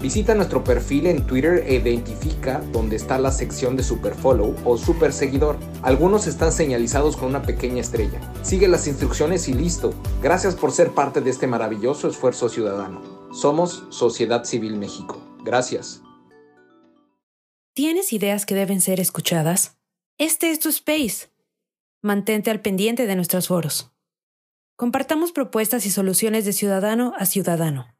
Visita nuestro perfil en Twitter e identifica dónde está la sección de Superfollow o Super Seguidor. Algunos están señalizados con una pequeña estrella. Sigue las instrucciones y listo. Gracias por ser parte de este maravilloso esfuerzo ciudadano. Somos Sociedad Civil México. Gracias. ¿Tienes ideas que deben ser escuchadas? Este es tu space. Mantente al pendiente de nuestros foros. Compartamos propuestas y soluciones de ciudadano a ciudadano.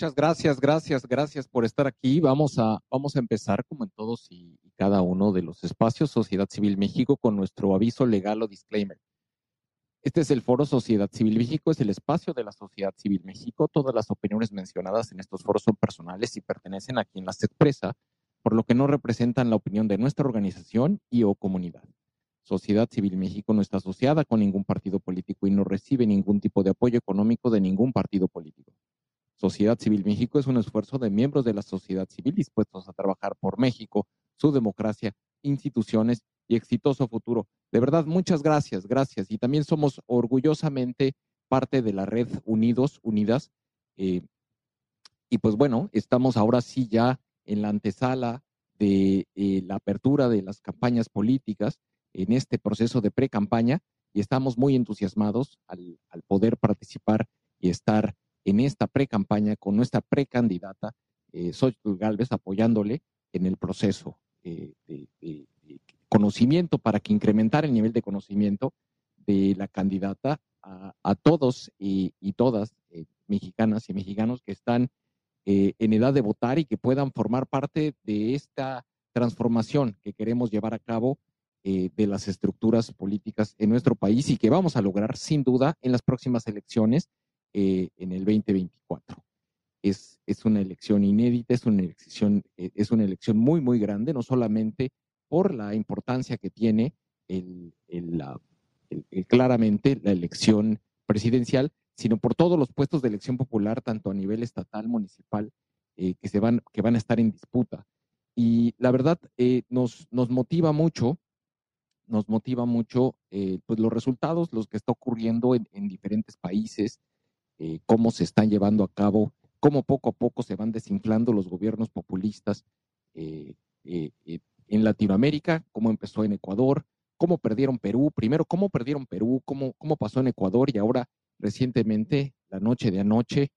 Muchas gracias, gracias, gracias por estar aquí. Vamos a, vamos a empezar, como en todos y, cada uno de los espacios Sociedad Civil México, con nuestro aviso legal o disclaimer. Este es el foro Sociedad Civil México, es el espacio de la Sociedad Civil México. Todas las opiniones mencionadas en estos foros son personales y pertenecen a quien las expresa, por lo que no representan la opinión de nuestra organización y o comunidad. Sociedad Civil México no está asociada con ningún partido político y no recibe ningún tipo de apoyo económico de ningún partido político. Sociedad Civil México es un esfuerzo de miembros de la sociedad civil dispuestos a trabajar por México, su democracia, instituciones y exitoso futuro. De verdad, muchas gracias, gracias. Y también somos orgullosamente parte de la red Unidos, Unidas. Eh, y pues bueno, estamos ahora sí ya en la antesala de eh, la apertura de las campañas políticas en este proceso de pre-campaña y estamos muy entusiasmados al, poder participar y estar en esta pre-campaña con nuestra precandidata, eh, Xochitl Galvez, apoyándole en el proceso eh, de, conocimiento para que incrementar el nivel de conocimiento de la candidata a, todos y, todas eh, mexicanas y mexicanos que están eh, en edad de votar y que puedan formar parte de esta transformación que queremos llevar a cabo de las estructuras políticas en nuestro país y que vamos a lograr sin duda en las próximas elecciones en el 2024. Es, es, una elección inédita, es una elección, es una elección muy, muy grande, no solamente por la importancia que tiene el, la, claramente la elección presidencial, sino por todos los puestos de elección popular, tanto a nivel estatal, municipal, eh, que, se van, que van a estar en disputa. Y la verdad, eh, nos, nos motiva mucho, nos motiva mucho eh, pues los resultados, los que está ocurriendo en, diferentes países, cómo se están llevando a cabo, cómo poco a poco se van desinflando los gobiernos populistas en Latinoamérica, cómo empezó en Ecuador, cómo perdieron Perú, primero cómo perdieron Perú, cómo, cómo pasó en Ecuador y ahora recientemente, la noche de anoche,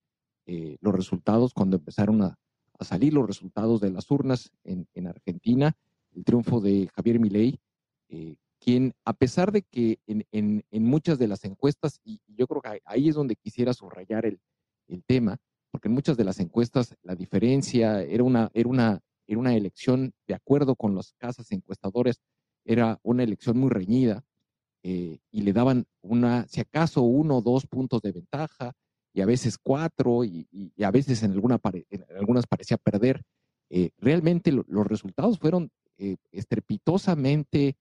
eh, los resultados, cuando empezaron a, salir los resultados de las urnas en, Argentina, el triunfo de Javier Milei, eh, quien a pesar de que en, muchas de las encuestas, y yo creo que ahí es donde quisiera subrayar el, el tema, porque en muchas de las encuestas la diferencia era una, era una, era una elección de acuerdo con las casas encuestadoras era una elección muy reñida eh, y le daban una, si acaso uno o dos puntos de ventaja y a veces cuatro y, a veces en, alguna, algunas parecía perder. Eh, realmente los resultados fueron eh, estrepitosamente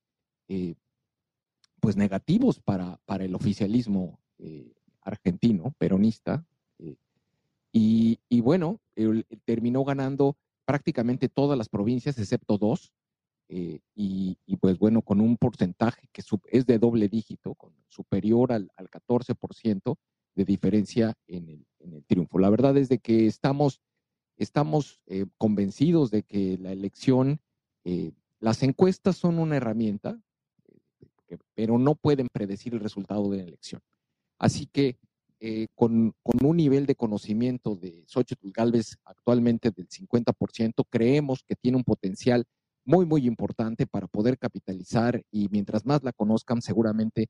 pues negativos para, para el oficialismo argentino, peronista. Y, y, bueno, terminó ganando prácticamente todas las provincias excepto dos, eh, y, pues bueno, con un porcentaje que es de doble dígito, superior al, al 14% de diferencia en el, en el, triunfo. La verdad es de que estamos, estamos eh, convencidos de que la elección, eh, las encuestas son una herramienta, pero no pueden predecir el resultado de la elección. Así que con, con, un nivel de conocimiento de Xochitl Galvez actualmente del 50%, creemos que tiene un potencial muy, muy importante para poder capitalizar y mientras más la conozcan, seguramente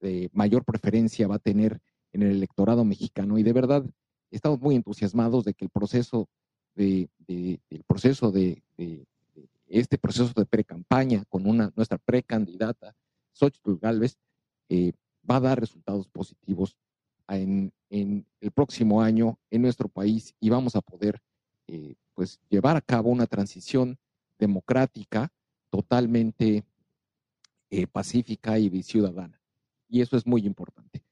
eh, mayor preferencia va a tener en el electorado mexicano. Y de verdad, estamos muy entusiasmados de que el proceso de, el proceso de, este proceso de pre-campaña con una, nuestra precandidata, Xochitl Galvez, eh, va a dar resultados positivos en, el próximo año en nuestro país y vamos a poder eh, pues llevar a cabo una transición democrática, totalmente eh, pacífica y ciudadana. Y eso es muy importante.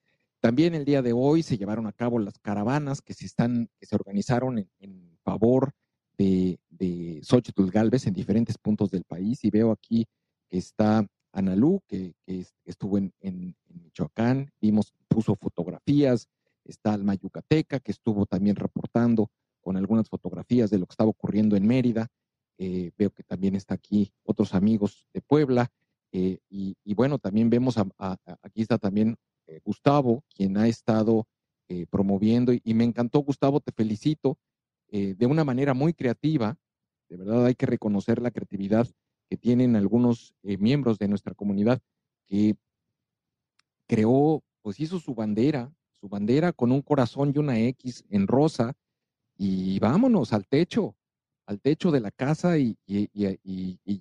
También el día de hoy se llevaron a cabo las caravanas que se, están, que se organizaron en, favor de, de Xochitl Galvez en diferentes puntos del país. Y veo aquí que está Analú, que, estuvo en, Michoacán, vimos, puso fotografías, está Alma Yucateca, que estuvo también reportando con algunas fotografías de lo que estaba ocurriendo en Mérida. Eh, veo que también está aquí otros amigos de Puebla. Eh, y, bueno, también vemos, aquí está también eh, Gustavo, quien ha estado promoviendo. Y, me encantó, Gustavo, te felicito de una manera muy creativa. De verdad hay que reconocer la creatividad que tienen algunos miembros de nuestra comunidad que creó, pues hizo su bandera, su bandera con un corazón y una X en rosa. Y vámonos al techo al techo de la casa y,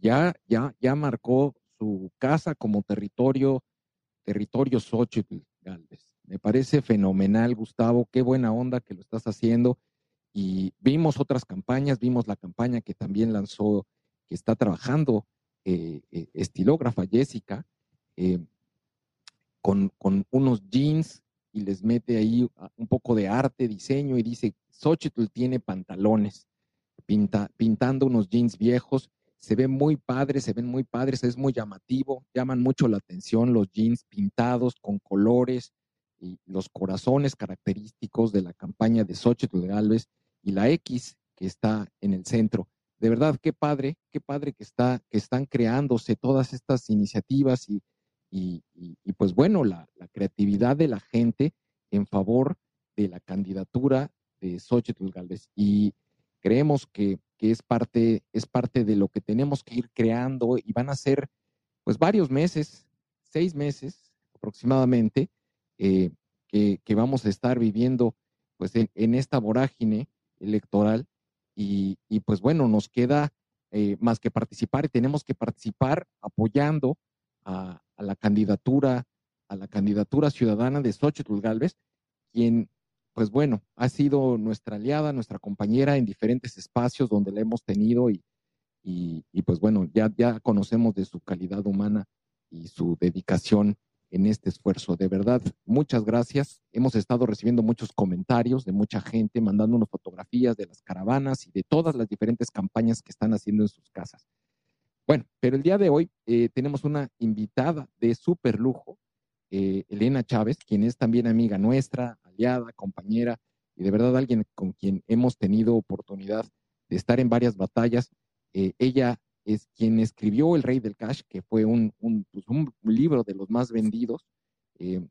ya, ya, ya marcó su casa como territorio, territorio Xochitl Galvez. Me parece fenomenal, Gustavo, qué buena onda que lo estás haciendo. Y vimos otras campañas, vimos la campaña que también lanzó, que está trabajando eh, eh, estilógrafa Jessica, eh, con, con, unos jeans y les mete ahí un poco de arte, diseño y dice, Xochitl tiene pantalones pintando unos jeans viejos. Se ven muy padres, se ven muy padres, es muy llamativo, llaman mucho la atención los jeans pintados con colores y los corazones característicos de la campaña de Xochitl Galvez y la X que está en el centro. De verdad, qué padre, qué padre que, está, que están creándose todas estas iniciativas y, y, pues bueno, la, creatividad de la gente en favor de la candidatura de Xochitl Galvez. Y creemos que, es, parte, es parte de lo que tenemos que ir creando y van a ser pues varios meses, seis meses aproximadamente, eh, que, vamos a estar viviendo pues en, esta vorágine electoral y, pues bueno, nos queda eh, más que participar y tenemos que participar apoyando a, la candidatura, a la candidatura ciudadana de Xochitl Galvez, quien pues bueno, ha sido nuestra aliada, nuestra compañera en diferentes espacios donde la hemos tenido y, y, y, pues bueno, ya, ya conocemos de su calidad humana y su dedicación en este esfuerzo. De verdad, muchas gracias. Hemos estado recibiendo muchos comentarios de mucha gente, mandándonos fotografías de las caravanas y de todas las diferentes campañas que están haciendo en sus casas. Bueno, pero el día de hoy eh, tenemos una invitada de súper lujo, eh, Elena Chávez, quien es también amiga nuestra, aliada, compañera y de verdad alguien con quien hemos tenido oportunidad de estar en varias batallas. Eh, ella es quien escribió El Rey del Cash, que fue un, un, pues, libro de los más vendidos. Eh,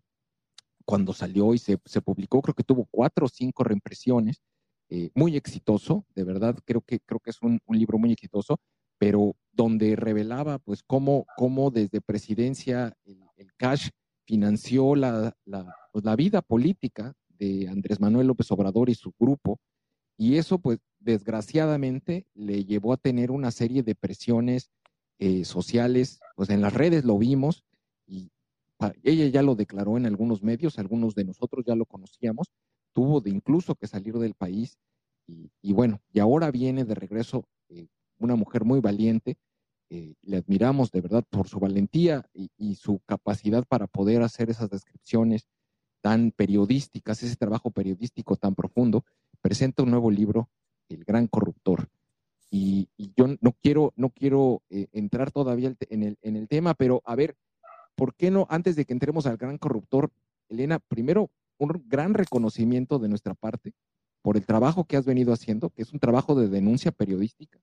cuando salió y se, publicó, creo que tuvo cuatro o cinco reimpresiones, eh, muy exitoso, de verdad, creo que, creo que es un, libro muy exitoso, pero donde revelaba pues cómo, cómo desde presidencia el, cash financió la, la, pues, la vida política de Andrés Manuel López Obrador y su grupo, y eso pues desgraciadamente le llevó a tener una serie de presiones eh, sociales, pues en las redes lo vimos y ella ya lo declaró en algunos medios, algunos de nosotros ya lo conocíamos, tuvo de incluso que salir del país y, bueno, y ahora viene de regreso eh, una mujer muy valiente, eh, le admiramos de verdad por su valentía y, y, su capacidad para poder hacer esas descripciones tan periodísticas, ese trabajo periodístico tan profundo, presenta un nuevo libro el gran corruptor. Y, yo no quiero, no quiero eh, entrar todavía en el, en el tema, pero a ver, ¿por qué no, antes de que entremos al gran corruptor, Elena, primero un gran reconocimiento de nuestra parte por el trabajo que has venido haciendo, que es un trabajo de denuncia periodística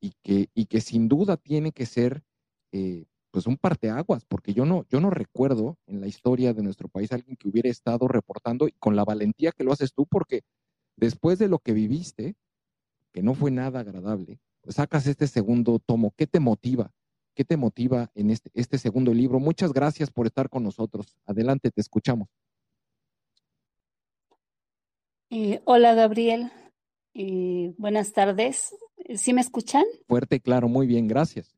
y que, y que sin duda tiene que ser eh, pues un parteaguas, porque yo no, yo no recuerdo en la historia de nuestro país alguien que hubiera estado reportando y con la valentía que lo haces tú, porque después de lo que viviste, que no fue nada agradable, pues sacas este segundo tomo. ¿Qué te motiva? ¿Qué te motiva en este, este segundo libro? Muchas gracias por estar con nosotros. Adelante, te escuchamos. Eh, hola, Gabriel. Eh, buenas tardes. ¿Sí me escuchan? Fuerte, claro, muy bien, gracias.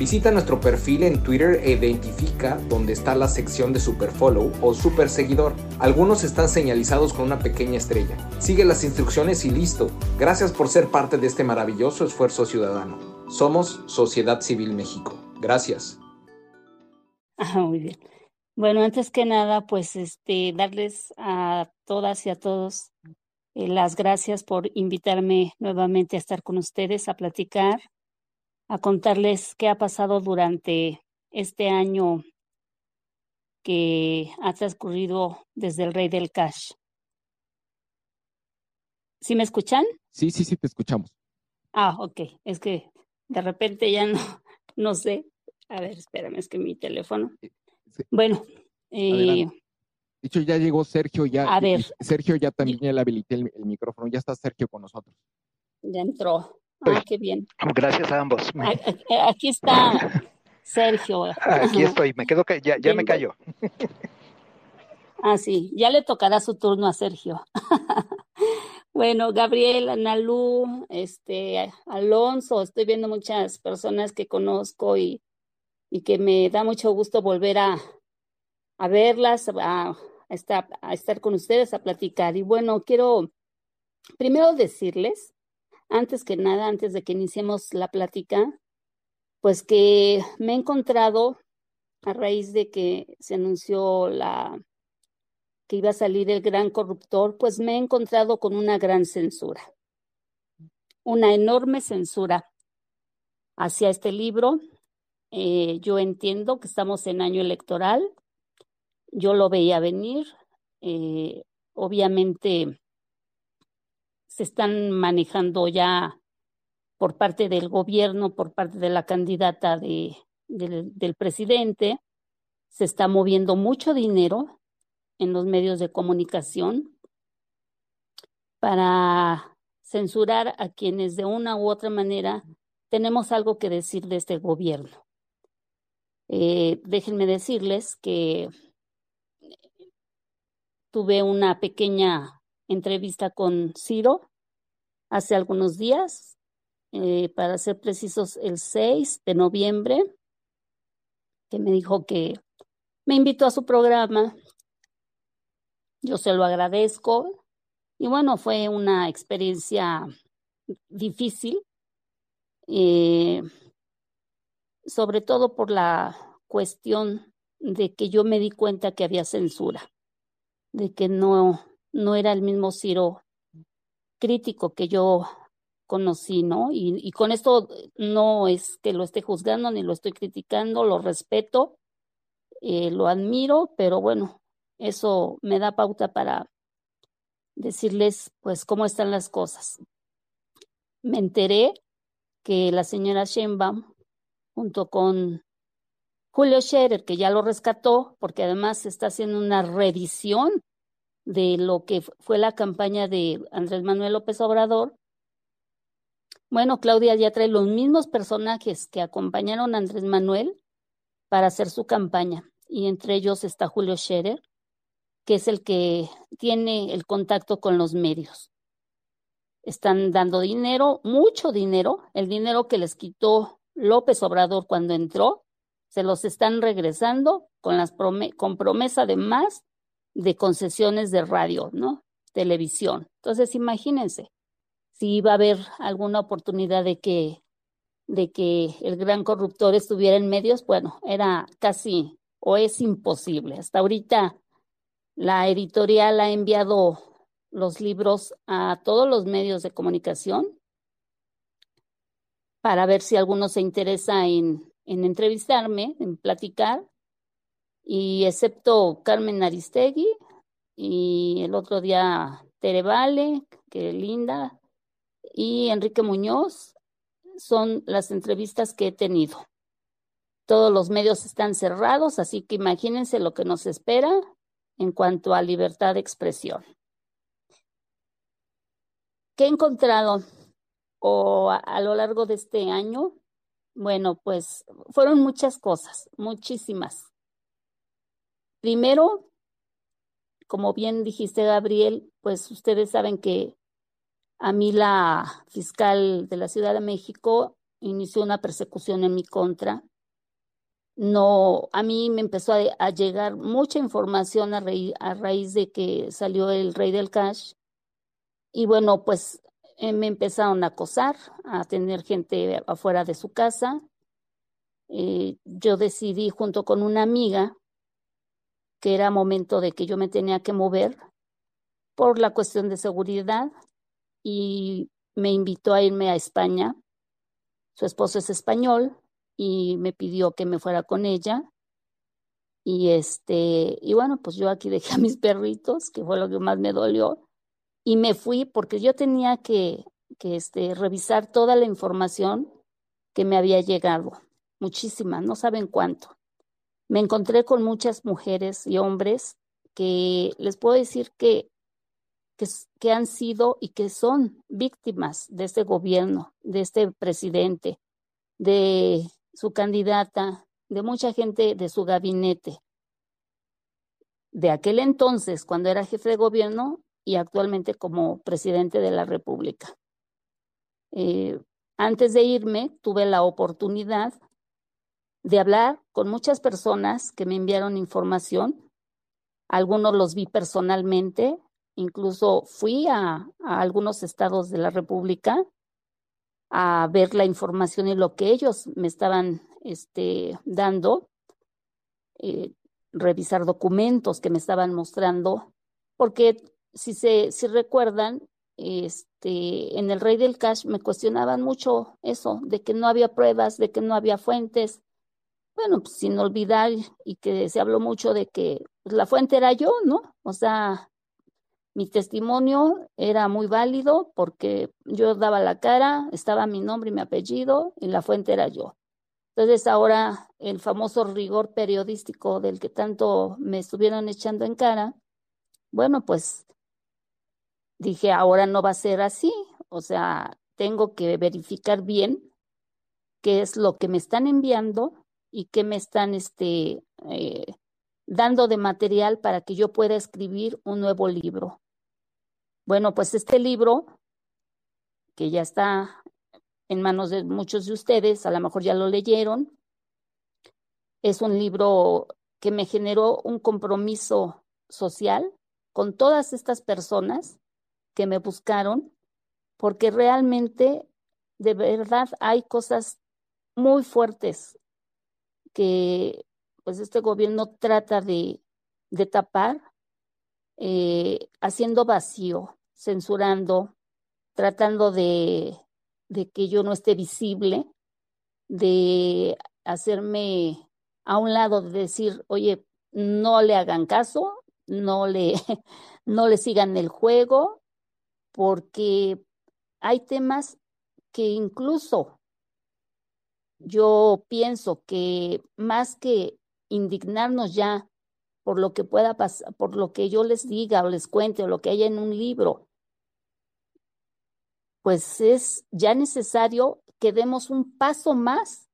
Visita nuestro perfil en Twitter e identifica dónde está la sección de Super Follow o Super Seguidor. Algunos están señalizados con una pequeña estrella. Sigue las instrucciones y listo. Gracias por ser parte de este maravilloso esfuerzo ciudadano. Somos Sociedad Civil México. Gracias. Ah, muy bien. Bueno, antes que nada, pues este, darles a todas y a todos eh, las gracias por invitarme nuevamente a estar con ustedes a platicar a contarles qué ha pasado durante este año que ha transcurrido desde el Rey del Cash. ¿Sí me escuchan? Sí, sí, sí, te escuchamos. Ah, ok. Es que de repente ya no, no sé. A ver, espérame, es que mi teléfono. Eh, bueno. Eh, Dicho, ya llegó Sergio, ya. A ver. Sergio ya también ya le habilité el micrófono. Ya está Sergio con nosotros. Ya entró. Ah, qué bien. Gracias a ambos. Aquí está Sergio. Aquí estoy, me quedo que ya, ya me callo. Ah, sí, ya le tocará su turno a Sergio. bueno, Gabriel, Analú, este, Alonso, estoy viendo muchas personas que conozco y, y que me da mucho gusto volver a, a verlas, a, estar, a estar con ustedes, a platicar. Y bueno, quiero primero decirles antes que nada, antes de que iniciemos la plática, pues que me he encontrado a raíz de que se anunció la que iba a salir el gran corruptor, pues me he encontrado con una gran censura, una enorme censura hacia este libro. Eh, yo entiendo que estamos en año electoral, yo lo veía venir, eh, obviamente se están manejando ya por parte del gobierno, por parte de la candidata de, del, presidente, se está moviendo mucho dinero en los medios de comunicación para censurar a quienes de una u otra manera tenemos algo que decir de este gobierno. Eh, déjenme decirles que tuve una pequeña entrevista con Ciro hace algunos días, eh, para ser precisos, el 6 de noviembre, que me dijo que me invitó a su programa yo se lo agradezco. Y bueno, fue una experiencia difícil, eh, sobre todo por la cuestión de que yo me di cuenta que había censura, de que no, no era el mismo Ciro crítico que yo conocí, ¿no? Y, con esto no es que lo esté juzgando ni lo estoy criticando, lo respeto, eh, lo admiro, pero bueno, eso me da pauta para decirles pues cómo están las cosas. Me enteré que la señora Sheinbaum junto con Julio Scherer, que ya lo rescató, porque además está haciendo una revisión de lo que fue la campaña de Andrés Manuel López Obrador. Bueno, Claudia ya trae los mismos personajes que acompañaron a Andrés Manuel para hacer su campaña, y entre ellos está Julio Scherer, que es el que tiene el contacto con los medios. Están dando dinero, mucho dinero, el dinero que les quitó López Obrador cuando entró, se los están regresando con las con promesa de más de concesiones de radio, ¿no? Televisión. Entonces, imagínense si iba a haber alguna oportunidad de que de que el gran corruptor estuviera en medios, bueno, era casi o es imposible. Hasta ahorita la editorial ha enviado los libros a todos los medios de comunicación para ver si alguno se interesa en, en entrevistarme, en platicar. Y excepto Carmen Aristegui y el otro día Tere Vale, que linda, y Enrique Muñoz, son las entrevistas que he tenido. Todos los medios están cerrados, así que imagínense lo que nos espera en cuanto a libertad de expresión. ¿Qué he encontrado o a, lo largo de este año? Bueno, pues fueron muchas cosas, muchísimas. Primero, como bien dijiste, Gabriel, pues ustedes saben que a mí la fiscal de la Ciudad de México inició una persecución en mi contra no, a mí me empezó a, llegar mucha información a, raíz de que salió el rey del cash. Y bueno, pues eh, me empezaron a acosar, a tener gente afuera de su casa. Eh, yo decidí junto con una amiga que era momento de que yo me tenía que mover por la cuestión de seguridad y me invitó a irme a España. Su esposo es español, y me pidió que me fuera con ella. Y este, y bueno, pues yo aquí dejé a mis perritos, que fue lo que más me dolió, y me fui porque yo tenía que, que este, revisar toda la información que me había llegado, muchísima, no saben cuánto. Me encontré con muchas mujeres y hombres que les puedo decir que, que, han sido y que son víctimas de este gobierno, de este presidente, de su candidata, de mucha gente de su gabinete, de aquel entonces cuando era jefe de gobierno y actualmente como presidente de la República. Eh, antes de irme, tuve la oportunidad de hablar con muchas personas que me enviaron información. Algunos los vi personalmente, incluso fui a, algunos estados de la República a ver la información y lo que ellos me estaban este, dando. eh, revisar documentos que me estaban mostrando, porque si se, si recuerdan, este, en el Rey del Cash me cuestionaban mucho eso, de que no había pruebas, de que no había fuentes. Bueno, pues sin olvidar y que se habló mucho de que pues, la fuente era yo, ¿no? O sea, mi testimonio era muy válido porque yo daba la cara, estaba mi nombre y mi apellido y la fuente era yo. Entonces ahora el famoso rigor periodístico del que tanto me estuvieron echando en cara, bueno, pues dije, ahora no va a ser así, o sea, tengo que verificar bien qué es lo que me están enviando y qué me están este, eh, dando de material para que yo pueda escribir un nuevo libro. Bueno, pues este libro, que ya está en manos de muchos de ustedes, a lo mejor ya lo leyeron, es un libro que me generó un compromiso social con todas estas personas que me buscaron, porque realmente, de verdad, hay cosas muy fuertes que pues este gobierno trata de, de tapar, eh, haciendo vacío, censurando, tratando de, de que yo no esté visible, de hacerme a un lado, de decir, oye, no le hagan caso, no le, no le sigan el juego, porque hay temas que incluso yo pienso que más que indignarnos ya por lo que pueda pasar, por lo que yo les diga o les cuente o lo que haya en un libro, pues es ya necesario que demos un paso más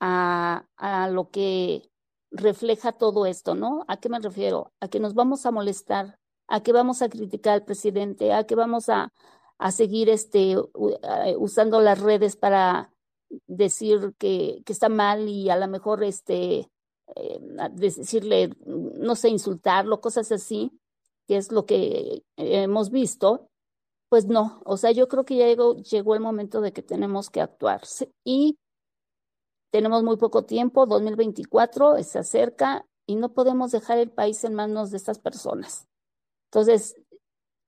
a, a lo que refleja todo esto, ¿no? ¿A qué me refiero? A que nos vamos a molestar a que vamos a criticar al presidente, a que vamos a, a seguir este, usando las redes para decir que, que, está mal y a lo mejor este, eh, decirle, no sé, insultarlo, cosas así, que es lo que hemos visto, pues no, o sea, yo creo que ya llegó, llegó el momento de que tenemos que actuar y tenemos muy poco tiempo, 2024 se acerca y no podemos dejar el país en manos de estas personas. Entonces,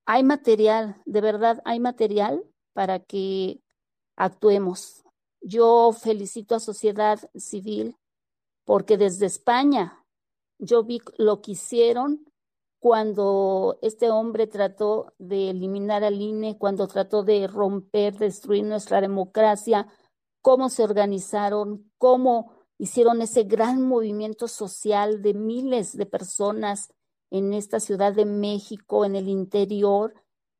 hay material, de verdad, hay material para que actuemos. Yo felicito a sociedad civil porque desde España yo vi lo que hicieron cuando este hombre trató de eliminar al INE, cuando trató de romper, destruir nuestra democracia, cómo se organizaron, cómo hicieron ese gran movimiento social de miles de personas en esta Ciudad de México, en el interior,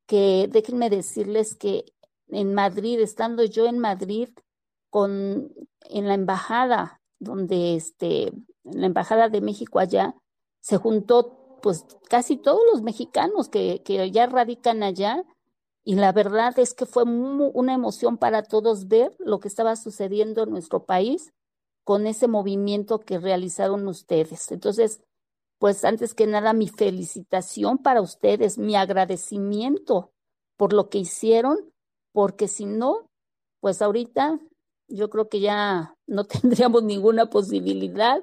que déjenme decirles que en Madrid, estando yo en Madrid, con, en la embajada, donde este, en la embajada de México allá, se juntó pues casi todos los mexicanos que, que ya radican allá, y la verdad es que fue una emoción para todos ver lo que estaba sucediendo en nuestro país con ese movimiento que realizaron ustedes. Entonces, pues antes que nada mi felicitación para ustedes, mi agradecimiento por lo que hicieron, porque si no, pues ahorita yo creo que ya no tendríamos ninguna posibilidad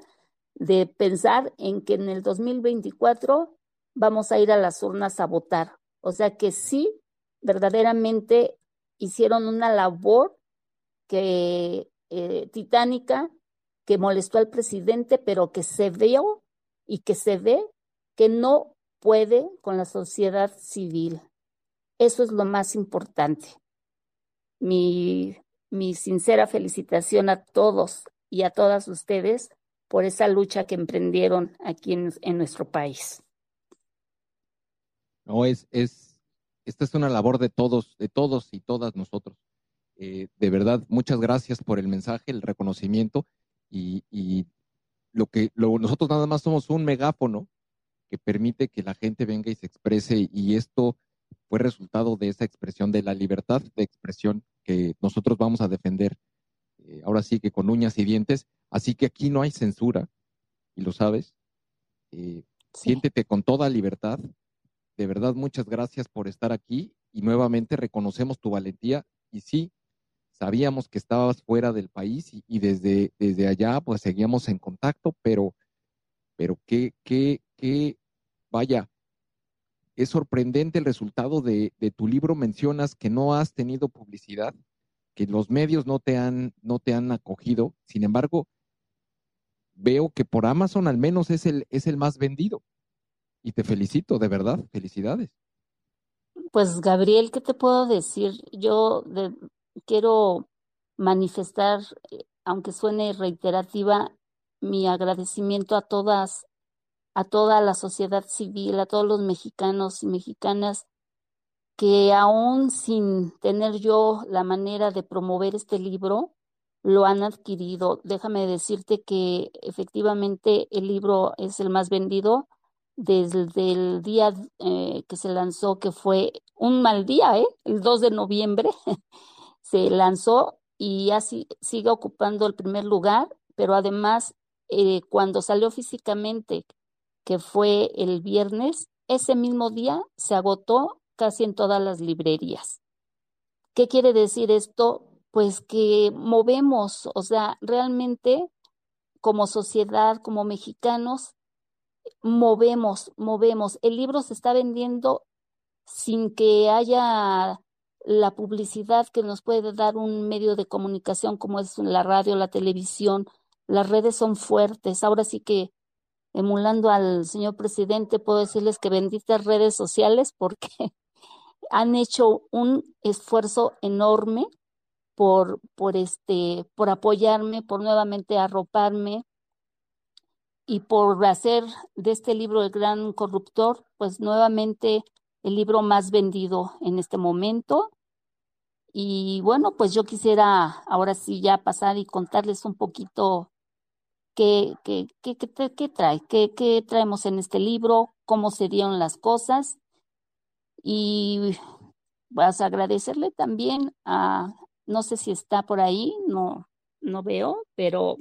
de pensar en que en el 2024 vamos a ir a las urnas a votar. O sea que sí, verdaderamente hicieron una labor que eh, titánica, que molestó al presidente, pero que se vio y que se ve que no puede con la sociedad civil. Eso es lo más importante. Mi, mi sincera felicitación a todos y a todas ustedes por esa lucha que emprendieron aquí en, en nuestro país. No, es, es, esta es una labor de todos, de todos y todas nosotros. Eh, de verdad, muchas gracias por el mensaje, el reconocimiento y, y lo que nosotros nada más somos un megáfono que permite que la gente venga y se exprese y esto fue resultado de esa expresión de la libertad de expresión que nosotros vamos a defender eh, ahora sí que con uñas y dientes. Así que aquí no hay censura y lo sabes. Eh, siéntete con toda libertad. De verdad muchas gracias por estar aquí y nuevamente reconocemos tu valentía. Y sí sabíamos que estabas fuera del país y, desde, desde allá pues seguíamos en contacto, pero pero qué, qué, qué, vaya, es sorprendente el resultado de, tu libro. Mencionas que no has tenido publicidad, que los medios no te han, no te han acogido. Sin embargo, veo que por Amazon al menos es el, es el más vendido. Y te felicito, de verdad, felicidades. Pues Gabriel, ¿qué te puedo decir? Yo quiero manifestar, eh, aunque suene reiterativa, mi agradecimiento a todas a toda la sociedad civil, a todos los mexicanos y mexicanas que aún sin tener yo la manera de promover este libro, lo han adquirido. Déjame decirte que efectivamente el libro es el más vendido desde el día eh, que se lanzó, que fue un mal día, ¿eh? el 2 de noviembre, se lanzó y así sigue ocupando el primer lugar, pero además eh, cuando salió físicamente que fue el viernes, ese mismo día se agotó casi en todas las librerías. ¿Qué quiere decir esto? Pues que movemos, o sea, realmente como sociedad, como mexicanos, movemos, movemos. El libro se está vendiendo sin que haya la publicidad que nos puede dar un medio de comunicación como es la radio, la televisión. Las redes son fuertes. Ahora sí que emulando al señor presidente, puedo decirles que benditas redes sociales porque han hecho un esfuerzo enorme por, por, este, por apoyarme, por nuevamente arroparme y por hacer de este libro El Gran Corruptor, pues nuevamente el libro más vendido en este momento. Y bueno, pues yo quisiera ahora sí ya pasar y contarles un poquito qué, qué, qué, qué, trae, qué, qué traemos en este libro, cómo se dieron las cosas. Y vas a agradecerle también a, no sé si está por ahí, no, no veo, pero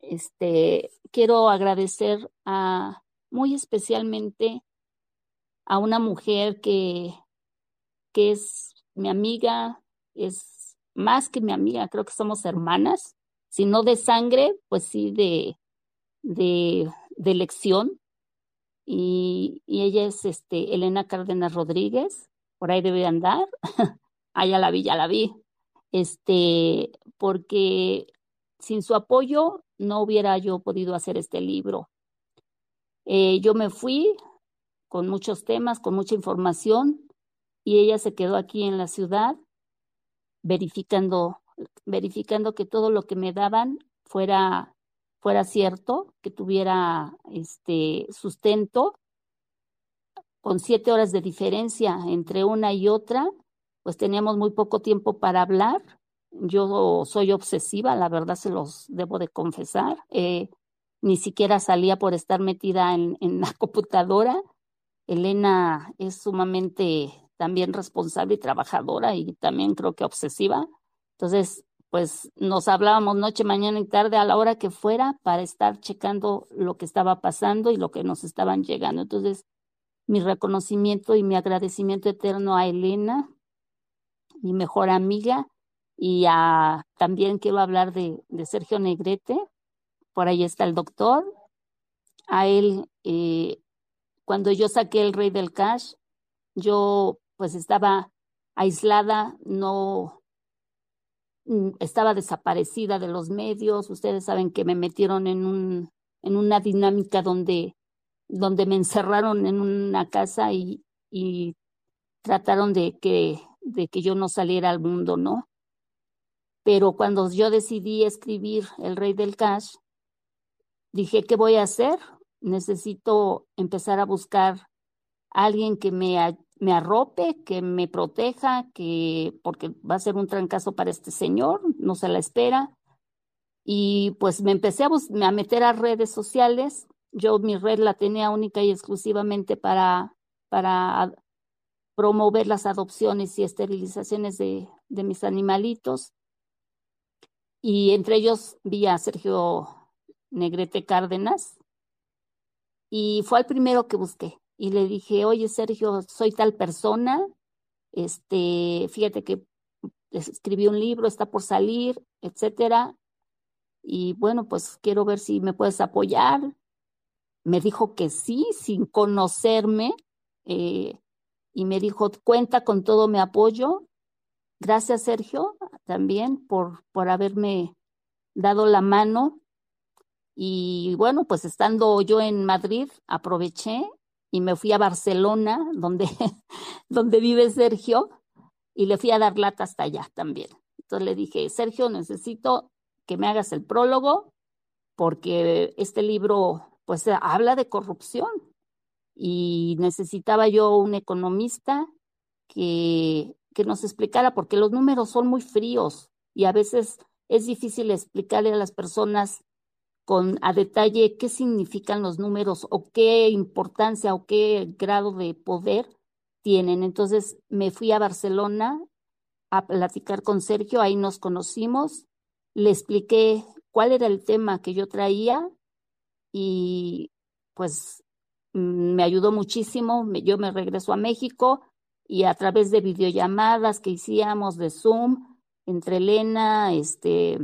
este, quiero agradecer a, muy especialmente a una mujer que, que es mi amiga, es más que mi amiga, creo que somos hermanas, si no de sangre, pues sí de, de, de elección. Y, y, ella es este, Elena Cárdenas Rodríguez, por ahí debe andar. ah, ya la vi, ya la vi. Este, porque sin su apoyo no hubiera yo podido hacer este libro. Eh, yo me fui con muchos temas, con mucha información, y ella se quedó aquí en la ciudad verificando verificando que todo lo que me daban fuera, fuera cierto, que tuviera este sustento. Con siete horas de diferencia entre una y otra, pues teníamos muy poco tiempo para hablar. Yo soy obsesiva, la verdad se los debo de confesar. Eh, ni siquiera salía por estar metida en, en la computadora. Elena es sumamente también responsable y trabajadora y también creo que obsesiva. Entonces, pues nos hablábamos noche, mañana y tarde a la hora que fuera para estar checando lo que estaba pasando y lo que nos estaban llegando. Entonces, mi reconocimiento y mi agradecimiento eterno a Elena, mi mejor amiga, y a, también quiero hablar de, de Sergio Negrete, por ahí está el doctor, a él, eh, cuando yo saqué el Rey del Cash, yo pues estaba aislada, no, estaba desaparecida de los medios. Ustedes saben que me metieron en un en una dinámica donde donde me encerraron en una casa y, y trataron de que de que yo no saliera al mundo, ¿no? Pero cuando yo decidí escribir El Rey del Cash, dije, ¿qué voy a hacer? Necesito empezar a buscar a alguien que me me arrope, que me proteja, que porque va a ser un trancazo para este señor, no se la espera. Y pues me empecé a, a meter a redes sociales. Yo mi red la tenía única y exclusivamente para, para promover las adopciones y esterilizaciones de, de mis animalitos. Y entre ellos vi a Sergio Negrete Cárdenas. Y fue el primero que busqué y le dije, oye Sergio, soy tal persona, este, fíjate que escribí un libro, está por salir, etcétera. Y bueno, pues quiero ver si me puedes apoyar. me dijo que sí, sin conocerme, eh, y me dijo, cuenta con todo mi apoyo. Gracias, Sergio, también por, por haberme dado la mano. Y bueno, pues estando yo en Madrid, aproveché y me fui a Barcelona, donde, donde vive Sergio, y le fui a dar lata hasta allá también. Entonces le dije, Sergio, necesito que me hagas el prólogo, porque este libro, pues, habla de corrupción y necesitaba yo un economista que, que nos explicara, porque los números son muy fríos y a veces es difícil explicarle a las personas a detalle qué significan los números o qué importancia o qué grado de poder tienen. Entonces me fui a Barcelona a platicar con Sergio, ahí nos conocimos, le expliqué cuál era el tema que yo traía y pues mm, me ayudó muchísimo. Yo me regreso a México y a través de videollamadas que hicíamos de Zoom entre Elena, este,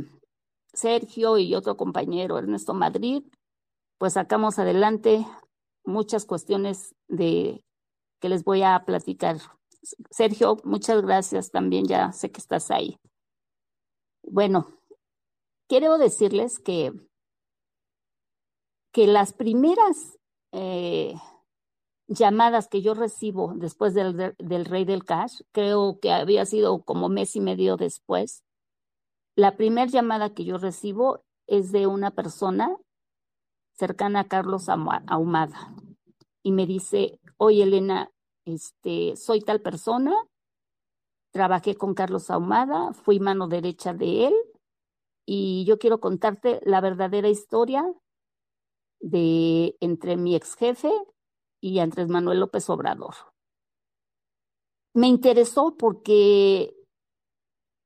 Sergio y otro compañero, Ernesto Madrid, pues sacamos adelante muchas cuestiones de que les voy a platicar. Sergio, muchas gracias también, ya sé que estás ahí. Bueno, quiero decirles que, que las primeras eh, llamadas que yo recibo después del, del Rey del Cash, creo que había sido como mes y medio después, la primera llamada que yo recibo es de una persona cercana a Carlos Ahumada y me dice, oye Elena, este, soy tal persona, trabajé con Carlos Ahumada, fui mano derecha de él y yo quiero contarte la verdadera historia de entre mi ex jefe y Andrés Manuel López Obrador. Me interesó porque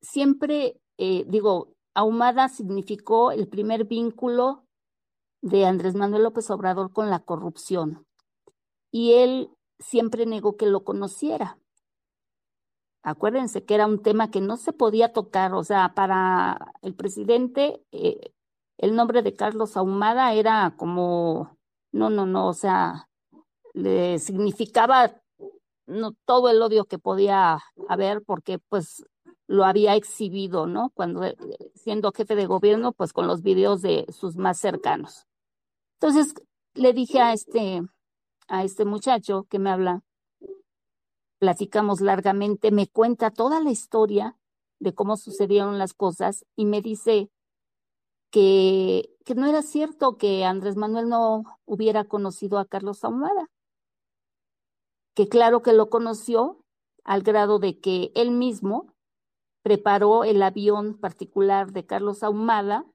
siempre eh, digo, Ahumada significó el primer vínculo de Andrés Manuel López Obrador con la corrupción. Y él siempre negó que lo conociera. Acuérdense que era un tema que no se podía tocar, o sea, para el presidente eh, el nombre de Carlos Ahumada era como, no, no, no, o sea, le significaba todo el odio que podía haber porque pues lo había exhibido, ¿no? Cuando eh, siendo jefe de gobierno, pues con los videos de sus más cercanos. Entonces le dije a este, a este muchacho que me habla, platicamos largamente, me cuenta toda la historia de cómo sucedieron las cosas y me dice que, que no era cierto que Andrés Manuel no hubiera conocido a Carlos Ahumada, que claro que lo conoció al grado de que él mismo preparó el avión particular de Carlos Ahumada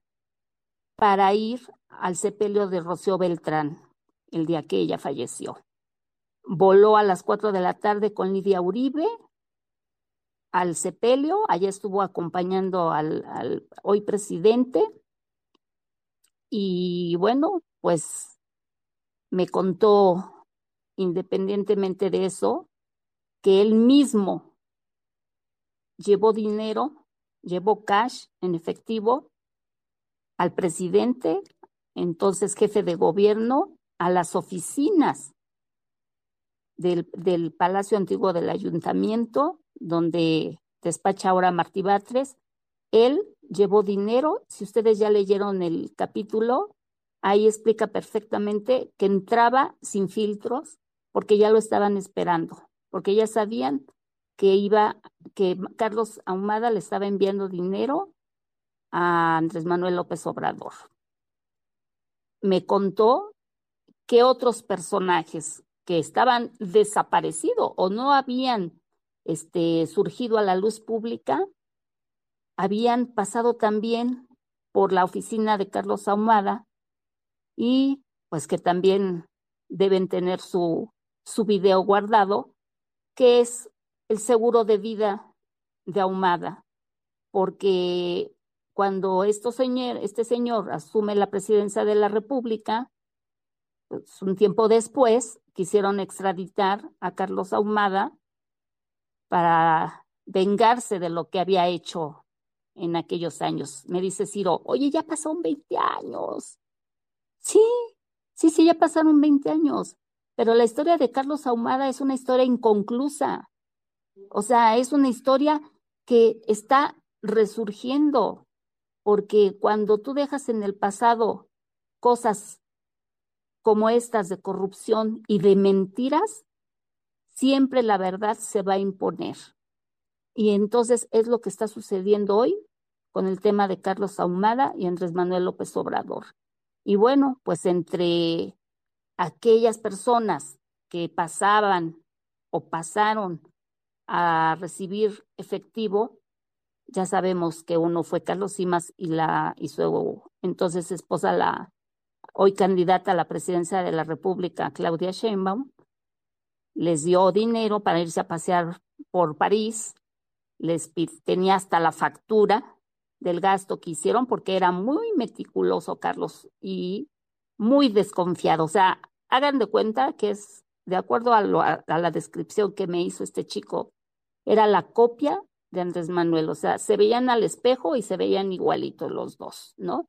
para ir al sepelio de Rocío Beltrán el día que ella falleció. Voló a las cuatro de la tarde con Lidia Uribe al sepelio, allá estuvo acompañando al hoy presidente y bueno, pues me contó, independientemente de eso, que él mismo llevó dinero, llevó cash en efectivo al presidente, entonces jefe de gobierno, a las oficinas del, del Palacio Antiguo del Ayuntamiento, donde despacha ahora Martí Batres. Él llevó dinero, si ustedes ya leyeron el capítulo, ahí explica perfectamente que entraba sin filtros porque ya lo estaban esperando, porque ya sabían que iba, que Carlos Ahumada le estaba enviando dinero a Andrés Manuel López Obrador. Me contó que otros personajes que estaban desaparecidos o no habían este, surgido a la luz pública habían pasado también por la oficina de Carlos Ahumada y pues que también deben tener su, su video guardado, que es el seguro de vida de Ahumada, porque cuando señor, este señor asume la presidencia de la República, pues un tiempo después quisieron extraditar a Carlos Ahumada para vengarse de lo que había hecho en aquellos años. Me dice Ciro, oye, ya pasaron 20 años. Sí, Sí, sí, ya pasaron 20 años, pero la historia de Carlos Ahumada es una historia inconclusa. O sea, es una historia que está resurgiendo, porque cuando tú dejas en el pasado cosas como estas de corrupción y de mentiras, siempre la verdad se va a imponer. Y entonces es lo que está sucediendo hoy con el tema de Carlos Ahumada y Andrés Manuel López Obrador. Y bueno, pues entre aquellas personas que pasaban o pasaron a recibir efectivo, ya sabemos que uno fue Carlos Simas y la y su entonces esposa la hoy candidata a la presidencia de la República, Claudia Sheinbaum, les dio dinero para irse a pasear por París, les tenía hasta la factura del gasto que hicieron porque era muy meticuloso Carlos y muy desconfiado. O sea, hagan de cuenta que es, de acuerdo a, a la descripción que me hizo este chico, era la copia de Andrés Manuel. O sea, se veían al espejo y se veían igualitos los dos, ¿no?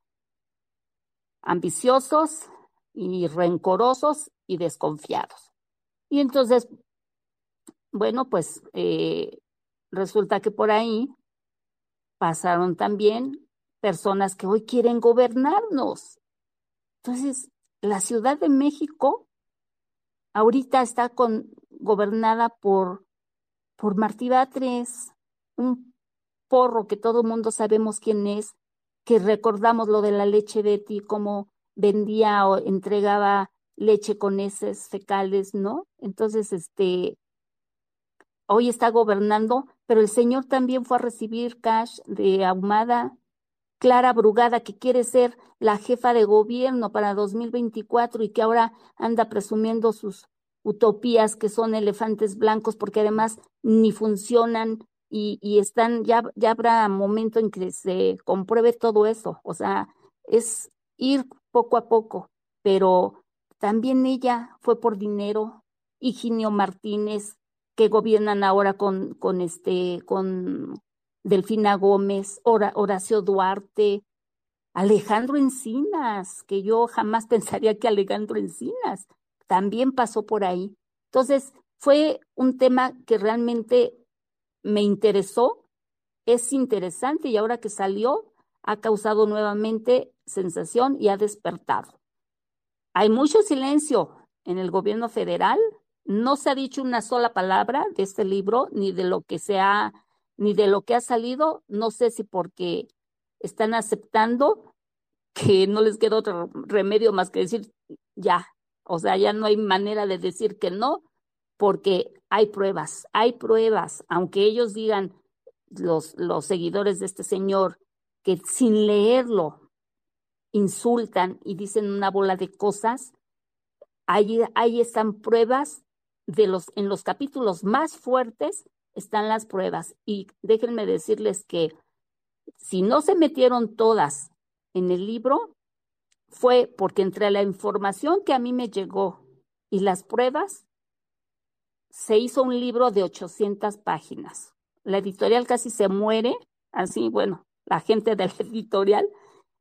Ambiciosos y rencorosos y desconfiados. Y entonces, bueno, pues eh, resulta que por ahí pasaron también personas que hoy quieren gobernarnos. Entonces, la Ciudad de México ahorita está con, gobernada por, por Martí Batres, un porro que todo mundo sabemos quién es, que recordamos lo de la leche Betty, cómo vendía o entregaba leche con heces fecales, ¿no? Entonces, este, hoy está gobernando, pero el señor también fue a recibir cash de Ahumada. Clara Brugada, que quiere ser la jefa de gobierno para 2024 y que ahora anda presumiendo sus utopías que son elefantes blancos porque además ni funcionan y, y están, ya, ya habrá momento en que se compruebe todo eso. O sea, es ir poco a poco, pero también ella fue por dinero. Higinio Martínez, que gobiernan ahora con, con este, con Delfina Gómez, Horacio Duarte, Alejandro Encinas, que yo jamás pensaría que Alejandro Encinas también pasó por ahí. Entonces, fue un tema que realmente me interesó, es interesante y ahora que salió ha causado nuevamente sensación y ha despertado. Hay mucho silencio en el gobierno federal, no se ha dicho una sola palabra de este libro, ni de lo que se ha, ni de lo que ha salido. No sé si porque están aceptando que no les queda otro remedio más que decir ya. O sea, ya no hay manera de decir que no, porque hay pruebas, hay pruebas, aunque ellos digan, los, los seguidores de este señor, que sin leerlo insultan y dicen una bola de cosas, ahí, ahí están pruebas de los, en los capítulos más fuertes están las pruebas. Y déjenme decirles que si no se metieron todas en el libro, fue porque entre la información que a mí me llegó y las pruebas, se hizo un libro de 800 páginas. La editorial casi se muere, así, bueno, la gente de la editorial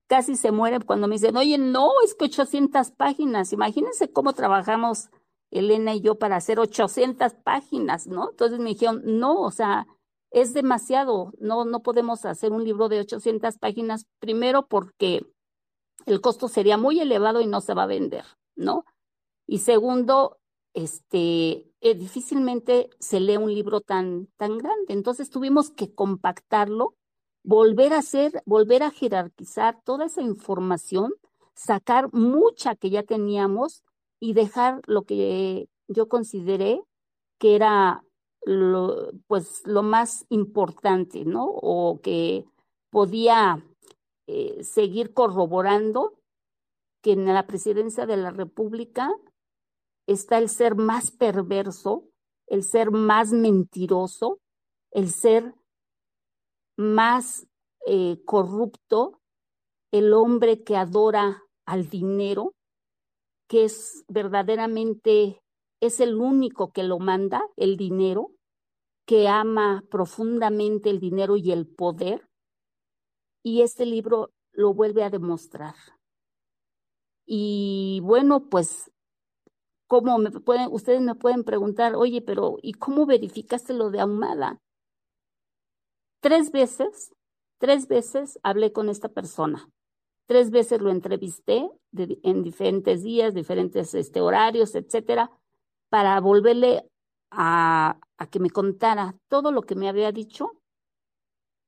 casi se muere cuando me dicen, oye, no, es que 800 páginas. Imagínense cómo trabajamos Elena y yo para hacer 800 páginas, ¿no? Entonces me dijeron, no, o sea, es demasiado, no, no podemos hacer un libro de 800 páginas, primero porque el costo sería muy elevado y no se va a vender, ¿no? Y segundo, este, eh, difícilmente se lee un libro tan, tan grande, entonces tuvimos que compactarlo, volver a hacer, volver a jerarquizar toda esa información, sacar mucha que ya teníamos y dejar lo que yo consideré que era pues lo más importante, ¿no? O que podía eh, seguir corroborando que en la presidencia de la República está el ser más perverso, el ser más mentiroso, el ser más eh, corrupto, el hombre que adora al dinero, que es verdaderamente, es el único que lo manda, el dinero, que ama profundamente el dinero y el poder. Y este libro lo vuelve a demostrar. Y bueno, pues, ¿cómo me pueden, ustedes me pueden preguntar, oye, pero ¿y cómo verificaste lo de Ahumada? Tres veces, tres veces hablé con esta persona. Tres veces lo entrevisté en diferentes días, diferentes este, horarios, etcétera, para volverle a, a que me contara todo lo que me había dicho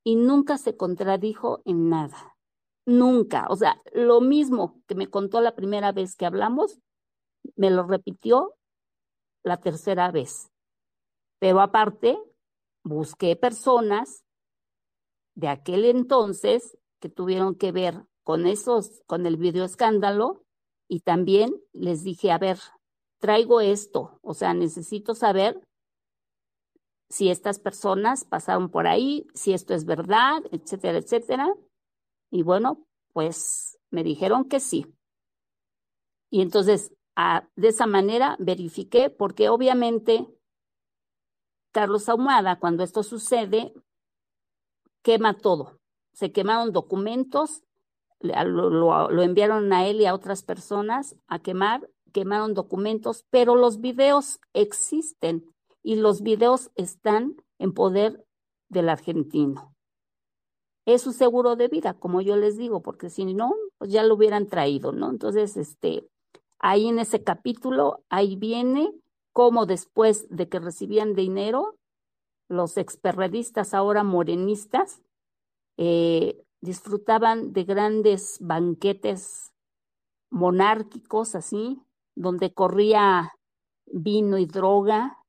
y nunca se contradijo en nada. Nunca. O sea, lo mismo que me contó la primera vez que hablamos, me lo repitió la tercera vez. Pero aparte, busqué personas de aquel entonces que tuvieron que ver con esos, con el video escándalo, y también les dije, a ver, traigo esto, o sea, necesito saber si estas personas pasaron por ahí, si esto es verdad, etcétera, etcétera. Y bueno, pues me dijeron que sí. Y entonces, de esa manera verifiqué, porque obviamente Carlos Ahumada, cuando esto sucede, quema todo. Se quemaron documentos, lo, lo, enviaron a él y a otras personas a quemar, quemaron documentos, pero los videos existen y los videos están en poder del argentino. Es su seguro de vida, como yo les digo, porque si no, pues ya lo hubieran traído, ¿no? Entonces, este, ahí en ese capítulo, ahí viene cómo después de que recibían dinero, los experredistas, ahora morenistas, eh, disfrutaban de grandes banquetes monárquicos, así, donde corría vino y droga,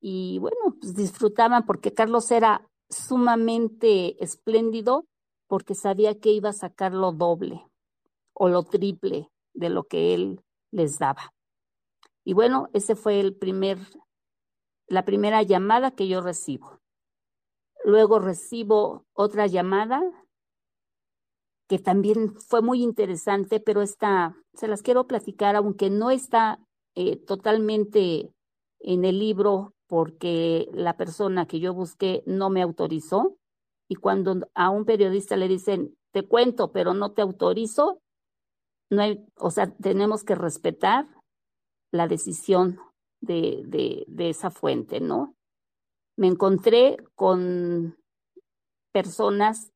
y bueno, pues disfrutaban porque Carlos era sumamente espléndido porque sabía que iba a sacar lo doble o lo triple de lo que él les daba. Y bueno, ese fue el primer, la primera llamada que yo recibo. Luego recibo otra llamada que también fue muy interesante, pero esta se las quiero platicar, aunque no está eh, totalmente en el libro porque la persona que yo busqué no me autorizó. Y cuando a un periodista le dicen, te cuento, pero no te autorizo, no hay, o sea, tenemos que respetar la decisión de, de, de esa fuente, ¿no? Me encontré con personas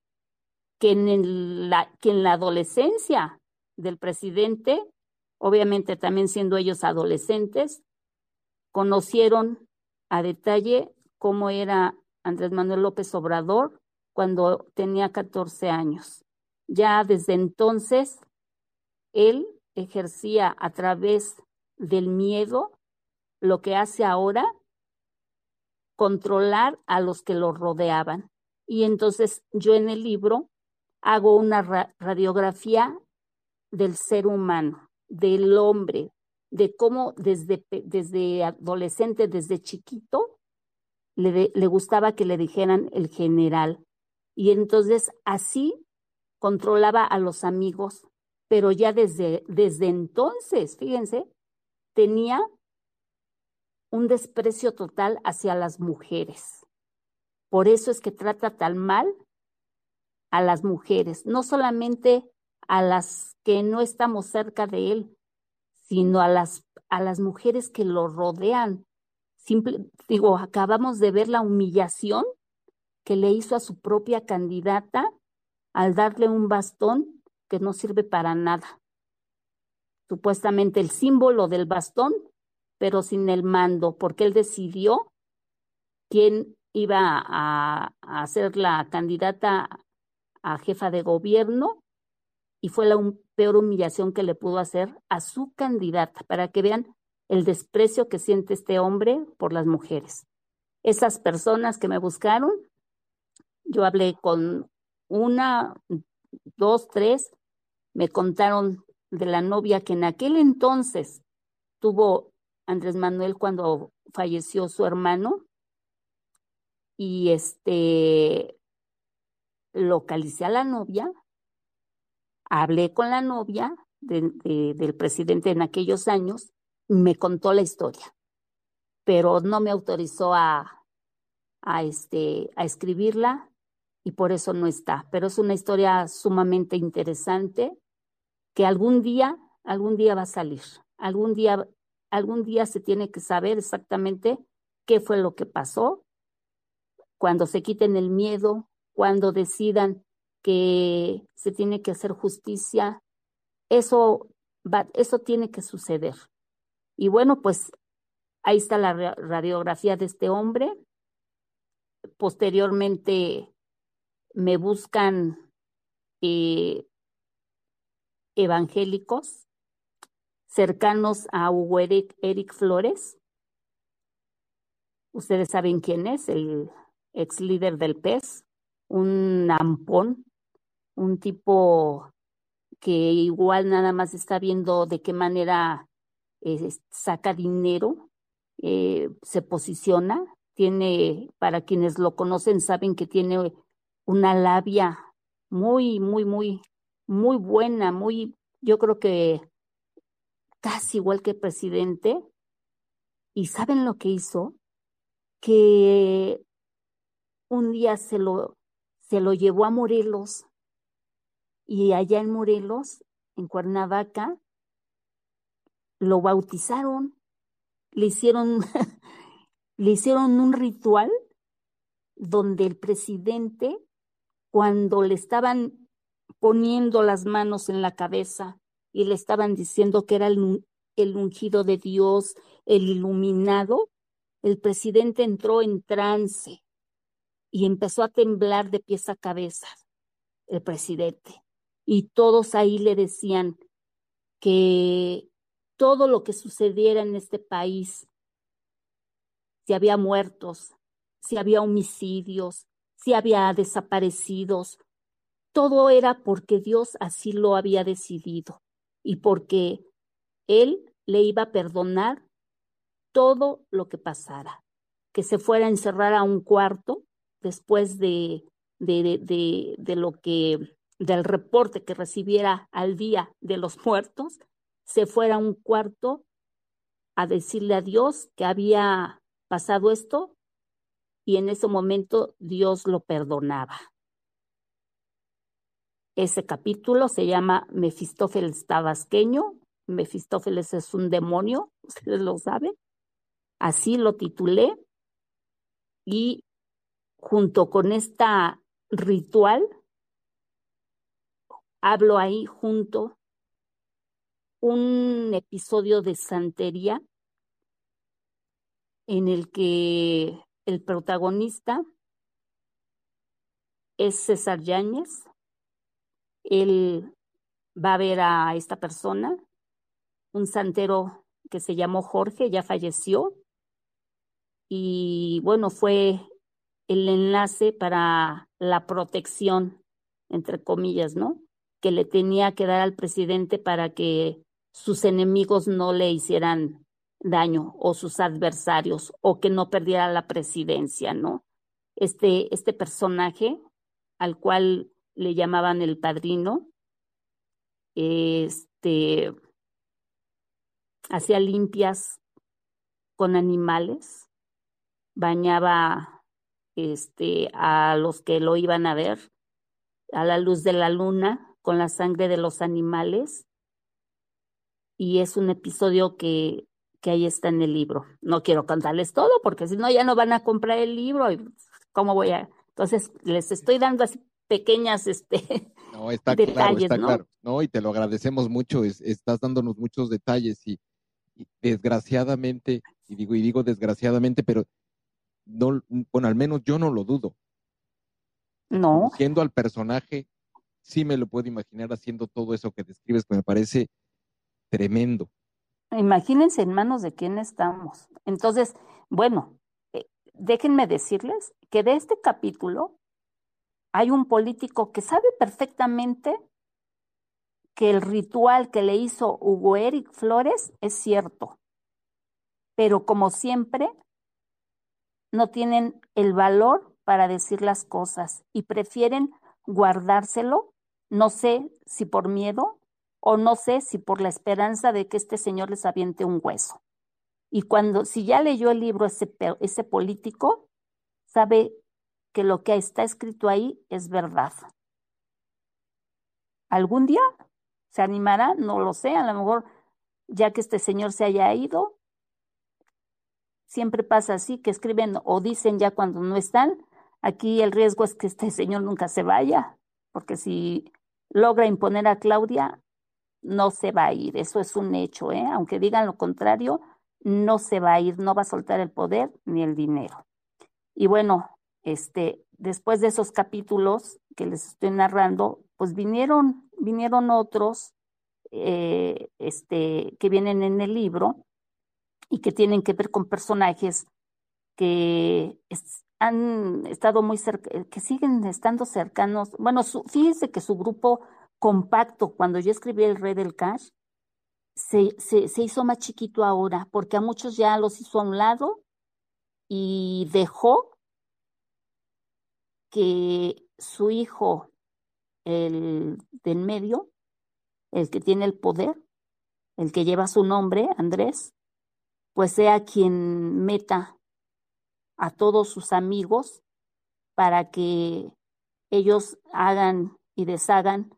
que en, la, que en la adolescencia del presidente, obviamente también siendo ellos adolescentes, conocieron a detalle cómo era Andrés Manuel López Obrador cuando tenía 14 años. Ya desde entonces, él ejercía a través del miedo lo que hace ahora, controlar a los que lo rodeaban. Y entonces yo en el libro hago una radiografía del ser humano, del hombre, de cómo desde, desde adolescente, desde chiquito, le, le gustaba que le dijeran el general. Y entonces así controlaba a los amigos, pero ya desde, desde entonces, fíjense, tenía un desprecio total hacia las mujeres. Por eso es que trata tan mal a las mujeres, no solamente a las que no estamos cerca de él, sino a las, a las mujeres que lo rodean. Simple, digo, acabamos de ver la humillación que le hizo a su propia candidata al darle un bastón que no sirve para nada. Supuestamente el símbolo del bastón, pero sin el mando, porque él decidió quién iba a, a ser la candidata a jefa de gobierno y fue la peor humillación que le pudo hacer a su candidata, para que vean el desprecio que siente este hombre por las mujeres. Esas personas que me buscaron, yo hablé con una, dos, tres, me contaron de la novia que en aquel entonces tuvo Andrés Manuel cuando falleció su hermano y este localicé a la novia hablé con la novia del presidente en aquellos años, me contó la historia, pero no me autorizó a, a, este, a escribirla y por eso no está. Pero es una historia sumamente interesante que algún día algún día va a salir, algún día, algún día se tiene que saber exactamente qué fue lo que pasó, cuando se quiten el miedo, cuando decidan que se tiene que hacer justicia, eso eso tiene que suceder. Y bueno, pues ahí está la radiografía de este hombre. Posteriormente me buscan eh, evangélicos cercanos a Hugo Eric, Eric Flores. Ustedes saben quién es, el ex líder del PES, un ampón, un tipo que igual nada más está viendo de qué manera eh, saca dinero, eh, se posiciona, tiene, para quienes lo conocen, saben que tiene una labia muy, muy, muy, muy buena, muy, yo creo que casi igual que presidente. ¿Y saben lo que hizo? Que un día se lo, se lo llevó a Morelos y allá en Morelos, en Cuernavaca, lo bautizaron, le hicieron, le hicieron un ritual donde el presidente, cuando le estaban poniendo las manos en la cabeza y le estaban diciendo que era el, el ungido de Dios, el iluminado, el presidente entró en trance y empezó a temblar de pies a cabeza el presidente. Y todos ahí le decían que todo lo que sucediera en este país, si había muertos, si había homicidios, si había desaparecidos, todo era porque Dios así lo había decidido y porque Él le iba a perdonar todo lo que pasara. Que se fuera a encerrar a un cuarto después de, de, de, de lo que, del reporte que recibiera al día de los muertos, se fuera a un cuarto a decirle a Dios que había pasado esto y en ese momento Dios lo perdonaba. Ese capítulo se llama Mefistófeles Tabasqueño. Mefistófeles es un demonio, ustedes lo saben. Así lo titulé. Y junto con esta ritual, hablo ahí junto un episodio de santería en el que el protagonista es César Yáñez, él va a ver a esta persona, un santero que se llamó Jorge, ya falleció, y bueno, fue el enlace para la protección, entre comillas, ¿no? Que le tenía que dar al presidente para que sus enemigos no le hicieran daño o sus adversarios o que no perdiera la presidencia, ¿no? Este, este personaje al cual le llamaban el padrino, este, hacía limpias con animales, bañaba este, a los que lo iban a ver a la luz de la luna con la sangre de los animales. Y es un episodio que, que ahí está en el libro. No quiero contarles todo porque si no ya no van a comprar el libro y cómo voy a... Entonces les estoy dando así pequeñas este, no, está claro, está claro. No, y te lo agradecemos mucho, estás dándonos muchos detalles y, desgraciadamente, y digo, y digo desgraciadamente, pero no, bueno, al menos yo no lo dudo. No. Siendo al personaje, sí me lo puedo imaginar haciendo todo eso que describes, que me parece tremendo. Imagínense en manos de quién estamos. Entonces, bueno, eh, déjenme decirles que de este capítulo hay un político que sabe perfectamente que el ritual que le hizo Hugo Eric Flores es cierto, pero como siempre, no tienen el valor para decir las cosas y prefieren guardárselo, no sé si por miedo o no sé si por la esperanza de que este señor les aviente un hueso. Y cuando, si ya leyó el libro ese, ese político, sabe que lo que está escrito ahí es verdad. Algún día ¿Se animará? No lo sé, a lo mejor ya que este señor se haya ido, siempre pasa así, que escriben o dicen ya cuando no están. Aquí el riesgo es que este señor nunca se vaya, porque si logra imponer a Claudia, no se va a ir, eso es un hecho, ¿eh? aunque digan lo contrario, no se va a ir, no va a soltar el poder ni el dinero. Y bueno, este, después de esos capítulos que les estoy narrando, pues vinieron, vinieron otros eh, este, que vienen en el libro y que tienen que ver con personajes que han estado muy cerca, que siguen estando cercanos. Bueno, fíjense que su grupo compacto, cuando yo escribí El Rey del Cash, se, se, se hizo más chiquito ahora, porque a muchos ya los hizo a un lado y dejó que su hijo, el de en medio, el que tiene el poder, el que lleva su nombre, Andrés, pues sea quien meta a todos sus amigos para que ellos hagan y deshagan.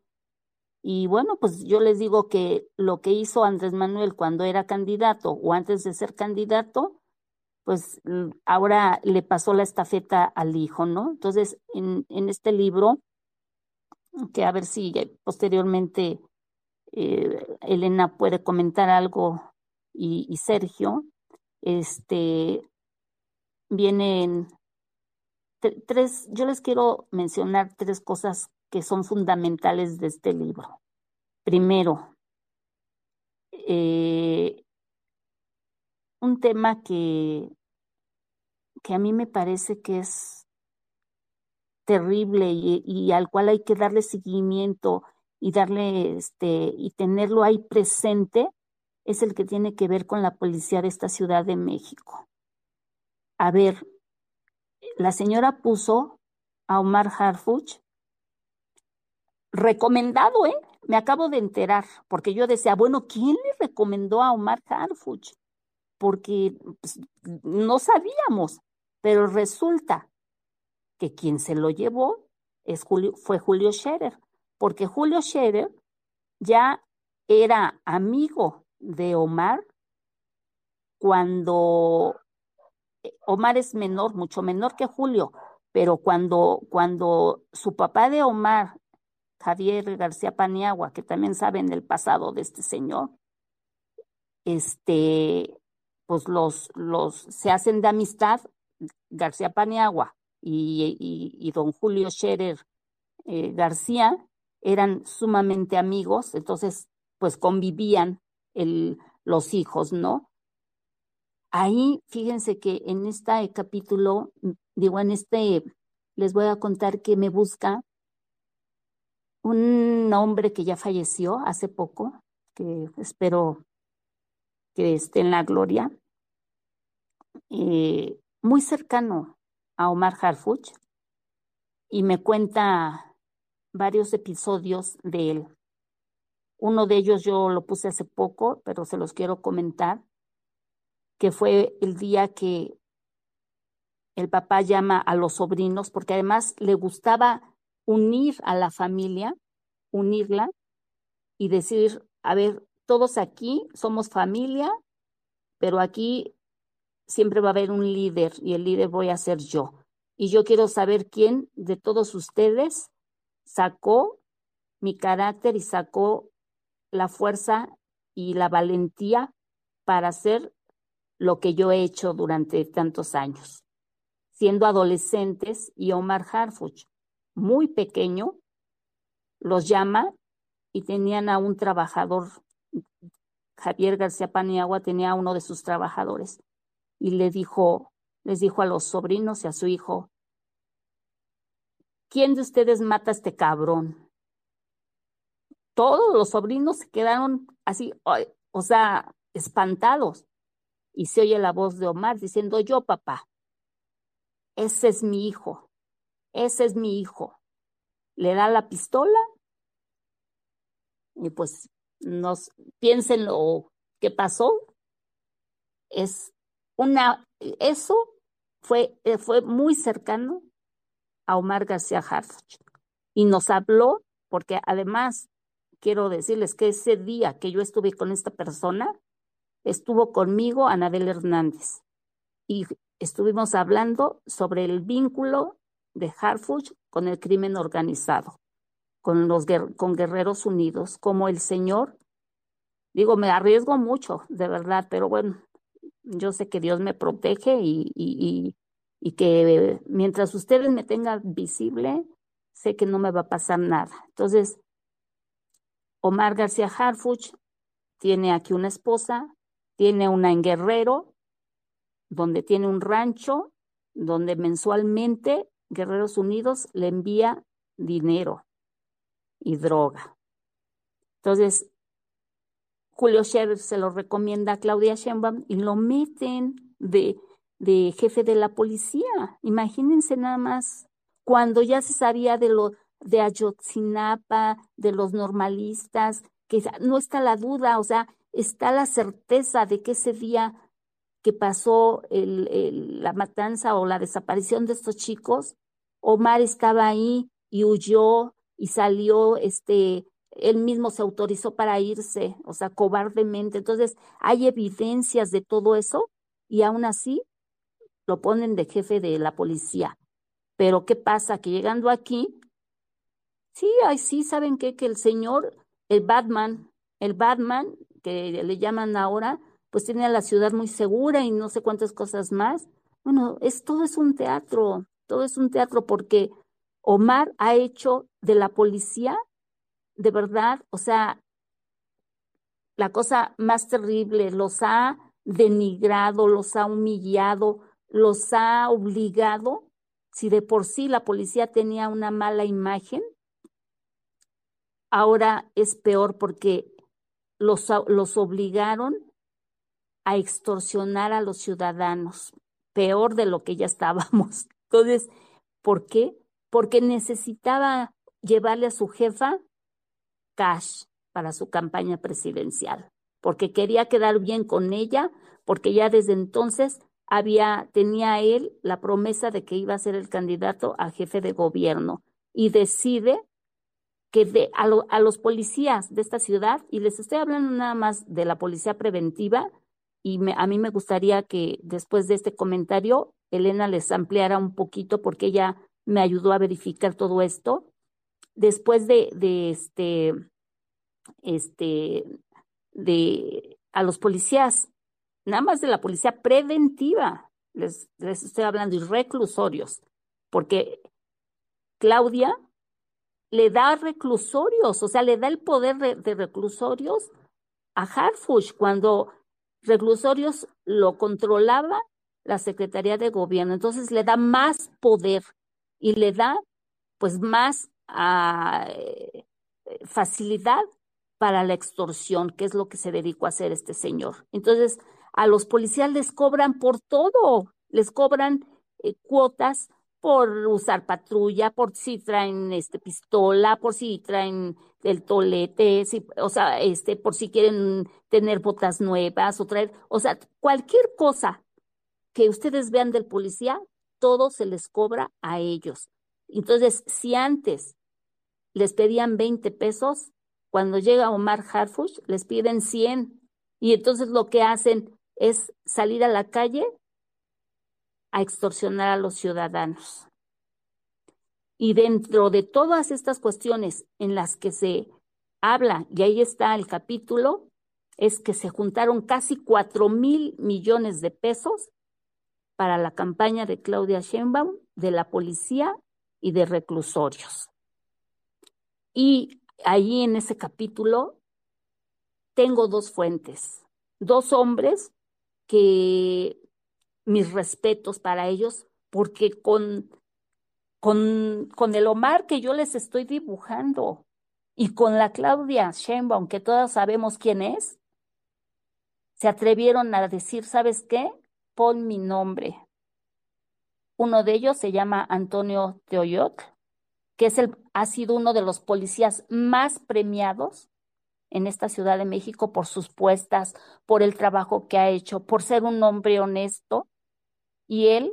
Y bueno, pues yo les digo que lo que hizo Andrés Manuel cuando era candidato o antes de ser candidato, pues ahora le pasó la estafeta al hijo, ¿no? Entonces, en, en este libro, que a ver si posteriormente eh, Elena puede comentar algo y, y, Sergio, este, vienen tres, yo les quiero mencionar tres cosas que son fundamentales de este libro. Primero, eh, un tema que, que a mí me parece que es terrible y, y, al cual hay que darle seguimiento y darle este y tenerlo ahí presente es el que tiene que ver con la policía de esta Ciudad de México. A ver, la señora puso a Omar Harfuch recomendado, ¿eh? Me acabo de enterar, porque yo decía, bueno, ¿quién le recomendó a Omar Harfuch? porque pues, no sabíamos, pero resulta que quien se lo llevó es Julio, fue Julio Scherer, porque Julio Scherer ya era amigo de Omar cuando Omar es menor, mucho menor que Julio, pero cuando, cuando su papá de Omar, Javier García Paniagua, que también saben el pasado de este señor, este, pues los, los se hacen de amistad García Paniagua y, y, don Julio Scherer eh, García eran sumamente amigos, entonces pues convivían el, los hijos, ¿no? Ahí, fíjense que en este capítulo, digo, en este, les voy a contar que me busca un hombre que ya falleció hace poco, que espero que esté en la gloria, eh, muy cercano a Omar Harfuch, y me cuenta varios episodios de él. Uno de ellos yo lo puse hace poco, pero se los quiero comentar, que fue el día que el papá llama a los sobrinos, porque además le gustaba unir a la familia, unirla y decir, a ver, todos aquí somos familia, pero aquí siempre va a haber un líder y el líder voy a ser yo. Y yo quiero saber quién de todos ustedes sacó mi carácter y sacó la fuerza y la valentía para hacer lo que yo he hecho durante tantos años. Siendo adolescentes y Omar Harfuch, muy pequeño, los llama y tenían a un trabajador Javier García Paniagua tenía a uno de sus trabajadores y le dijo, les dijo a los sobrinos y a su hijo, ¿quién de ustedes mata a este cabrón? Todos los sobrinos se quedaron así, o sea, espantados. Y se oye la voz de Omar diciendo, yo papá, ese es mi hijo, ese es mi hijo. Le da la pistola y pues nos piensen lo que pasó, es una, eso fue, eh, fue muy cercano a Omar García Harfuch y nos habló porque además quiero decirles que ese día que yo estuve con esta persona, estuvo conmigo Anabel Hernández y estuvimos hablando sobre el vínculo de Harfuch con el crimen organizado, con los con Guerreros Unidos, como el señor, digo, me arriesgo mucho, de verdad, pero bueno, yo sé que Dios me protege y, y, y que mientras ustedes me tengan visible, sé que no me va a pasar nada. Entonces, Omar García Harfuch tiene aquí una esposa, tiene una en Guerrero, donde tiene un rancho, donde mensualmente Guerreros Unidos le envía dinero y droga. Entonces, Julio Scherer se lo recomienda a Claudia Sheinbaum y lo meten de, de jefe de la policía. Imagínense nada más cuando ya se sabía de lo de Ayotzinapa, de los normalistas, que no está la duda, o sea, está la certeza de que ese día que pasó el, la matanza o la desaparición de estos chicos, Omar estaba ahí y huyó y salió, este, él mismo se autorizó para irse, o sea, cobardemente. Entonces, hay evidencias de todo eso y aún así lo ponen de jefe de la policía. Pero ¿qué pasa? Que llegando aquí, sí, ay, sí, ¿saben qué? Que el señor, el Batman, el Batman, que le llaman ahora, pues tiene a la ciudad muy segura y no sé cuántas cosas más. Bueno, es, todo es un teatro, todo es un teatro porque Omar ha hecho de la policía, de verdad, o sea, la cosa más terrible, los ha denigrado, los ha humillado, los ha obligado, si de por sí la policía tenía una mala imagen, ahora es peor porque los, los obligaron a extorsionar a los ciudadanos, peor de lo que ya estábamos. Entonces, ¿por qué? Porque necesitaba llevarle a su jefa cash para su campaña presidencial, porque quería quedar bien con ella, porque ya desde entonces había, tenía él la promesa de que iba a ser el candidato a jefe de gobierno y decide que de, a, a los policías de esta ciudad, y les estoy hablando nada más de la policía preventiva, y a mí me gustaría que después de este comentario, Elena les ampliara un poquito porque ella me ayudó a verificar todo esto. Después de, de este, este, de a los policías, nada más de la policía preventiva, les, les estoy hablando, y reclusorios, porque Claudia le da reclusorios, o sea, le da el poder de, reclusorios a Harfush cuando reclusorios lo controlaba la Secretaría de Gobierno, entonces le da más poder y le da pues más eh, facilidad para la extorsión, que es lo que se dedicó a hacer este señor. Entonces, a los policías les cobran por todo, les cobran eh, cuotas por usar patrulla, por si traen este pistola, por si traen el tolete, si, o sea, este, por si quieren tener botas nuevas o traer, o sea, cualquier cosa que ustedes vean del policía, todo se les cobra a ellos. Entonces, si antes les pedían 20 pesos, cuando llega Omar Harfush les piden 100 y entonces lo que hacen es salir a la calle a extorsionar a los ciudadanos. Y dentro de todas estas cuestiones en las que se habla, y ahí está el capítulo, es que se juntaron casi cuatro mil millones de pesos para la campaña de Claudia Sheinbaum, de la policía y de reclusorios. Y ahí en ese capítulo tengo dos fuentes, dos hombres que mis respetos para ellos, porque con, con, con el Omar que yo les estoy dibujando y con la Claudia Sheinbaum, que todas sabemos quién es, se atrevieron a decir, ¿sabes qué? Pon mi nombre. Uno de ellos se llama Antonio Teoyot, que es el, ha sido uno de los policías más premiados en esta Ciudad de México por sus puestas, por el trabajo que ha hecho, por ser un hombre honesto y él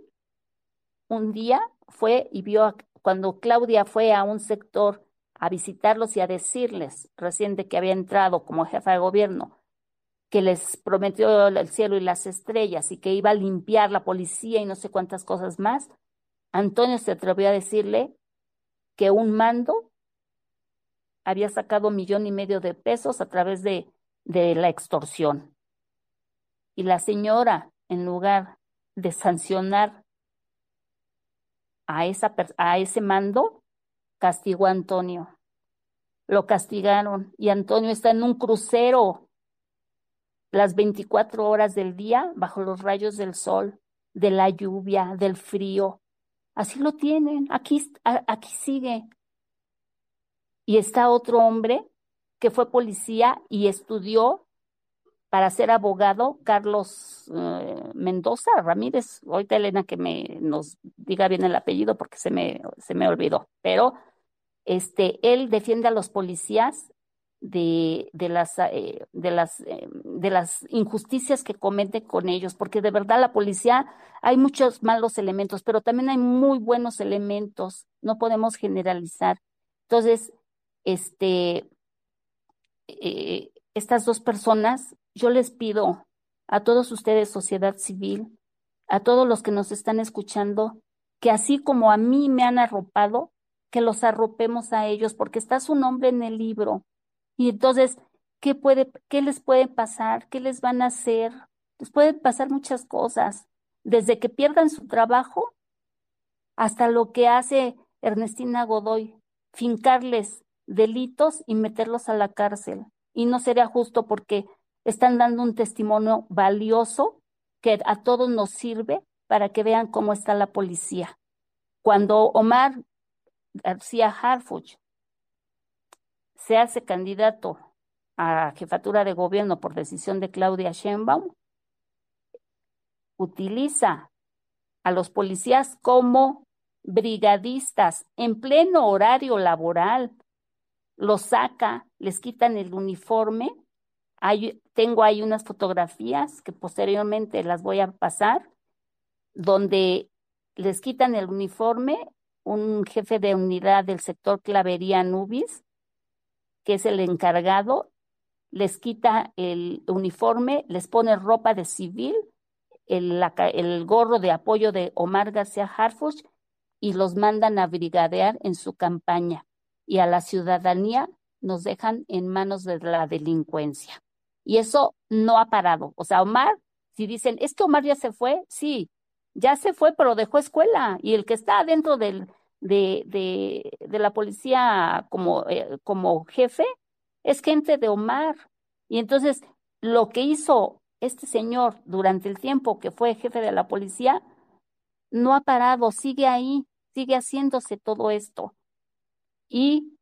un día fue y vio cuando Claudia fue a un sector a visitarlos y a decirles, recién que había entrado como jefa de gobierno, que les prometió el cielo y las estrellas y que iba a limpiar la policía y no sé cuántas cosas más, Antonio se atrevió a decirle que un mando había sacado un millón y medio de pesos a través de, de la extorsión. Y la señora, en lugar de sancionar a, esa, a ese mando, castigó a Antonio. Lo castigaron y Antonio está en un crucero las 24 horas del día bajo los rayos del sol, de la lluvia, del frío. Así lo tienen, aquí, aquí sigue. Y está otro hombre que fue policía y estudió para ser abogado, Carlos eh, Mendoza Ramírez. Ahorita Elena que me nos diga bien el apellido porque se me, se me olvidó, pero este, él defiende a los policías de, de las, eh, de, las, eh, de las injusticias que cometen con ellos, porque de verdad la policía hay muchos malos elementos, pero también hay muy buenos elementos, no podemos generalizar. Entonces, este, estas dos personas, yo les pido a todos ustedes, sociedad civil, a todos los que nos están escuchando, que así como a mí me han arropado, que los arropemos a ellos, porque está su nombre en el libro y entonces, ¿qué puede, qué les puede pasar? ¿Qué les van a hacer? Les pueden pasar muchas cosas, desde que pierdan su trabajo hasta lo que hace Ernestina Godoy, fincarles delitos y meterlos a la cárcel. Y no sería justo porque están dando un testimonio valioso que a todos nos sirve para que vean cómo está la policía. Cuando Omar García Harfuch se hace candidato a jefatura de gobierno por decisión de Claudia Sheinbaum, utiliza a los policías como brigadistas en pleno horario laboral, los saca, les quitan el uniforme. Tengo ahí unas fotografías que posteriormente las voy a pasar, donde les quitan el uniforme un jefe de unidad del sector Clavería Nubis, que es el encargado, les quita el uniforme, les pone ropa de civil, el, el gorro de apoyo de Omar García Harfuch y los mandan a brigadear en su campaña. Y a la ciudadanía nos dejan en manos de la delincuencia. Y eso no ha parado. O sea, Omar, si dicen, es que Omar ya se fue, sí, ya se fue, pero dejó escuela. Y el que está dentro del, de, de, de la policía como, eh, como jefe es gente de Omar. Y entonces lo que hizo este señor durante el tiempo que fue jefe de la policía no ha parado, sigue ahí, sigue haciéndose todo esto. Y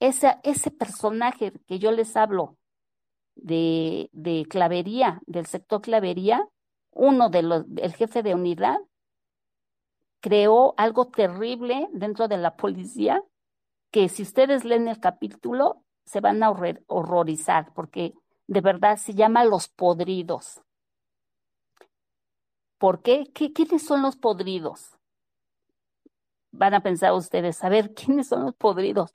ese, ese personaje que yo les hablo de, de clavería, del sector clavería, uno de los, el jefe de unidad, creó algo terrible dentro de la policía, que si ustedes leen el capítulo, se van a horrorizar, porque de verdad se llama Los Podridos. ¿Por qué? ¿Qué ¿Quiénes son los podridos? Van a pensar ustedes, a ver, ¿quiénes son los podridos?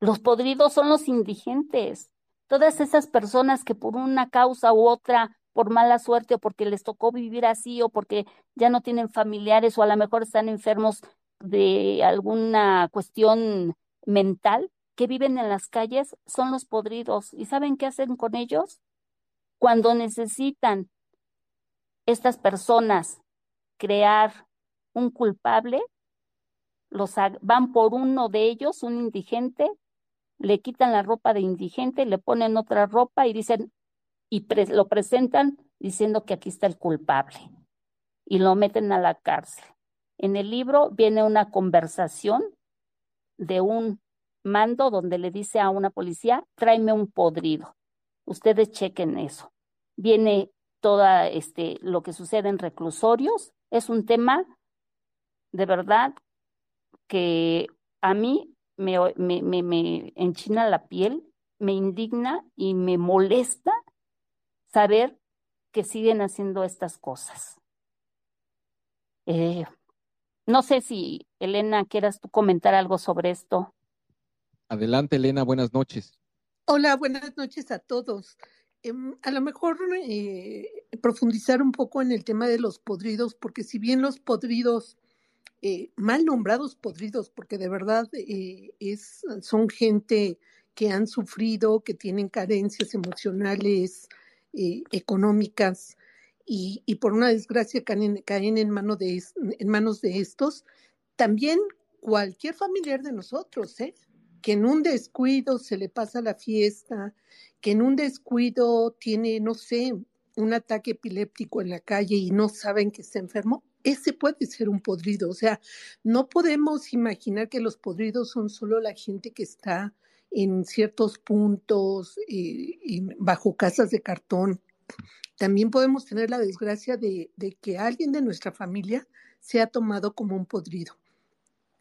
Los podridos son los indigentes, todas esas personas que por una causa u otra por mala suerte o porque les tocó vivir así o porque ya no tienen familiares o a lo mejor están enfermos de alguna cuestión mental que viven en las calles son los podridos. ¿Y saben qué hacen con ellos? Cuando necesitan estas personas crear un culpable, los van por uno de ellos, un indigente, le quitan la ropa de indigente, le ponen otra ropa y dicen, y lo presentan diciendo que aquí está el culpable y lo meten a la cárcel. En el libro viene una conversación de un mando donde le dice a una policía, tráeme un podrido. Ustedes chequen eso. Viene toda este lo que sucede en reclusorios. Es un tema de verdad que a mí me, me, me, me enchina la piel, me indigna y me molesta saber que siguen haciendo estas cosas. Eh, no sé si, Elena, quieras tú comentar algo sobre esto. Adelante, Elena, buenas noches. Hola, buenas noches a todos. Em, a lo mejor eh, profundizar un poco en el tema de los podridos, porque si bien los podridos, eh, mal nombrados podridos, porque de verdad eh, es, son gente que han sufrido, que tienen carencias emocionales, económicas, y, por una desgracia caen, caen en, de, en manos de estos, también cualquier familiar de nosotros, ¿eh? que en un descuido se le pasa la fiesta, que en un descuido tiene, no sé, un ataque epiléptico en la calle y no saben que está enfermo, ese puede ser un podrido. O sea, no podemos imaginar que los podridos son solo la gente que está en ciertos puntos, eh, bajo casas de cartón. También podemos tener la desgracia de, de que alguien de nuestra familia sea tomado como un podrido.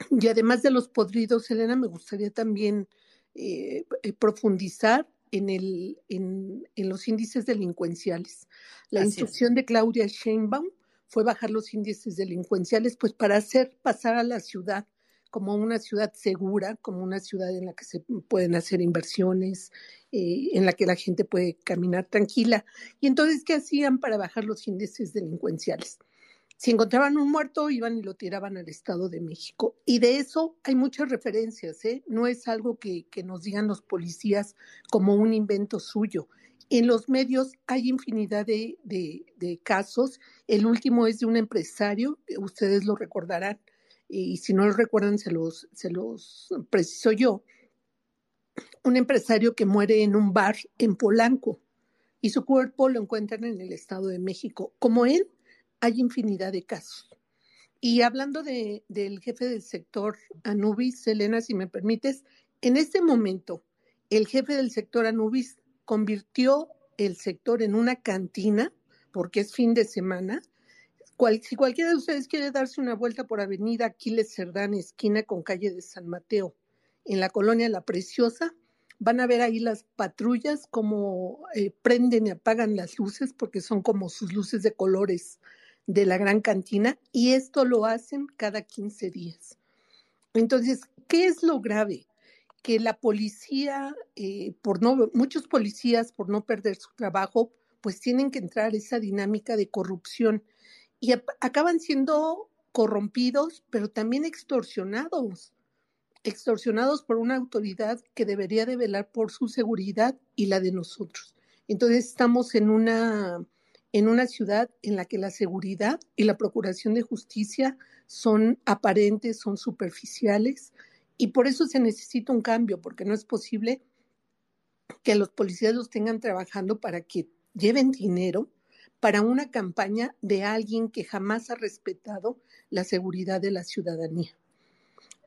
Y además de los podridos, Elena, me gustaría también eh, eh, profundizar en, el, en, en, los índices delincuenciales. La instrucción de Claudia Sheinbaum fue bajar los índices delincuenciales, pues para hacer pasar a la ciudad como una ciudad segura, como una ciudad en la que se pueden hacer inversiones, eh, en la que la gente puede caminar tranquila. Y entonces, ¿qué hacían para bajar los índices delincuenciales? Si encontraban un muerto, iban y lo tiraban al Estado de México. Y de eso hay muchas referencias, ¿eh? No es algo que, que nos digan los policías como un invento suyo. En los medios hay infinidad de, casos. El último es de un empresario, ustedes lo recordarán, y si no lo recuerdan, se los, preciso yo. Un empresario que muere en un bar en Polanco y su cuerpo lo encuentran en el Estado de México. Como él, hay infinidad de casos. Y hablando de, del jefe del sector Anubis, Selena, si me permites, en este momento el jefe del sector Anubis convirtió el sector en una cantina, porque es fin de semana. si cualquiera de ustedes quiere darse una vuelta por Avenida Aquiles Cerdán, esquina con calle de San Mateo, en la colonia La Preciosa, van a ver ahí las patrullas como eh, prenden y apagan las luces, porque son como sus luces de colores de la gran cantina y esto lo hacen cada 15 días. Entonces, ¿qué es lo grave? Que la policía, eh, por no, muchos policías, por no perder su trabajo, pues tienen que entrar esa dinámica de corrupción y acaban siendo corrompidos, pero también extorsionados, extorsionados por una autoridad que debería de velar por su seguridad y la de nosotros. Entonces estamos en una en una ciudad en la que la seguridad y la procuración de justicia son aparentes, son superficiales, y por eso se necesita un cambio, porque no es posible que los policías los tengan trabajando para que lleven dinero para una campaña de alguien que jamás ha respetado la seguridad de la ciudadanía.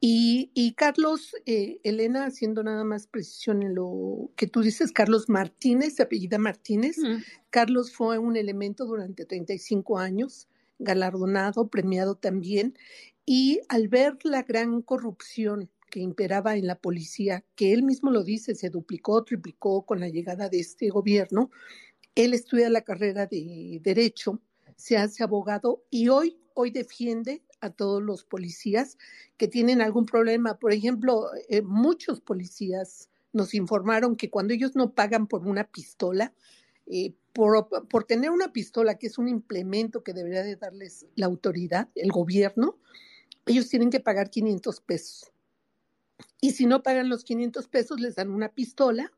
Y, Carlos, eh, Elena, haciendo nada más precisión en lo que tú dices, Carlos Martínez, apellida Martínez. Carlos fue un elemento durante 35 años, galardonado, premiado también. Y al ver la gran corrupción que imperaba en la policía, que él mismo lo dice, se duplicó, triplicó con la llegada de este gobierno, él estudia la carrera de Derecho, se hace abogado y hoy, hoy defiende a todos los policías que tienen algún problema. Por ejemplo, eh, muchos policías nos informaron que cuando ellos no pagan por una pistola, eh, por, por, tener una pistola, que es un implemento que debería de darles la autoridad, el gobierno, ellos tienen que pagar 500 pesos. Y si no pagan los 500 pesos, les dan una pistola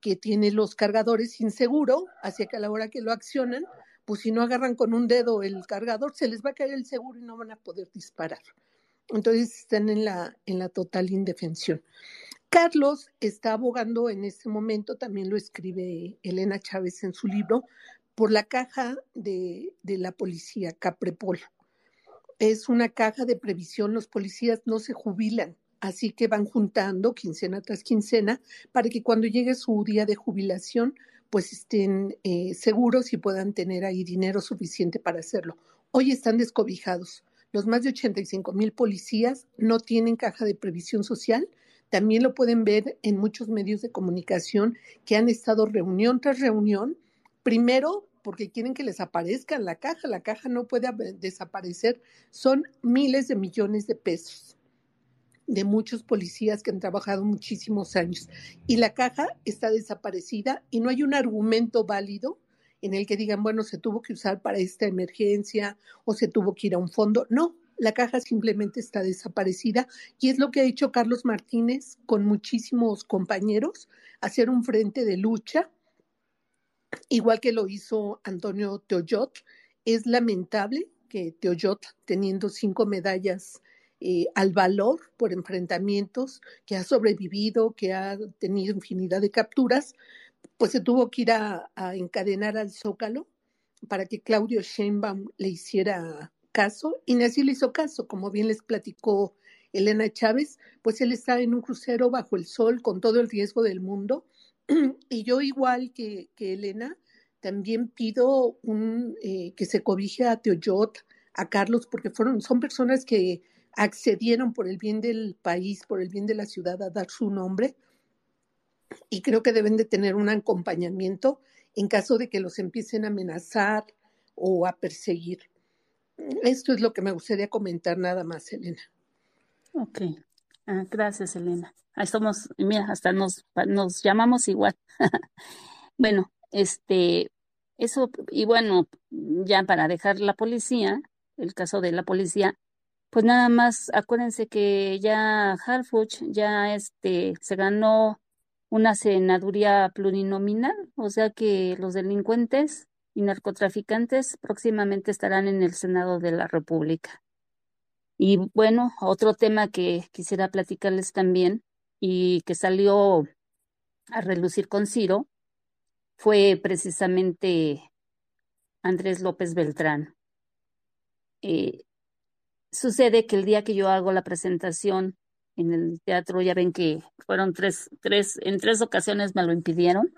que tiene los cargadores sin seguro, así que a la hora que lo accionan, pues si no agarran con un dedo el cargador, se les va a caer el seguro y no van a poder disparar. Entonces están en la, en la total indefensión. Carlos está abogando en este momento, también lo escribe Elena Chávez en su libro, por la caja de, de la policía, Caprepol. Es una caja de previsión, los policías no se jubilan, así que van juntando quincena tras quincena para que cuando llegue su día de jubilación pues estén eh, seguros y puedan tener ahí dinero suficiente para hacerlo. Hoy están descobijados. Los más de 85 mil policías no tienen caja de previsión social. También lo pueden ver en muchos medios de comunicación que han estado reunión tras reunión. Primero, porque quieren que les aparezca la caja. La caja no puede desaparecer. Son miles de millones de pesos. De muchos policías que han trabajado muchísimos años. Y la caja está desaparecida y no hay un argumento válido en el que digan, bueno, se tuvo que usar para esta emergencia o se tuvo que ir a un fondo. No, la caja simplemente está desaparecida y es lo que ha hecho Carlos Martínez con muchísimos compañeros, hacer un frente de lucha, igual que lo hizo Antonio Teoyot. Es lamentable que Teoyot, teniendo cinco medallas eh, al valor por enfrentamientos, que ha sobrevivido, que ha tenido infinidad de capturas, pues se tuvo que ir a, encadenar al Zócalo para que Claudio Sheinbaum le hiciera caso, y así le hizo caso, como bien les platicó Elena Chávez, pues él está en un crucero bajo el sol con todo el riesgo del mundo, y yo igual que, que Elena, también pido un, eh, que se cobije a Teoyot, a Carlos, porque fueron, son personas que accedieron por el bien del país, por el bien de la ciudad a dar su nombre y creo que deben de tener un acompañamiento en caso de que los empiecen a amenazar o a perseguir. Esto es lo que me gustaría comentar nada más, Elena. Ok, ah, gracias, Elena. Ahí somos, mira, hasta nos, nos llamamos igual. bueno, este, eso, y bueno, ya para dejar la policía, el caso de la policía, pues nada más acuérdense que ya Harfuch ya este se ganó una senaduría plurinominal, o sea que los delincuentes y narcotraficantes próximamente estarán en el Senado de la República. Y bueno, otro tema que quisiera platicarles también y que salió a relucir con Ciro fue precisamente Andrés López Beltrán. Eh, Sucede que el día que yo hago la presentación en el teatro, ya ven que fueron tres, tres, en tres ocasiones me lo impidieron,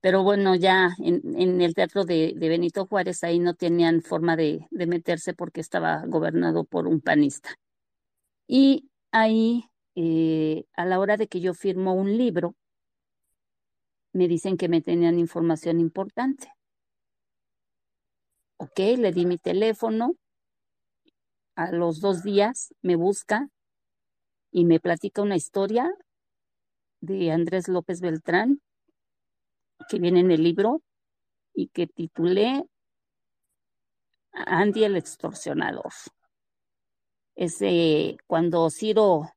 pero bueno, ya en, el teatro de, Benito Juárez ahí no tenían forma de, de meterse porque estaba gobernado por un panista. Y ahí, eh, a la hora de que yo firmo un libro, me dicen que me tenían información importante. Ok, le di mi teléfono, a los dos días me busca y me platica una historia de Andrés López Beltrán que viene en el libro y que titulé Andy el extorsionador. Ese, cuando Ciro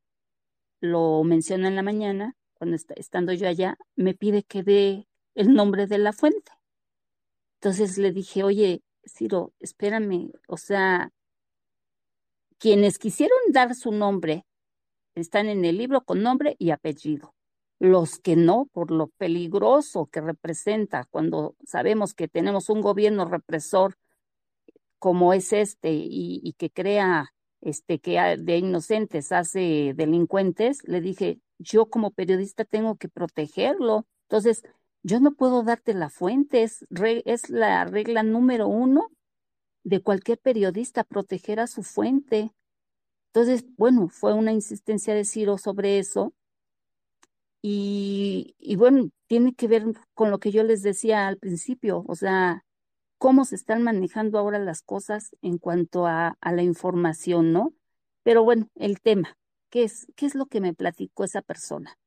lo menciona en la mañana, cuando estando yo allá, me pide que dé el nombre de la fuente. Entonces le dije, oye, Ciro, espérame, o sea, quienes quisieron dar su nombre están en el libro con nombre y apellido. Los que no, por lo peligroso que representa cuando sabemos que tenemos un gobierno represor como es este y, que crea este que de inocentes hace delincuentes, le dije, yo como periodista tengo que protegerlo. Entonces, yo no puedo darte la fuente, es, es la regla número uno de cualquier periodista proteger a su fuente. Entonces, bueno, fue una insistencia de Ciro sobre eso. Y, y, bueno, tiene que ver con lo que yo les decía al principio, o sea, cómo se están manejando ahora las cosas en cuanto a, a la información, ¿no? Pero bueno, el tema, ¿qué es, ¿qué es lo que me platicó esa persona?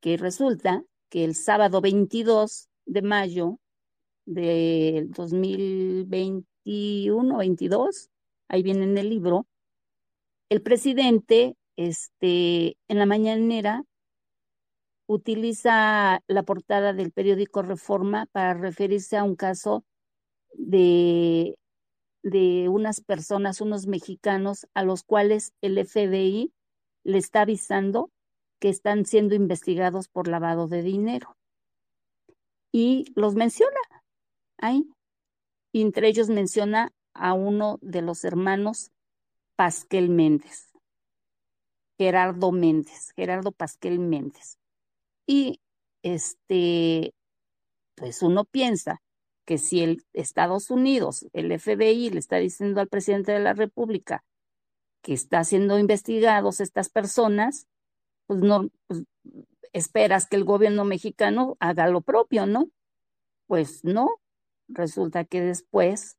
Que resulta que el sábado 22 de mayo del 2021-22, ahí viene en el libro, el presidente, este, en la mañanera, utiliza la portada del periódico Reforma para referirse a un caso de, de unas personas, unos mexicanos, a los cuales el FBI le está avisando que están siendo investigados por lavado de dinero. Y los menciona ahí. Y entre ellos menciona a uno de los hermanos Pasquel Méndez. Gerardo Méndez, Gerardo Pasquel Méndez. Y este, pues uno piensa que si el Estados Unidos, el FBI, le está diciendo al presidente de la República que está siendo investigados estas personas, pues no pues esperas que el gobierno mexicano haga lo propio, ¿no? Pues no, resulta que después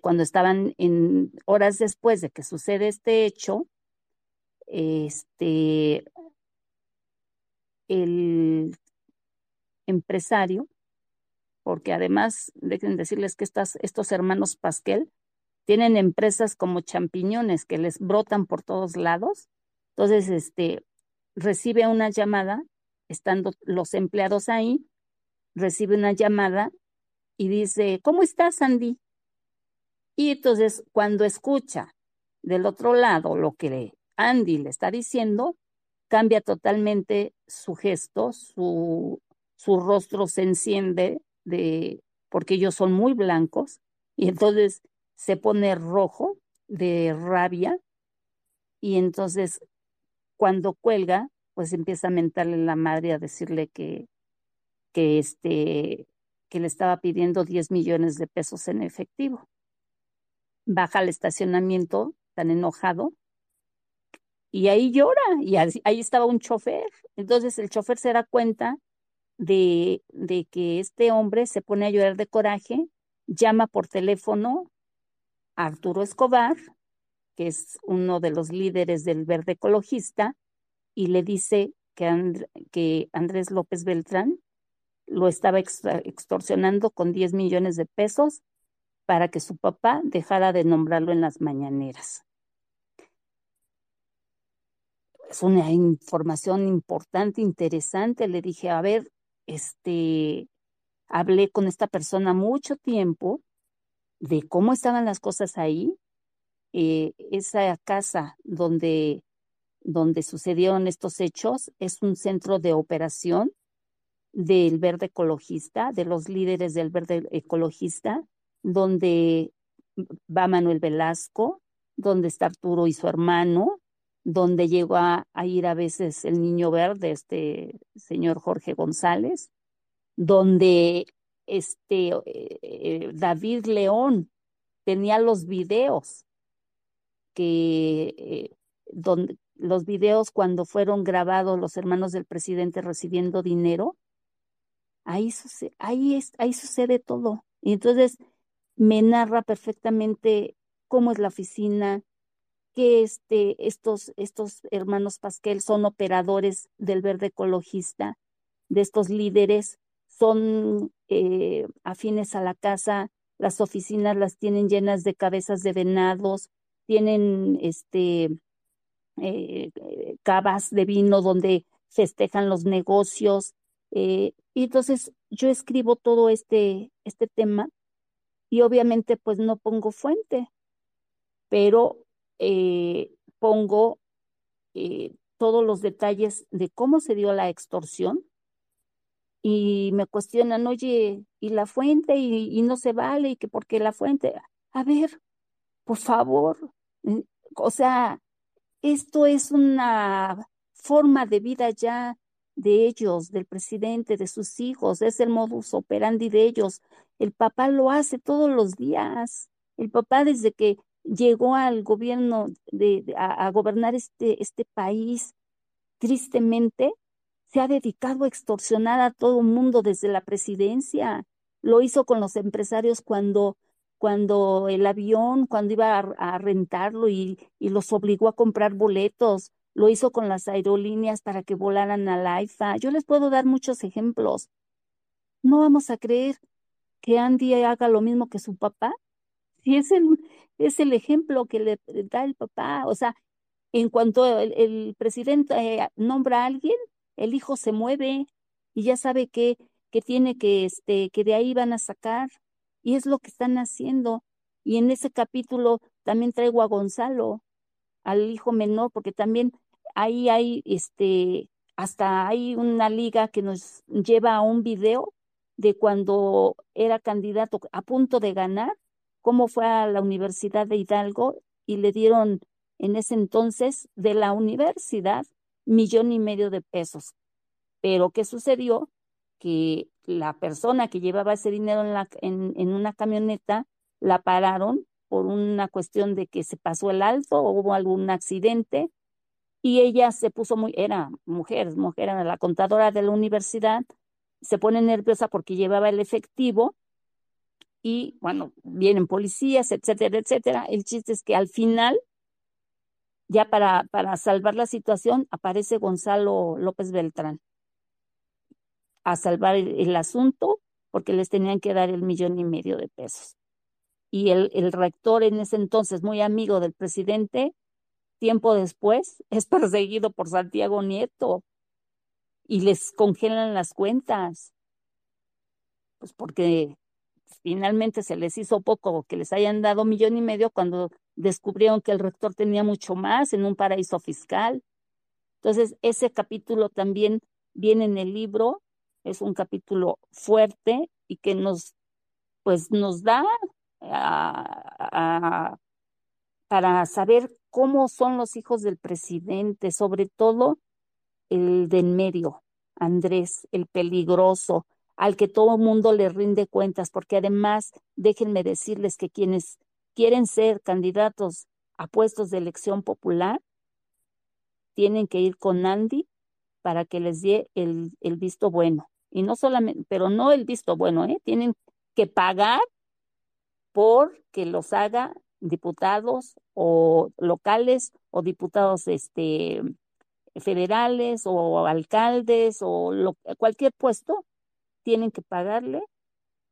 cuando estaban en horas después de que sucede este hecho, este, el empresario, porque además, dejen decirles que estas, estos hermanos Pasquel tienen empresas como champiñones que les brotan por todos lados. Entonces, este, recibe una llamada, estando los empleados ahí, recibe una llamada y dice, ¿cómo estás, Andy? Y entonces, cuando escucha del otro lado lo que Andy le está diciendo, cambia totalmente su gesto, su, su rostro se enciende de, porque ellos son muy blancos, y entonces se pone rojo de rabia, y entonces cuando cuelga, pues empieza a mentarle la madre a decirle que, que este, que le estaba pidiendo 10 millones de pesos en efectivo. Baja al estacionamiento tan enojado y ahí llora y ahí estaba un chofer. Entonces el chofer se da cuenta de, de que este hombre se pone a llorar de coraje, llama por teléfono a Arturo Escobar, que es uno de los líderes del verde ecologista, y le dice que, que Andrés López Beltrán lo estaba extorsionando con 10 millones de pesos para que su papá dejara de nombrarlo en las mañaneras. Es una información importante, interesante. Le dije, a ver, este, hablé con esta persona mucho tiempo de cómo estaban las cosas ahí. Eh, esa casa donde, donde sucedieron estos hechos es un centro de operación del verde ecologista, de los líderes del verde ecologista, donde va Manuel Velasco, donde está Arturo y su hermano, donde llegó a, ir a veces el niño verde, este señor Jorge González, donde este eh, David León tenía los videos que eh, donde los videos cuando fueron grabados los hermanos del presidente recibiendo dinero ahí, sucede, ahí, sucede todo. Y entonces me narra perfectamente cómo es la oficina, que este, estos, estos hermanos Pasquel son operadores del verde ecologista, de estos líderes, son eh, afines a la casa, las oficinas las tienen llenas de cabezas de venados, tienen este eh, eh de vino donde festejan los negocios, eh, y entonces yo escribo todo este, este tema y obviamente pues no pongo fuente, pero eh, pongo eh, todos los detalles de cómo se dio la extorsión y me cuestionan, oye, ¿y la fuente? Y, y no se vale, y que por qué la fuente. A ver, por favor, o sea, esto es una forma de vida ya de ellos, del presidente, de sus hijos, es el modus operandi de ellos. El papá lo hace todos los días. El papá desde que llegó al gobierno de, a, gobernar este, este país, tristemente, se ha dedicado a extorsionar a todo el mundo desde la presidencia. Lo hizo con los empresarios cuando, cuando el avión, cuando iba a, rentarlo y, y los obligó a comprar boletos lo hizo con las aerolíneas para que volaran a la AIFA. Yo les puedo dar muchos ejemplos. No vamos a creer que Andy haga lo mismo que su papá. Si es el, es el ejemplo que le da el papá. O sea, en cuanto el, presidente eh, nombra a alguien, el hijo se mueve y ya sabe que, que tiene que, este, que de ahí van a sacar. Y es lo que están haciendo. Y en ese capítulo también traigo a Gonzalo, al hijo menor, porque también ahí hay, este, hasta hay una liga que nos lleva a un video de cuando era candidato a punto de ganar, cómo fue a la Universidad de Hidalgo y le dieron en ese entonces de la universidad millón y medio de pesos. Pero ¿qué sucedió? Que la persona que llevaba ese dinero en, la, en, en una camioneta la pararon por una cuestión de que se pasó el alto o hubo algún accidente y ella se puso muy, era mujer, mujer, era la contadora de la universidad, se pone nerviosa porque llevaba el efectivo y bueno, vienen policías, etcétera, etcétera. El chiste es que al final ya para, para salvar la situación aparece Gonzalo López Beltrán a salvar el, asunto porque les tenían que dar el millón y medio de pesos. Y el, el rector en ese entonces, muy amigo del presidente, tiempo después es perseguido por Santiago Nieto y les congelan las cuentas. Pues porque finalmente se les hizo poco que les hayan dado millón y medio cuando descubrieron que el rector tenía mucho más en un paraíso fiscal. Entonces, ese capítulo también viene en el libro, es un capítulo fuerte y que nos, pues, nos da para saber cómo son los hijos del presidente, sobre todo el de en medio, Andrés, el peligroso, al que todo mundo le rinde cuentas, porque además, déjenme decirles que quienes quieren ser candidatos a puestos de elección popular, tienen que ir con Andy para que les dé el, visto bueno. Y no solamente, pero no el visto bueno, ¿eh? tienen que pagar por que los haga diputados o locales o diputados este federales o alcaldes o cualquier puesto tienen que pagarle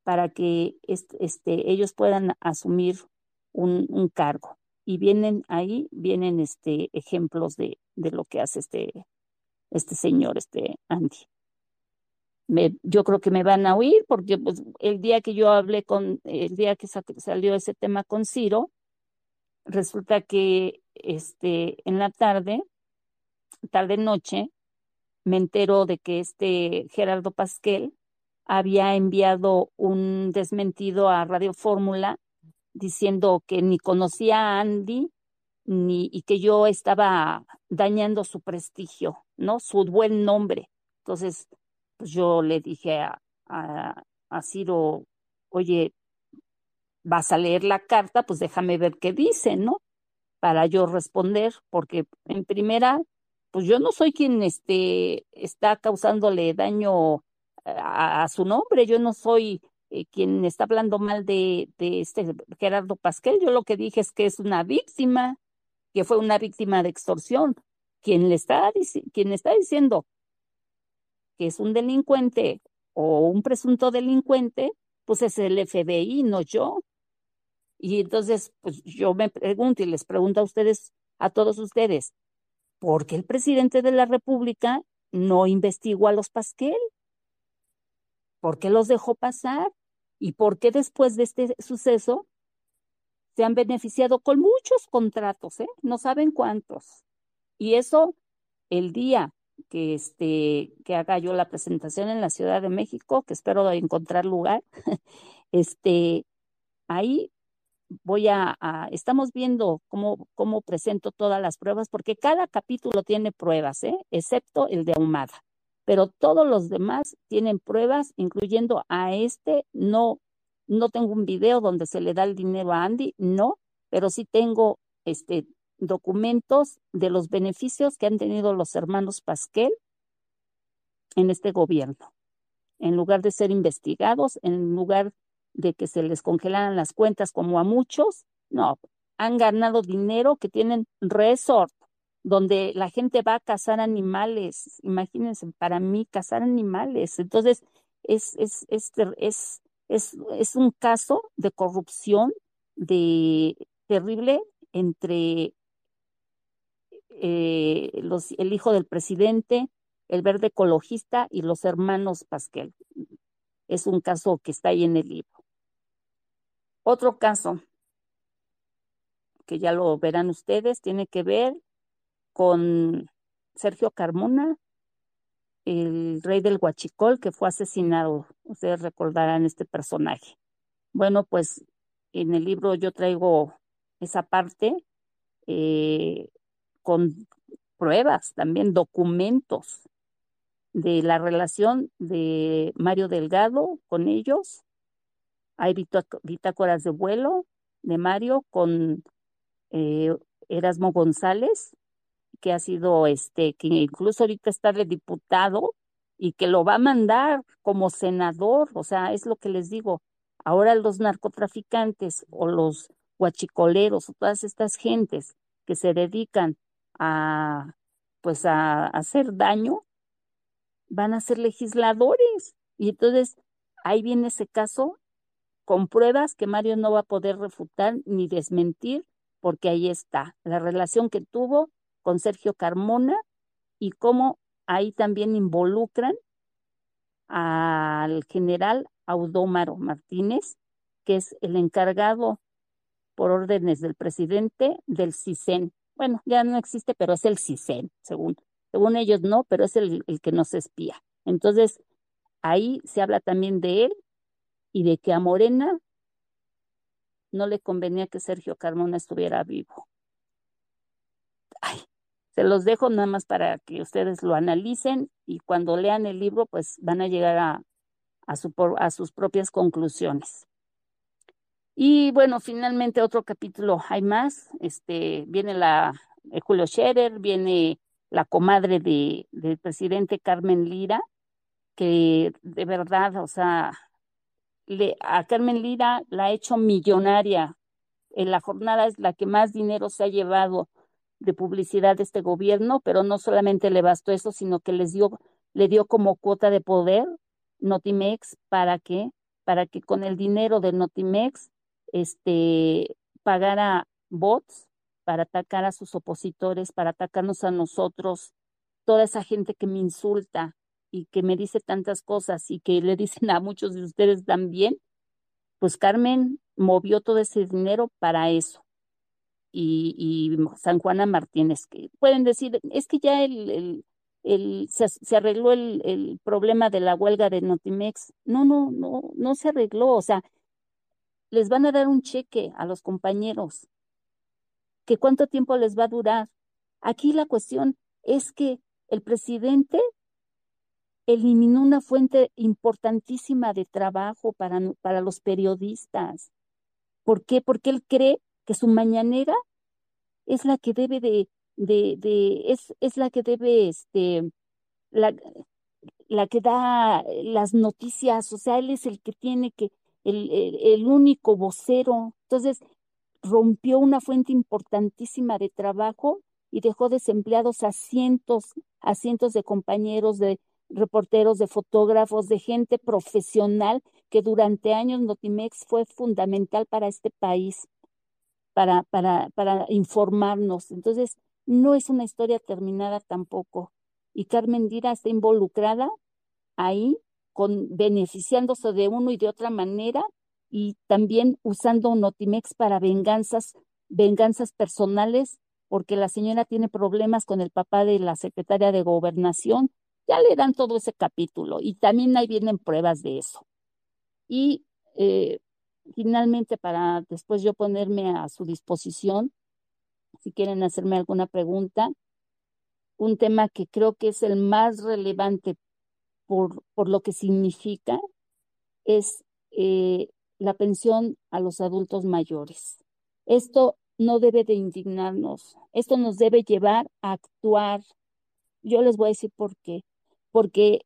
para que este, ellos puedan asumir un, un, cargo. Y vienen ahí, vienen este, ejemplos de, de lo que hace este, este señor, este Andy. Me, yo creo que me van a oír porque pues, el día que yo hablé con, el día que salió ese tema con Ciro, resulta que este, en la tarde, tarde noche, me entero de que este Gerardo Pasquel había enviado un desmentido a Radio Fórmula diciendo que ni conocía a Andy ni y que yo estaba dañando su prestigio, ¿no? Su buen nombre. Entonces, pues yo le dije a, a, a Ciro, oye, vas a leer la carta, pues déjame ver qué dice, ¿no? Para yo responder, porque en primera, pues yo no soy quien este, está causándole daño a, su nombre, yo no soy eh, quien está hablando mal de, de este Gerardo Pasquel, yo lo que dije es que es una víctima, que fue una víctima de extorsión. Quien le está, quien está diciendo que es un delincuente o un presunto delincuente, pues es el FBI, no yo. Y entonces, pues yo me pregunto y les pregunto a ustedes, a todos ustedes, ¿por qué el presidente de la República no investigó a los Pasquel? ¿Por qué los dejó pasar? ¿Y por qué después de este suceso se han beneficiado con muchos contratos, ¿eh? No saben cuántos. Y eso, el día que, este, que haga yo la presentación en la Ciudad de México, que espero encontrar lugar, este, ahí voy a, estamos viendo cómo, cómo presento todas las pruebas, porque cada capítulo tiene pruebas, ¿eh? excepto el de Ahumada. Pero todos los demás tienen pruebas, incluyendo a este, no, no tengo un video donde se le da el dinero a Andy, no, pero sí tengo este documentos de los beneficios que han tenido los hermanos Pasquel en este gobierno. En lugar de ser investigados, en lugar de que se les congelaran las cuentas como a muchos, no, han ganado dinero que tienen resort, donde la gente va a cazar animales. Imagínense, para mí, cazar animales. Entonces, es, es, es, es, es, es un caso de corrupción de terrible entre eh, los, el hijo del presidente, el verde ecologista y los hermanos Pasquel. Es un caso que está ahí en el libro. Otro caso, que ya lo verán ustedes, tiene que ver con Sergio Carmona, el rey del Huachicol, que fue asesinado. Ustedes recordarán este personaje. Bueno, pues en el libro yo traigo esa parte eh, con pruebas, también documentos de la relación de Mario Delgado con ellos hay bitácoras de vuelo de Mario con eh, Erasmo González, que ha sido este, que incluso ahorita está de diputado y que lo va a mandar como senador, o sea, es lo que les digo. Ahora los narcotraficantes o los guachicoleros o todas estas gentes que se dedican a pues a, hacer daño, van a ser legisladores. Y entonces ahí viene ese caso con pruebas que Mario no va a poder refutar ni desmentir, porque ahí está la relación que tuvo con Sergio Carmona y cómo ahí también involucran al general Audómaro Martínez, que es el encargado por órdenes del presidente del CISEN. Bueno, ya no existe, pero es el CISEN, según, según ellos no, pero es el, el que nos espía. Entonces, ahí se habla también de él y de que a Morena no le convenía que Sergio Carmona estuviera vivo. Ay, se los dejo nada más para que ustedes lo analicen y cuando lean el libro, pues van a llegar a, a, su, a sus propias conclusiones. Y bueno, finalmente otro capítulo hay más. Este, viene la eh, Julio Scherer, viene la comadre de, del presidente Carmen Lira, que de verdad, o sea, le, a Carmen Lira la ha hecho millonaria. En la jornada es la que más dinero se ha llevado de publicidad de este gobierno, pero no solamente le bastó eso, sino que les dio, le dio como cuota de poder Notimex para que, para que con el dinero de Notimex, este, pagara bots para atacar a sus opositores, para atacarnos a nosotros, toda esa gente que me insulta y que me dice tantas cosas y que le dicen a muchos de ustedes también, pues Carmen movió todo ese dinero para eso y, San Juana Martínez, que pueden decir, es que ya el, el, se, arregló el, el, problema de la huelga de Notimex. No, no, no, no se arregló. O sea, les van a dar un cheque a los compañeros. ¿Que cuánto tiempo les va a durar? Aquí la cuestión es que el presidente eliminó una fuente importantísima de trabajo para, para los periodistas. ¿Por qué? Porque él cree que su mañanera es la que debe de, de, es, es la que debe, este, la, la que da las noticias, o sea, él es el que tiene que, el, el, el único vocero. Entonces, rompió una fuente importantísima de trabajo y dejó desempleados a cientos, a cientos de compañeros, de reporteros, de fotógrafos, de gente profesional que durante años Notimex fue fundamental para este país para, para, para informarnos. Entonces, no es una historia terminada tampoco. Y Carmen Dira está involucrada ahí, con, beneficiándose de uno y de otra manera, y también usando Notimex para venganzas, venganzas personales, porque la señora tiene problemas con el papá de la secretaria de gobernación. Ya le dan todo ese capítulo y también ahí vienen pruebas de eso. Y eh, finalmente, para después yo ponerme a su disposición, si quieren hacerme alguna pregunta, un tema que creo que es el más relevante por, por lo que significa, es eh, la pensión a los adultos mayores. Esto no debe de indignarnos, esto nos debe llevar a actuar. Yo les voy a decir por qué. Porque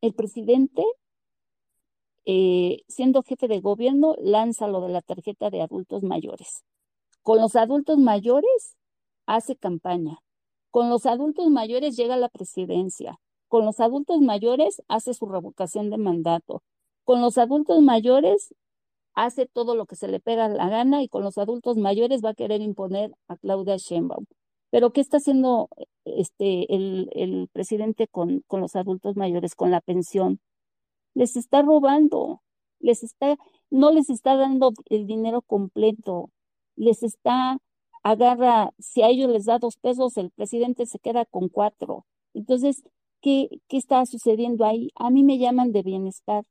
el presidente eh, siendo jefe de gobierno, lanza lo de la tarjeta de adultos mayores. Con los adultos mayores hace campaña. Con los adultos mayores llega a la presidencia. Con los adultos mayores hace su revocación de mandato. Con los adultos mayores hace todo lo que se le pega la gana y con los adultos mayores va a querer imponer a Claudia Sheinbaum. Pero ¿qué está haciendo este el, el presidente con, con los adultos mayores, con la pensión? les está robando, les está, no les está dando el dinero completo, les está, agarra, si a ellos les da dos pesos, el presidente se queda con cuatro. Entonces, ¿qué, qué está sucediendo ahí? A mí me llaman de bienestar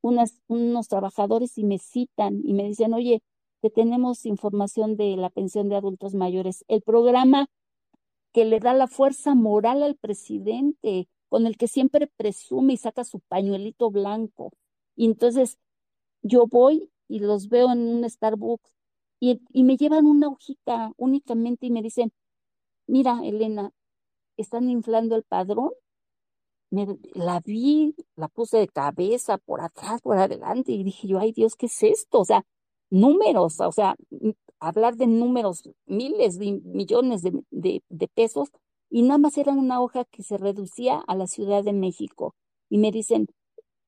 unas, unos trabajadores y me citan y me dicen, oye, que tenemos información de la pensión de adultos mayores. El programa que le da la fuerza moral al presidente, con el que siempre presume y saca su pañuelito blanco. Y entonces yo voy y los veo en un Starbucks y, me llevan una hojita únicamente y me dicen, mira, Elena, están inflando el padrón. Me, la vi, la puse de cabeza, por atrás, por adelante, y dije yo, ay Dios, ¿qué es esto? O sea, números, o sea, hablar de números, miles de millones de, de, pesos, y nada más era una hoja que se reducía a la Ciudad de México. Y me dicen,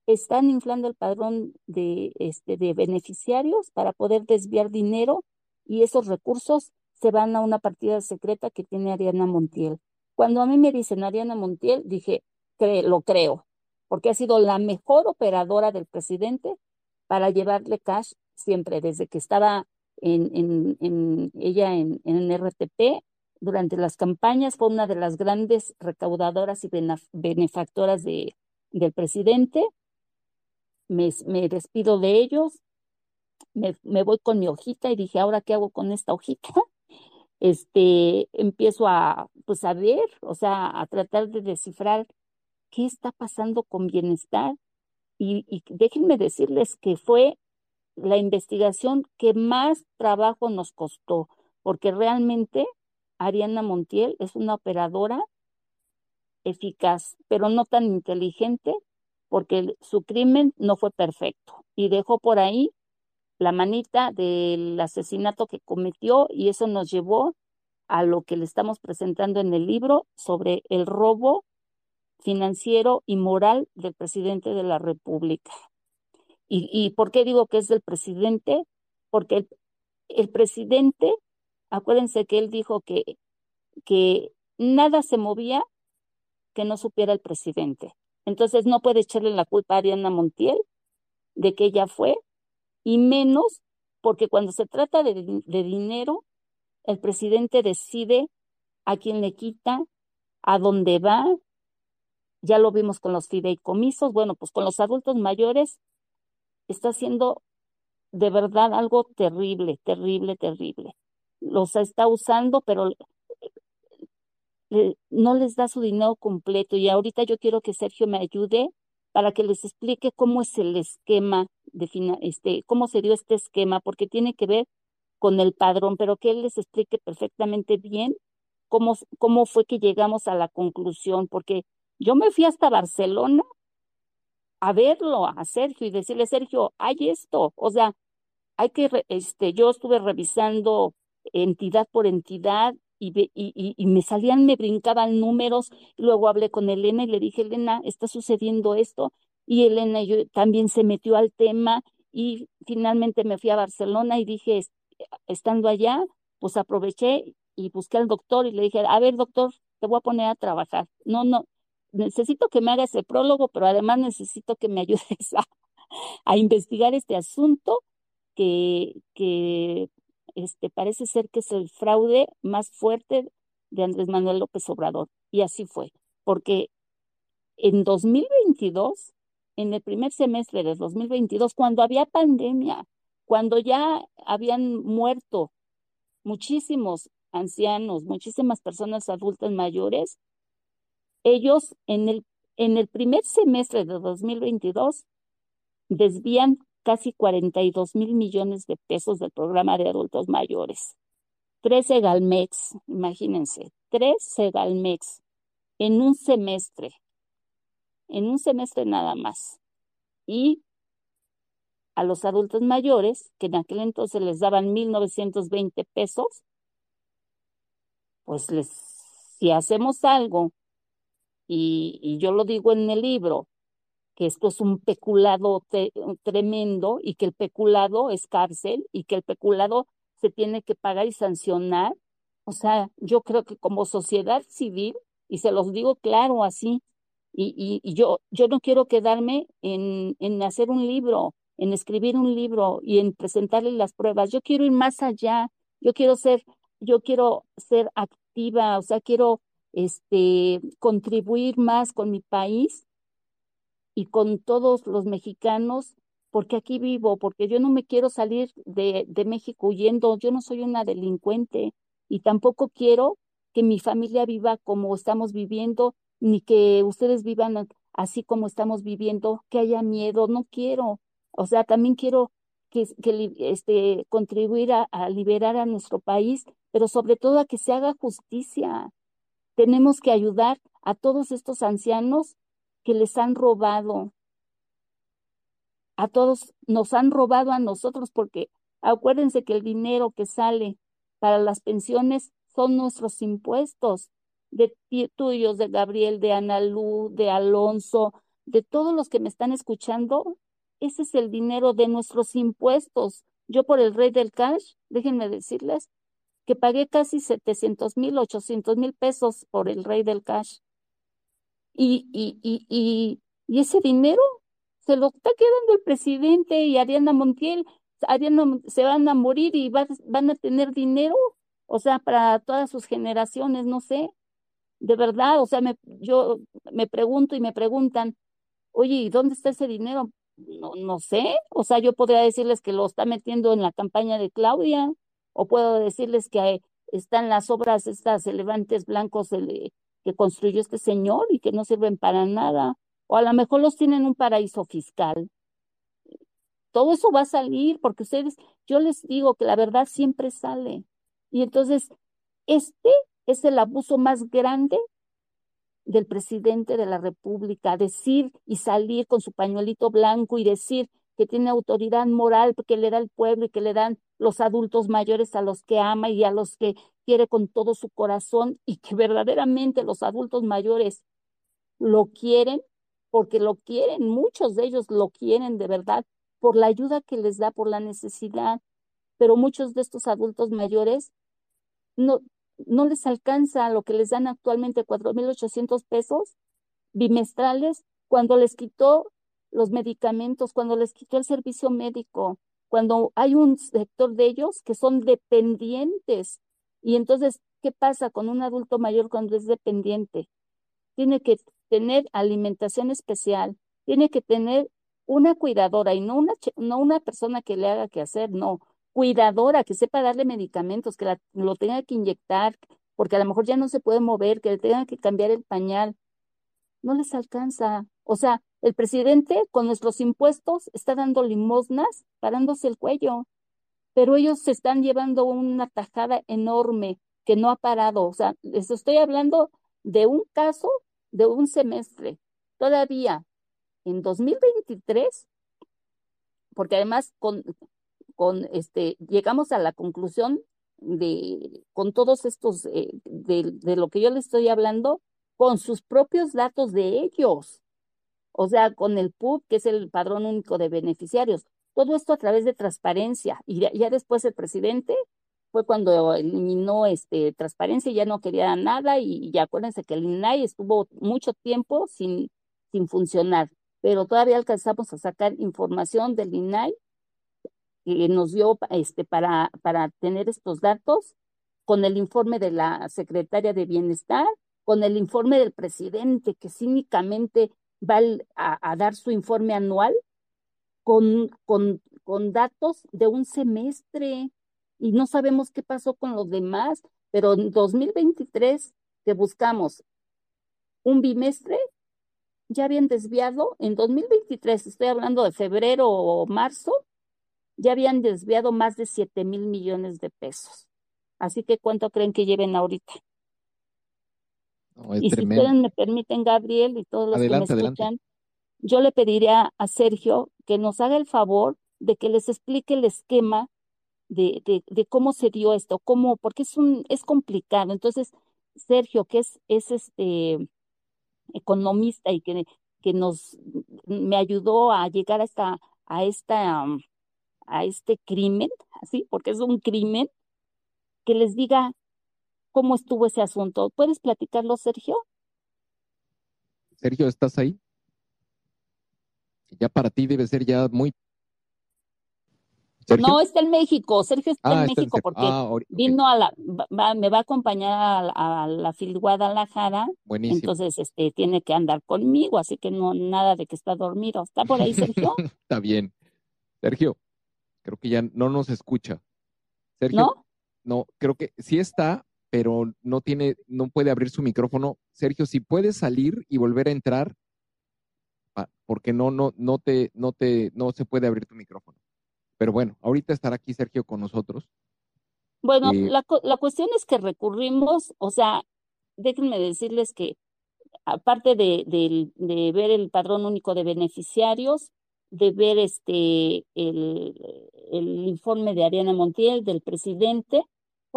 están inflando el padrón de, este, de beneficiarios para poder desviar dinero y esos recursos se van a una partida secreta que tiene Ariana Montiel. Cuando a mí me dicen Ariana Montiel, dije, lo creo, porque ha sido la mejor operadora del presidente para llevarle cash siempre, desde que estaba en, en, ella en, en RTP, durante las campañas, fue una de las grandes recaudadoras y benefactoras de, del presidente. Me, me despido de ellos, me, me, voy con mi hojita y dije, ¿ahora qué hago con esta hojita? Este, empiezo a, pues a ver, o sea, a tratar de descifrar qué está pasando con bienestar. Y déjenme decirles que fue la investigación que más trabajo nos costó, porque realmente Ariana Montiel es una operadora eficaz, pero no tan inteligente, porque su crimen no fue perfecto y dejó por ahí la manita del asesinato que cometió y eso nos llevó a lo que le estamos presentando en el libro sobre el robo financiero y moral del presidente de la República. ¿Y, por qué digo que es del presidente? Porque el, presidente, acuérdense que él dijo que, que nada se movía que no supiera el presidente. Entonces no puede echarle la culpa a Ariana Montiel de que ella fue, y menos porque cuando se trata de, de dinero, el presidente decide a quién le quita, a dónde va. Ya lo vimos con los fideicomisos, bueno, pues con los adultos mayores está haciendo de verdad algo terrible, terrible, terrible. Los está usando, pero no les da su dinero completo. Y ahorita yo quiero que Sergio me ayude para que les explique cómo es el esquema de este, cómo se dio este esquema, porque tiene que ver con el padrón, pero que él les explique perfectamente bien cómo, cómo fue que llegamos a la conclusión, porque yo me fui hasta Barcelona a verlo a Sergio y decirle, Sergio, hay esto, o sea, hay que, este, yo estuve revisando entidad por entidad y, y, y, me salían, me brincaban números, luego hablé con Elena y le dije, Elena, está sucediendo esto, y Elena yo, también se metió al tema y finalmente me fui a Barcelona y dije, estando allá, pues aproveché y busqué al doctor y le dije, a ver, doctor, te voy a poner a trabajar. No, no, necesito que me hagas el prólogo, pero además necesito que me ayudes a, investigar este asunto que, que este, parece ser que es el fraude más fuerte de Andrés Manuel López Obrador. Y así fue, porque en 2022, en el primer semestre de 2022, cuando había pandemia, cuando ya habían muerto muchísimos ancianos, muchísimas personas adultas mayores, ellos en el, en el primer semestre de 2022 desvían casi 42 mil millones de pesos del programa de adultos mayores. Tres Segalmex, imagínense, tres Segalmex en un semestre, en un semestre nada más. Y a los adultos mayores, que en aquel entonces les daban 1.920 pesos, pues les, si hacemos algo y, yo lo digo en el libro, que esto es un peculado tremendo y que el peculado es cárcel y que el peculado se tiene que pagar y sancionar. O sea, yo creo que como sociedad civil, y se los digo claro así, y, y, yo, yo no quiero quedarme en, en hacer un libro, en escribir un libro y en presentarle las pruebas. Yo quiero ir más allá, yo quiero ser, yo quiero ser activa, o sea, quiero este, contribuir más con mi país y con todos los mexicanos, porque aquí vivo, porque yo no me quiero salir de, de México huyendo, yo no soy una delincuente y tampoco quiero que mi familia viva como estamos viviendo, ni que ustedes vivan así como estamos viviendo, que haya miedo, no quiero. O sea, también quiero que, que este, contribuir a, a liberar a nuestro país, pero sobre todo a que se haga justicia, tenemos que ayudar a todos estos ancianos que les han robado. A todos nos han robado a nosotros porque Acuérdense que el dinero que sale para las pensiones son nuestros impuestos, de tuyos, de Gabriel, de Analú, de Alonso, de todos los que me están escuchando, ese es el dinero de nuestros impuestos. Yo por el rey del cash, déjenme decirles que pagué casi 700 mil, 800 mil pesos por el rey del cash. Y, y, y, y, ese dinero se lo está quedando el presidente y Ariana Montiel. Ariana se van a morir y van a tener dinero, o sea, para todas sus generaciones, no sé. De verdad, o sea, me, yo me pregunto y me preguntan, oye, ¿y dónde está ese dinero? No, no sé, o sea, yo podría decirles que lo está metiendo en la campaña de Claudia, o puedo decirles que están las obras, estas elevantes blancos que construyó este señor y que no sirven para nada, o a lo mejor los tienen en un paraíso fiscal. Todo eso va a salir porque ustedes, yo les digo que la verdad siempre sale. Y entonces, este es el abuso más grande del presidente de la República, decir y salir con su pañuelito blanco y decir que tiene autoridad moral que le da el pueblo y que le dan los adultos mayores a los que ama y a los que quiere con todo su corazón y que verdaderamente los adultos mayores lo quieren porque lo quieren, muchos de ellos lo quieren de verdad por la ayuda que les da, por la necesidad, pero muchos de estos adultos mayores no, no les alcanza lo que les dan actualmente, 4.800 pesos bimestrales, cuando les quitó los medicamentos, cuando les quitó el servicio médico, cuando hay un sector de ellos que son dependientes. Y entonces, ¿qué pasa con un adulto mayor cuando es dependiente? Tiene que tener alimentación especial, tiene que tener una cuidadora y no una, no una persona que le haga que hacer, no, cuidadora, que sepa darle medicamentos, que lo tenga que inyectar, porque a lo mejor ya no se puede mover, que le tenga que cambiar el pañal. No les alcanza. O sea, el presidente con nuestros impuestos está dando limosnas, parándose el cuello, pero ellos se están llevando una tajada enorme que no ha parado. O sea, les estoy hablando de un caso de un semestre. Todavía en 2023, porque además con, con este, llegamos a la conclusión de, con todos estos, eh, de, de lo que yo les estoy hablando, con sus propios datos de ellos, o sea, con el PUB, que es el padrón único de beneficiarios. Todo esto a través de transparencia. Y ya, después el presidente fue cuando eliminó este transparencia y ya no quería nada y, ya acuérdense que el INAI estuvo mucho tiempo sin, sin funcionar, pero todavía alcanzamos a sacar información del INAI que nos dio este, para, para tener estos datos, con el informe de la secretaria de Bienestar, con el informe del presidente, que cínicamente va a, dar su informe anual, con, con, con datos de un semestre, y no sabemos qué pasó con los demás, pero en 2023 que buscamos un bimestre, ya habían desviado, en 2023, estoy hablando de febrero o marzo, ya habían desviado más de 7 mil millones de pesos. Así que, ¿cuánto creen que lleven ahorita? Y si ustedes me permiten, Gabriel, y todos los que me escuchan, yo le pediría a Sergio que nos haga el favor de que les explique el esquema de, de, de cómo se dio esto, cómo, porque es un, es complicado. Entonces, Sergio, que es, es este economista y que, que nos me ayudó a llegar a esta, a esta a este crimen, así, porque es un crimen, que les diga cómo estuvo ese asunto. ¿Puedes platicarlo, Sergio? Sergio, ¿estás ahí? Ya para ti debe ser ya muy... No, está en México. Sergio está en ah, México porque ah, vino a la, me va a acompañar a, la FIL Guadalajara. Buenísimo. Entonces, este, tiene que andar conmigo, así que no, nada de que está dormido. ¿Está por ahí, Sergio? está bien. Sergio, Creo que ya no nos escucha. Sergio, ¿No? No, creo que sí está, pero no tiene, no puede abrir su micrófono. Sergio, si puedes salir y volver a entrar, porque no, no, no te, no te, no se puede abrir tu micrófono. Pero bueno, ahorita estará aquí Sergio con nosotros. Bueno, eh, la, la cuestión es que recurrimos, o sea, déjenme decirles que aparte de, de, de ver el padrón único de beneficiarios, de ver este el, el informe de Ariana Montiel, del presidente.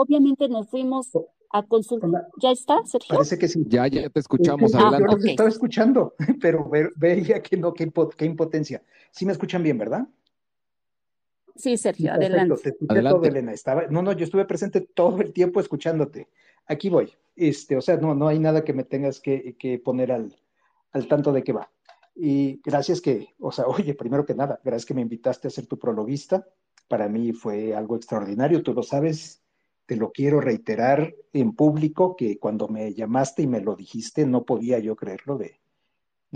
Obviamente nos fuimos a consultar. ¿Ya está, Sergio? Parece que sí. Ya, ya te escuchamos, Ah, adelante. Yo los ok. estaba escuchando, pero ve- veía que no, qué, impo- qué impotencia. Sí me escuchan bien, ¿verdad? Sí, Sergio, perfecto, adelante. te escuché Adelante. todo, Elena. Estaba, no, no, yo estuve presente todo el tiempo escuchándote. Aquí voy. Este, o sea, no, no hay nada que me tengas que, que poner al, al tanto de qué va. Y gracias que, o sea, oye, primero que nada, gracias que me invitaste a ser tu prologuista. Para mí fue algo extraordinario, tú lo sabes, te lo quiero reiterar en público, que cuando me llamaste y me lo dijiste, no podía yo creerlo de,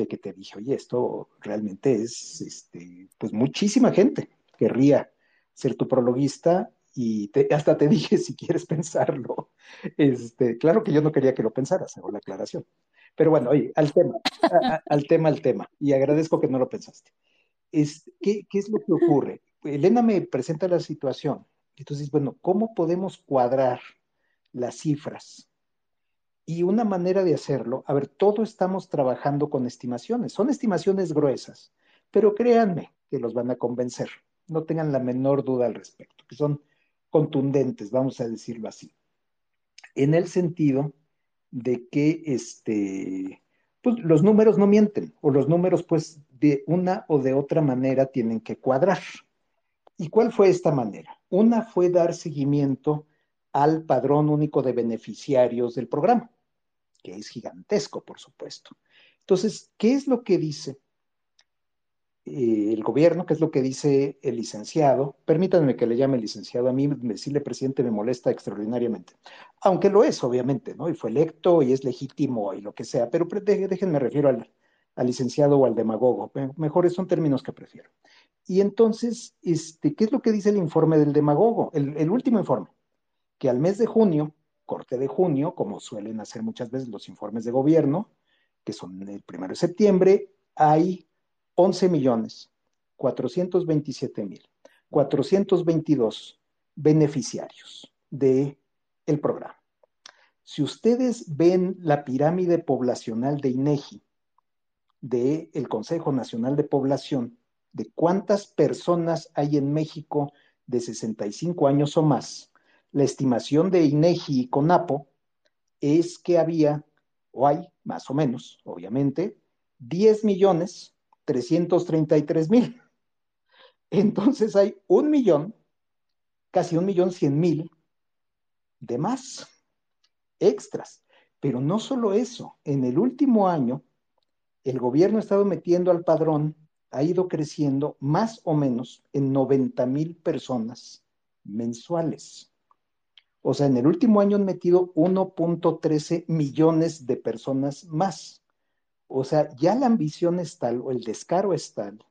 que te dije, oye, esto realmente es, este, pues muchísima gente querría ser tu prologuista y hasta te dije si quieres pensarlo. Este, claro que yo no quería que lo pensaras, hago la aclaración. Pero bueno, oye, al tema, al tema, al tema. Y agradezco que no lo pensaste. Es, ¿qué, qué es lo que ocurre? Elena me presenta la situación. Entonces, bueno, ¿cómo podemos cuadrar las cifras? Y una manera de hacerlo, a ver, todos estamos trabajando con estimaciones. Son estimaciones gruesas, pero créanme que los van a convencer. No tengan la menor duda al respecto, que son contundentes, vamos a decirlo así. En el sentido de que este, pues, los números no mienten, o los números, pues, de una o de otra manera tienen que cuadrar. ¿Y cuál fue esta manera? Una fue dar seguimiento al padrón único de beneficiarios del programa, que es gigantesco, por supuesto. Entonces, ¿qué es lo que dice eh, el gobierno? ¿Qué es lo que dice el licenciado? Permítanme que le llame licenciado, a mí decirle presidente me molesta extraordinariamente, aunque lo es, obviamente, ¿no? Y fue electo y es legítimo y lo que sea, pero déjenme refiero al, al licenciado o al demagogo, Me- mejores son términos que prefiero. Y entonces, este, ¿qué es lo que dice el informe del demagogo? El, último informe, que al mes de junio, corte de junio, como suelen hacer muchas veces los informes de gobierno, que son el primero de septiembre, hay 11 millones 427 mil 422 beneficiarios del el programa. Si ustedes ven la pirámide poblacional de INEGI, del Consejo Nacional de Población, de cuántas personas hay en México de 65 años o más, la estimación de INEGI y CONAPO es que había, o hay, más o menos, obviamente, 10 millones 333 mil. Entonces hay un millón, casi un millón cien mil de más extras. Pero no solo eso, en el último año, el gobierno ha estado metiendo al padrón, ha ido creciendo más o menos en 90 mil personas mensuales. O sea, en el último año han metido 1.13 millones de personas más. O sea, ya la ambición es tal, o el descaro es tal,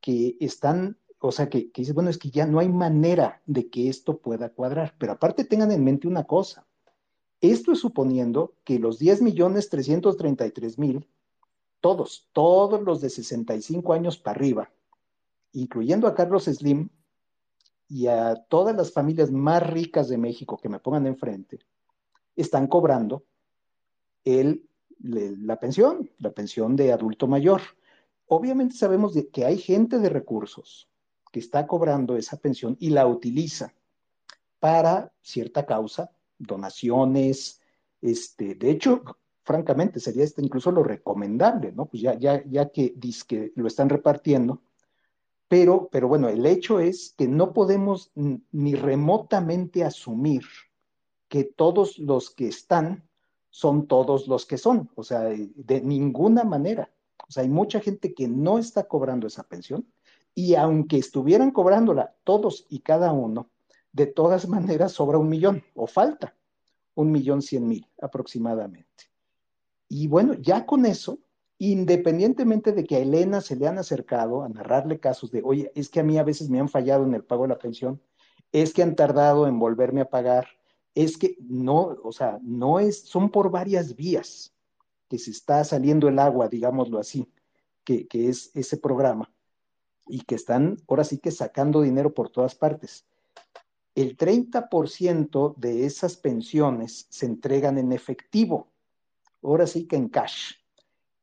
que están, o sea, que, que bueno, es que ya no hay manera de que esto pueda cuadrar. Pero aparte tengan en mente una cosa. Esto es suponiendo que los 10 millones 333 mil, todos, todos los de 65 años para arriba, incluyendo a Carlos Slim y a todas las familias más ricas de México que me pongan enfrente, están cobrando la pensión, la pensión de adulto mayor. Obviamente sabemos que hay gente de recursos que está cobrando esa pensión y la utiliza para cierta causa, donaciones, este, de hecho, francamente, sería este incluso lo recomendable, ¿no? Pues ya, ya, ya que lo están repartiendo, pero, pero bueno, el hecho es que no podemos ni remotamente asumir que todos los que están son todos los que son, o sea, de ninguna manera. O sea, hay mucha gente que no está cobrando esa pensión y aunque estuvieran cobrándola todos y cada uno, de todas maneras sobra un millón o falta un millón cien mil aproximadamente. Y bueno, ya con eso, independientemente de que a Elena se le han acercado a narrarle casos de, oye, es que a mí a veces me han fallado en el pago de la pensión, es que han tardado en volverme a pagar, es que no, o sea, no es, son por varias vías que se está saliendo el agua, digámoslo así, que, que es ese programa, y que están ahora sí que sacando dinero por todas partes. El 30% de esas pensiones se entregan en efectivo, ahora sí que en cash.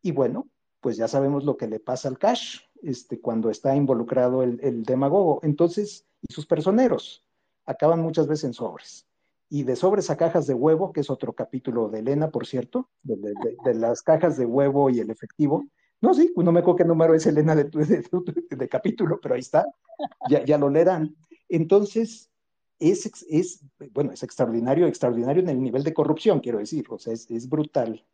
Y bueno, pues ya sabemos lo que le pasa al cash. este, cuando está involucrado el, el demagogo. Entonces, y sus personeros acaban muchas veces en sobres. Y de sobres a cajas de huevo, que es otro capítulo de Elena, por cierto, de, de, las cajas de huevo y el efectivo. No, sí, no me acuerdo qué número es Elena de, de capítulo, pero ahí está, ya, ya lo leerán. Entonces, es, bueno, es extraordinario, extraordinario en el nivel de corrupción, quiero decir, o sea, es, brutal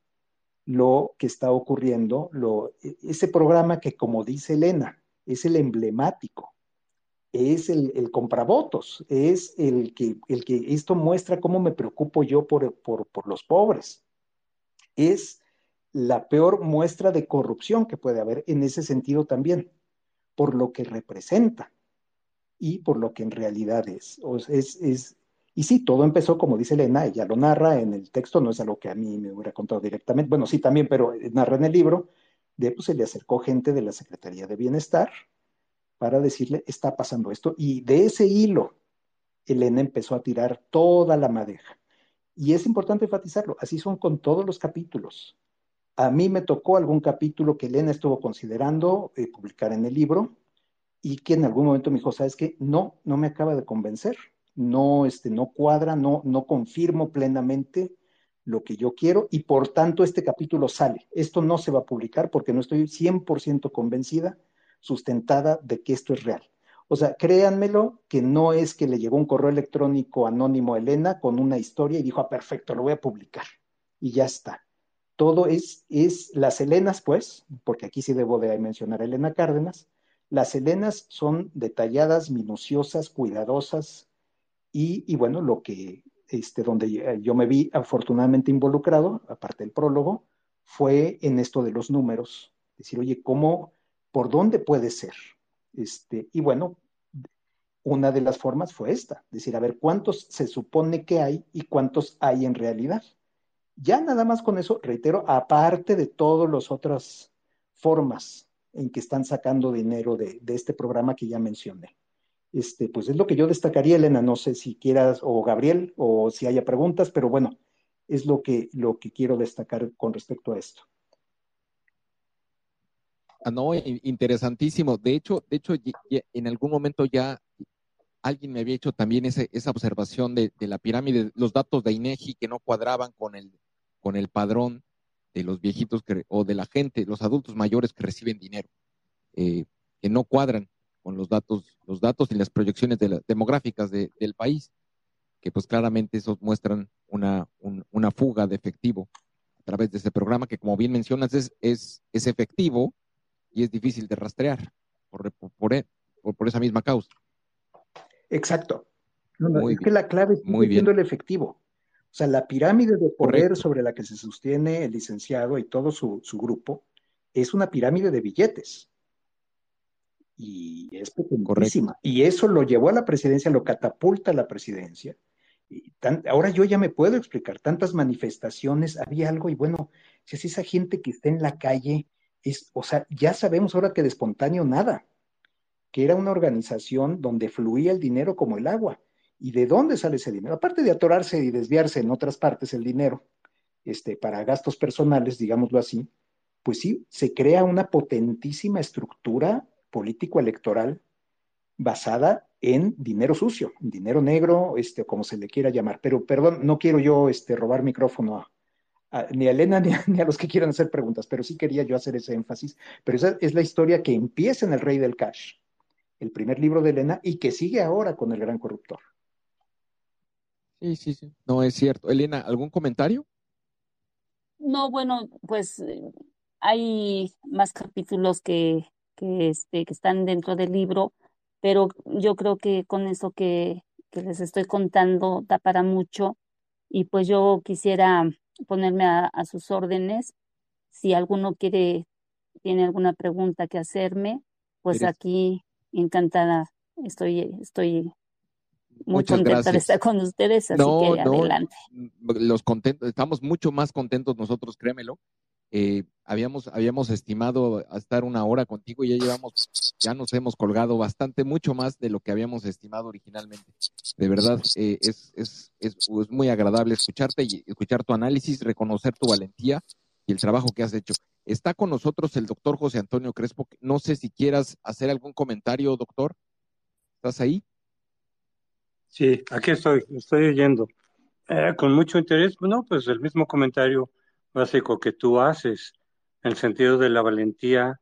lo que está ocurriendo, lo, ese programa que, como dice Elena, es el emblemático, es el, el compravotos, es el que, el que esto muestra cómo me preocupo yo por, por, por los pobres. Es la peor muestra de corrupción que puede haber en ese sentido también, por lo que representa y por lo que en realidad es. Es, es y sí, todo empezó, como dice Elena, ella lo narra en el texto, no es algo que a mí me hubiera contado directamente, bueno, sí también, pero narra en el libro, de pues se le acercó gente de la Secretaría de Bienestar para decirle, está pasando esto, y de ese hilo, Elena empezó a tirar toda la madeja. Y es importante enfatizarlo, así son con todos los capítulos. A mí me tocó algún capítulo que Elena estuvo considerando eh, publicar en el libro y que en algún momento me dijo, ¿sabes qué? No, no me acaba de convencer no, este, no cuadra, no, no confirmo plenamente lo que yo quiero y por tanto este capítulo sale. Esto no se va a publicar porque no estoy 100% convencida, sustentada de que esto es real. O sea, créanmelo que no es que le llegó un correo electrónico anónimo a Elena con una historia y dijo, ah, perfecto, lo voy a publicar. Y ya está. Todo es, es las Helenas, pues, porque aquí sí debo de mencionar a Elena Cárdenas, las Helenas son detalladas, minuciosas, cuidadosas, y, bueno, lo que, este, donde yo me vi afortunadamente involucrado, aparte del prólogo, fue en esto de los números. Decir, oye, ¿cómo, por dónde puede ser? Este, y bueno, una de las formas fue esta, decir, a ver, ¿cuántos se supone que hay y cuántos hay en realidad? Ya nada más con eso, reitero, aparte de todas las otras formas en que están sacando dinero de, de este programa que ya mencioné. Este, pues es lo que yo destacaría, Elena. No sé si quieras, o Gabriel, o si haya preguntas, pero bueno, es lo que, lo que quiero destacar con respecto a esto. Ah, no, interesantísimo. De hecho, de hecho, en algún momento ya alguien me había hecho también ese, esa observación de, de, la pirámide, los datos de INEGI que no cuadraban con el, con el padrón de los viejitos que, o de la gente, los adultos mayores que reciben dinero, eh, que no cuadran con los datos, los datos y las proyecciones de la, demográficas de, del país, que pues claramente esos muestran una, un, una fuga de efectivo a través de ese programa que como bien mencionas es, es, es efectivo y es difícil de rastrear por, por, por, por esa misma causa. Exacto. No, no, es bien. que la clave es muy viendo el efectivo. O sea, la pirámide de poder Correcto. sobre la que se sostiene el licenciado y todo su, su grupo es una pirámide de billetes y es potentísima. Y eso lo llevó a la presidencia, lo catapulta a la presidencia. Y tan, ahora yo ya me puedo explicar, tantas manifestaciones, había algo, y bueno, si es esa gente que está en la calle, es, o sea, ya sabemos ahora que de espontáneo nada, que era una organización donde fluía el dinero como el agua. ¿Y de dónde sale ese dinero? Aparte de atorarse y desviarse en otras partes el dinero, este, para gastos personales, digámoslo así, pues sí, se crea una potentísima estructura político electoral basada en dinero sucio, dinero negro, este, como se le quiera llamar. Pero perdón, no quiero yo este, robar micrófono a, ni a Elena ni a, ni a, los que quieran hacer preguntas, pero sí quería yo hacer ese énfasis. Pero esa es la historia que empieza en El Rey del Cash, el primer libro de Elena, y que sigue ahora con El Gran Corruptor. Sí, sí, sí. No es cierto. Elena, ¿algún comentario? No, bueno, pues hay más capítulos que, que, este, que están dentro del libro, pero yo creo que con eso que, que les estoy contando da para mucho y pues yo quisiera ponerme a, a sus órdenes. Si alguno quiere, tiene alguna pregunta que hacerme, pues ¿Eres? aquí encantada estoy, estoy muy Muchas contenta gracias. de estar con ustedes, así no, que no, adelante. Los contentos, estamos mucho más contentos nosotros, créemelo. Eh, habíamos, habíamos estimado estar una hora contigo y ya llevamos, ya nos hemos colgado bastante, mucho más de lo que habíamos estimado originalmente. De verdad, eh, es, es, es, es, muy agradable escucharte y escuchar tu análisis, reconocer tu valentía y el trabajo que has hecho. Está con nosotros el doctor José Antonio Crespo. No sé si quieras hacer algún comentario, doctor. ¿Estás ahí? Sí, aquí estoy, estoy oyendo. Eh, con mucho interés, no, pues el mismo comentario básico que tú haces, en el sentido de la valentía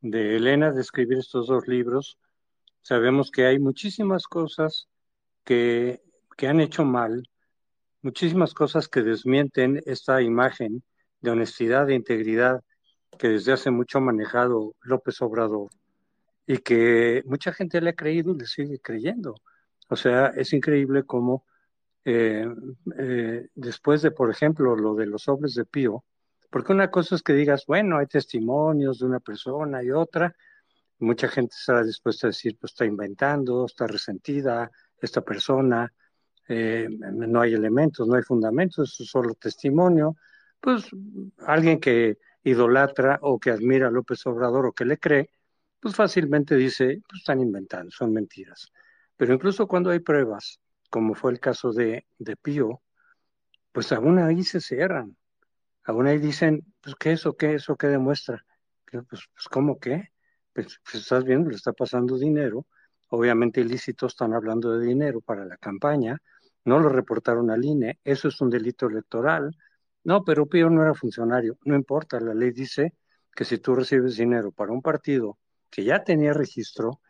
de Elena de escribir estos dos libros. Sabemos que hay muchísimas cosas que, que han hecho mal, muchísimas cosas que desmienten esta imagen de honestidad e integridad que desde hace mucho ha manejado López Obrador y que mucha gente le ha creído y le sigue creyendo. O sea, es increíble cómo eh, eh, después de, por ejemplo, lo de los sobres de Pío, porque una cosa es que digas, bueno, hay testimonios de una persona y otra, mucha gente estará dispuesta a decir, pues está inventando, está resentida esta persona, eh, no hay elementos, no hay fundamentos, es solo testimonio. Pues alguien que idolatra o que admira a López Obrador o que le cree, pues fácilmente dice, pues están inventando, son mentiras. Pero incluso cuando hay pruebas, como fue el caso de, de Pío, pues aún ahí se cierran. Aún ahí dicen, pues qué eso, qué eso, qué demuestra. Pues, pues ¿cómo qué? Pues, pues, estás viendo, le está pasando dinero, obviamente ilícitos están hablando de dinero para la campaña, no lo reportaron al INE, eso es un delito electoral. No, pero Pío no era funcionario, no importa, la ley dice que si tú recibes dinero para un partido que ya tenía registro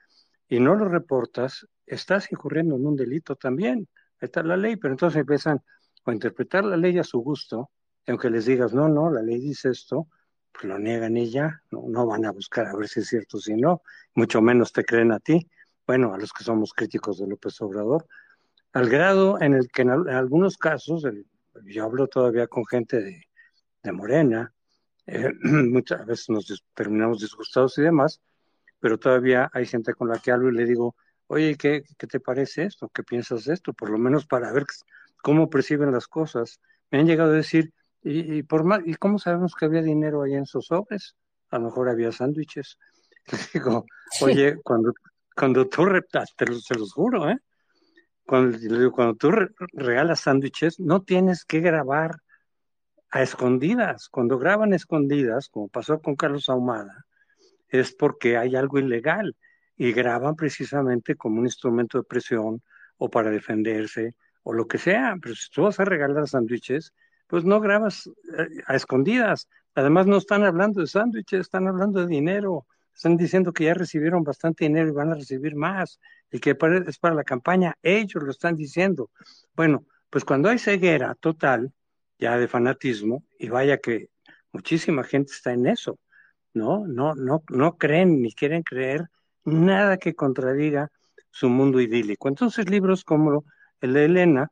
y no lo reportas, estás incurriendo en un delito también. Está la ley, pero entonces empiezan a interpretar la ley a su gusto, aunque les digas, no, no, la ley dice esto, pues lo niegan y ya, no, no van a buscar a ver si es cierto, si no, mucho menos te creen a ti, bueno, a los que somos críticos de López Obrador, al grado en el que en, algunos casos, yo hablo todavía con gente de, de Morena, eh, muchas veces nos terminamos disgustados y demás, pero todavía hay gente con la que hablo y le digo, oye, ¿qué, ¿qué, te parece esto? ¿Qué piensas de esto? Por lo menos para ver cómo perciben las cosas. Me han llegado a decir, ¿y, por más, ¿y cómo sabemos que había dinero ahí en esos sobres? A lo mejor había sándwiches. Les digo, oye, cuando, cuando tú, te los, se los juro, ¿eh? Cuando, cuando tú regalas sándwiches, no tienes que grabar a escondidas. Cuando graban escondidas, como pasó con Carlos Ahumada, es porque hay algo ilegal y graban precisamente como un instrumento de presión o para defenderse o lo que sea. Pero si tú vas a regalar sándwiches, pues no grabas eh, a escondidas. Además no están hablando de sándwiches, están hablando de dinero. Están diciendo que ya recibieron bastante dinero y van a recibir más y que es para la campaña. Ellos lo están diciendo. Bueno, pues cuando hay ceguera total, ya de fanatismo, y vaya que muchísima gente está en eso, ¿no? No, no, no creen ni quieren creer nada que contradiga su mundo idílico. Entonces libros como el de Elena,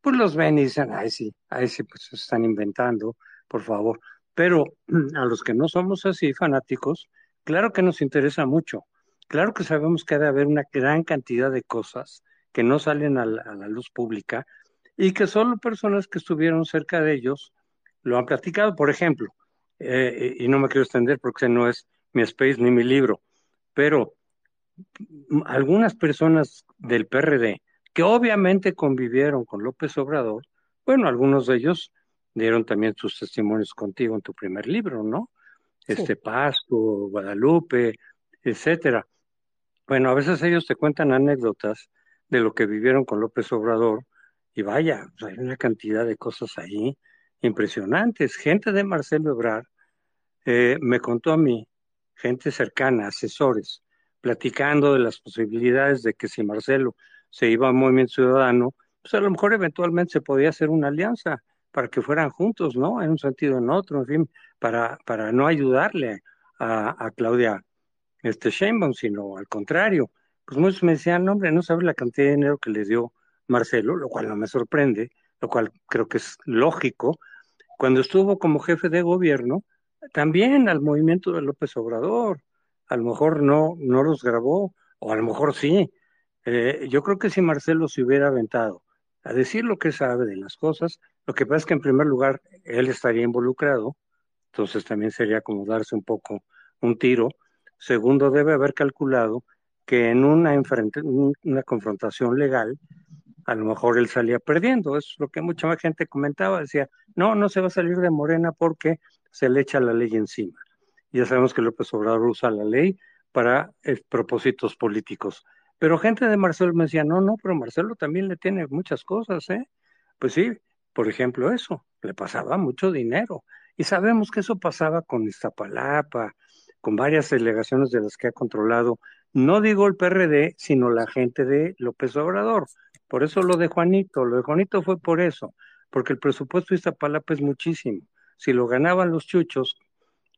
pues los ven y dicen, ay sí, ay sí, pues se están inventando, por favor. Pero a los que no somos así fanáticos, claro que nos interesa mucho. Claro que sabemos que ha de haber una gran cantidad de cosas que no salen a la, luz pública y que solo personas que estuvieron cerca de ellos lo han platicado. Por ejemplo, eh, y no me quiero extender porque no es mi space ni mi libro, pero algunas personas del PRD que obviamente convivieron con López Obrador, bueno, algunos de ellos dieron también sus testimonios contigo en tu primer libro, ¿no? Este Pasco, Guadalupe, etcétera. Bueno, a veces ellos te cuentan anécdotas de lo que vivieron con López Obrador y vaya, hay una cantidad de cosas ahí impresionantes. Gente de Marcelo Ebrard eh, me contó a mí, gente cercana, asesores, platicando de las posibilidades de que si Marcelo se iba a Movimiento Ciudadano, pues a lo mejor eventualmente se podía hacer una alianza para que fueran juntos, ¿no? En un sentido o en otro, en fin, para, para no ayudarle a, a Claudia este Sheinbaum, sino al contrario. Pues muchos me decían, hombre, no sabes la cantidad de dinero que le dio Marcelo, lo cual no me sorprende, lo cual creo que es lógico. Cuando estuvo como jefe de gobierno, también al movimiento de López Obrador, a lo mejor no, no los grabó, o a lo mejor sí. Eh, yo creo que si Marcelo se hubiera aventado a decir lo que sabe de las cosas, lo que pasa es que en primer lugar él estaría involucrado, entonces también sería como darse un poco un tiro. Segundo, debe haber calculado que en una, una confrontación legal, a lo mejor él salía perdiendo. Es lo que mucha gente comentaba, decía, no, no se va a salir de Morena porque se le echa la ley encima. Ya sabemos que López Obrador usa la ley para eh, propósitos políticos. Pero gente de Marcelo me decía, no, no, pero Marcelo también le tiene muchas cosas, ¿eh? Pues sí, por ejemplo, eso, le pasaba mucho dinero. Y sabemos que eso pasaba con Iztapalapa, con varias delegaciones de las que ha controlado, no digo el PRD, sino la gente de López Obrador. Por eso lo de Juanito, lo de Juanito fue por eso, porque el presupuesto de Iztapalapa es muchísimo. Si lo ganaban los chuchos,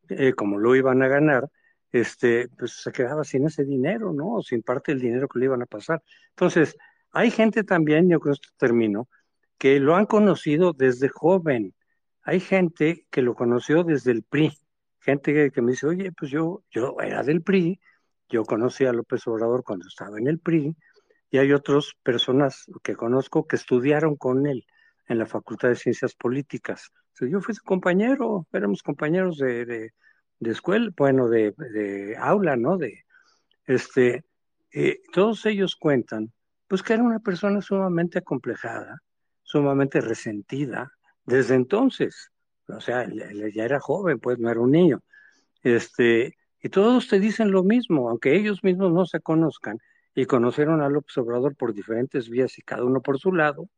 eh, como lo iban a ganar, este, pues se quedaba sin ese dinero, ¿no? sin parte del dinero que le iban a pasar. Entonces, hay gente también, yo creo que esto termino, que lo han conocido desde joven. Hay gente que lo conoció desde el PRI. Gente que, me dice, oye, pues yo, yo era del PRI, yo conocí a López Obrador cuando estaba en el PRI, y hay otras personas que conozco que estudiaron con él en la Facultad de Ciencias Políticas. yo fui su compañero, éramos compañeros de, de, escuela, bueno, de, de, aula, ¿no? De, este, eh, todos ellos cuentan, pues que era una persona sumamente acomplejada, sumamente resentida desde entonces. O sea, ya era joven, pues no era un niño. Este, y todos te dicen lo mismo, aunque ellos mismos no se conozcan y conocieron a López Obrador por diferentes vías y cada uno por su lado,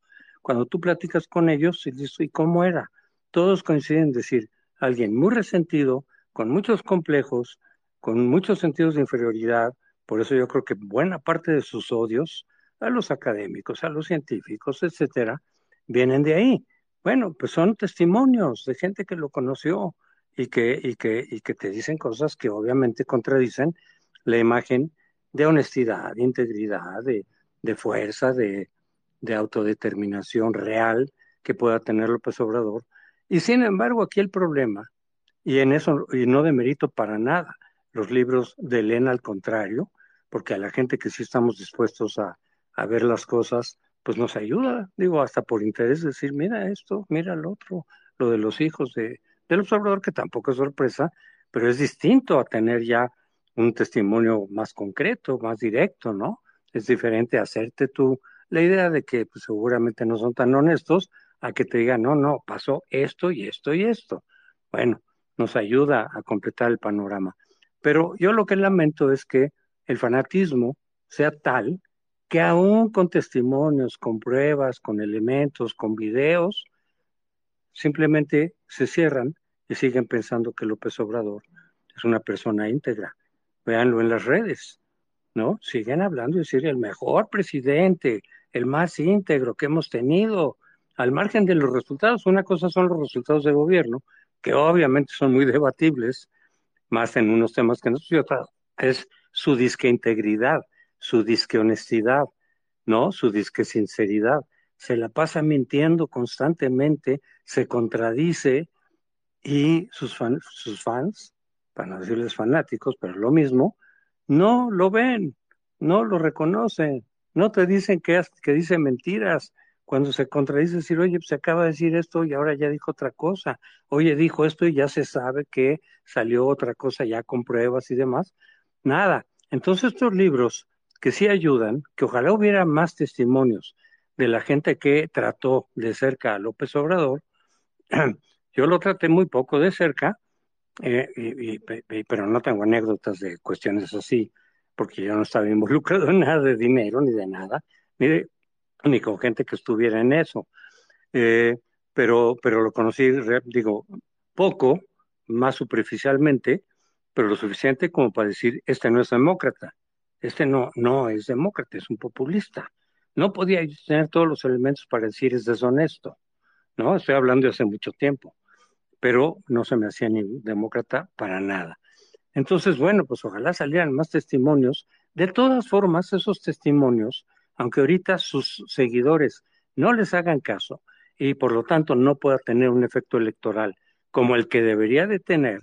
cuando tú platicas con ellos y dices, ¿y cómo era? Todos coinciden en decir, alguien muy resentido, con muchos complejos, con muchos sentidos de inferioridad, por eso yo creo que buena parte de sus odios a los académicos, a los científicos, etcétera, vienen de ahí. Bueno, pues son testimonios de gente que lo conoció y que, y que, y que te dicen cosas que obviamente contradicen la imagen de honestidad, de integridad, de, de fuerza, de, de autodeterminación real que pueda tener López Obrador. Y sin embargo, aquí el problema, y en eso, y no de mérito para nada, los libros de Elena al contrario, porque a la gente que sí estamos dispuestos a, a ver las cosas, pues nos ayuda, digo, hasta por interés decir, mira esto, mira el otro, lo de los hijos de, del observador, que tampoco es sorpresa, pero es distinto a tener ya un testimonio más concreto, más directo, ¿no? Es diferente hacerte tú la idea de que pues, seguramente no son tan honestos a que te digan, no, no, pasó esto y esto y esto. Bueno, nos ayuda a completar el panorama. Pero yo lo que lamento es que el fanatismo sea tal que aún con testimonios, con pruebas, con elementos, con videos, simplemente se cierran y siguen pensando que López Obrador es una persona íntegra. Véanlo en las redes, ¿no? Siguen hablando y decir el mejor presidente, el más íntegro que hemos tenido. Al margen de los resultados, una cosa son los resultados de gobierno, que obviamente son muy debatibles, más en unos temas que no y otra es su disque integridad, su disque honestidad, ¿no? Su disque sinceridad. Se la pasa mintiendo constantemente, se contradice y sus, sus fans, para no decirles fanáticos, pero lo mismo, no lo ven, no lo reconocen, no te dicen que, que dice mentiras. Cuando se contradice, decir, oye, pues se acaba de decir esto y ahora ya dijo otra cosa. Oye, dijo esto y ya se sabe que salió otra cosa ya con pruebas y demás. Nada. Entonces estos libros que sí ayudan, que ojalá hubiera más testimonios de la gente que trató de cerca a López Obrador. Yo lo traté muy poco de cerca, eh, y, pero no tengo anécdotas de cuestiones así porque yo no estaba involucrado en nada de dinero ni de nada, ni, ni con gente que estuviera en eso. Eh, pero, pero lo conocí, digo, poco, más superficialmente, pero lo suficiente como para decir, este no es demócrata, este no, no es demócrata, es un populista. No podía tener todos los elementos para decir es deshonesto, ¿no? Estoy hablando de hace mucho tiempo, pero no se me hacía ni demócrata para nada. Entonces, bueno, pues ojalá salieran más testimonios. De todas formas, esos testimonios, aunque ahorita sus seguidores no les hagan caso y por lo tanto no pueda tener un efecto electoral como el que debería de tener,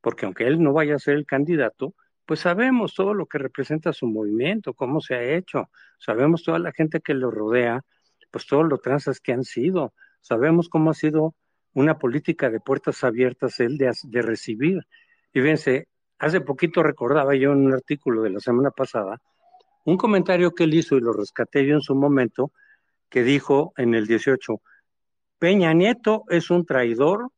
porque aunque él no vaya a ser el candidato, pues sabemos todo lo que representa su movimiento, cómo se ha hecho, sabemos toda la gente que lo rodea, pues todos los transas que han sido, sabemos cómo ha sido una política de puertas abiertas él de, recibir. Y fíjense, Hace poquito recordaba yo en un artículo de la semana pasada un comentario que él hizo y lo rescaté yo en su momento, que dijo en el 18, Peña Nieto es un traidor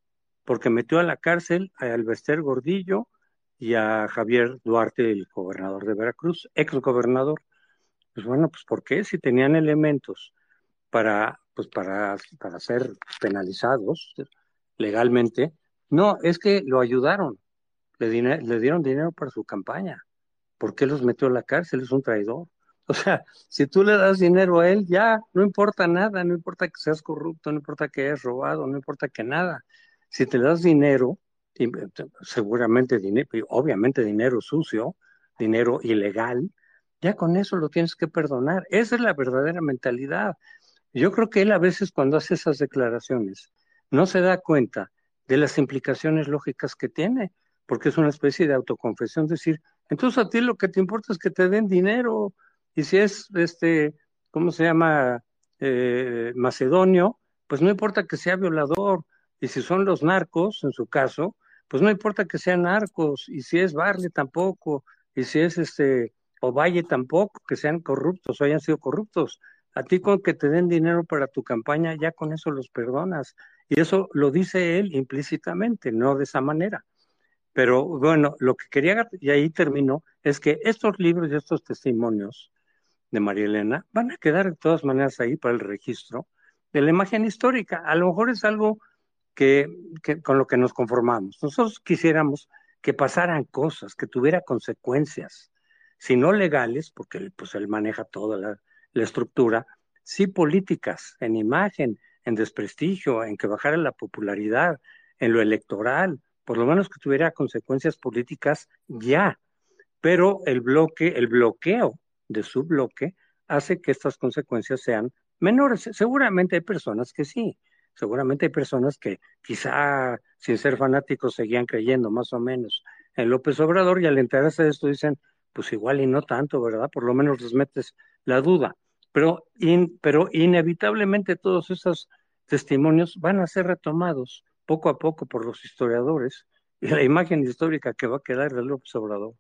porque metió a la cárcel a Alvester Gordillo y a Javier Duarte, el gobernador de Veracruz, ex gobernador. Pues bueno, pues ¿por qué? Si tenían elementos para, pues para, para ser penalizados legalmente, no, es que lo ayudaron, le, dieron dinero para su campaña. ¿Por qué los metió a la cárcel? Es un traidor. O sea, si tú le das dinero a él, ya no importa nada, no importa que seas corrupto, no importa que hayas robado, no importa que nada. Si te das dinero, seguramente dinero, obviamente dinero sucio, dinero ilegal, ya con eso lo tienes que perdonar. Esa es la verdadera mentalidad. Yo creo que él a veces cuando hace esas declaraciones no se da cuenta de las implicaciones lógicas que tiene, porque es una especie de autoconfesión, decir, entonces a ti lo que te importa es que te den dinero, y si es este, ¿cómo se llama? Eh, macedonio, pues no importa que sea violador, y si son los narcos, en su caso, pues no importa que sean narcos, y si es Barley tampoco, y si es este Ovalle tampoco, que sean corruptos o hayan sido corruptos. A ti con que te den dinero para tu campaña, ya con eso los perdonas. Y eso lo dice él implícitamente, no de esa manera. Pero bueno, lo que quería, y ahí termino, es que estos libros y estos testimonios de María Elena van a quedar de todas maneras ahí para el registro de la imagen histórica. A lo mejor es algo que, con lo que nos conformamos. Nosotros quisiéramos que pasaran cosas, que tuviera consecuencias, si no legales, porque pues él maneja toda la, la estructura, sí políticas, en imagen, en desprestigio, en que bajara la popularidad, en lo electoral, por lo menos que tuviera consecuencias políticas ya. Pero el bloque, el bloqueo de su bloque hace que estas consecuencias sean menores. Seguramente hay personas que sí, seguramente hay personas que quizá sin ser fanáticos seguían creyendo más o menos en López Obrador y al enterarse de esto dicen, pues igual y no tanto, ¿verdad? Por lo menos les metes la duda. Pero, pero inevitablemente todos esos testimonios van a ser retomados poco a poco por los historiadores y la imagen histórica que va a quedar de López Obrador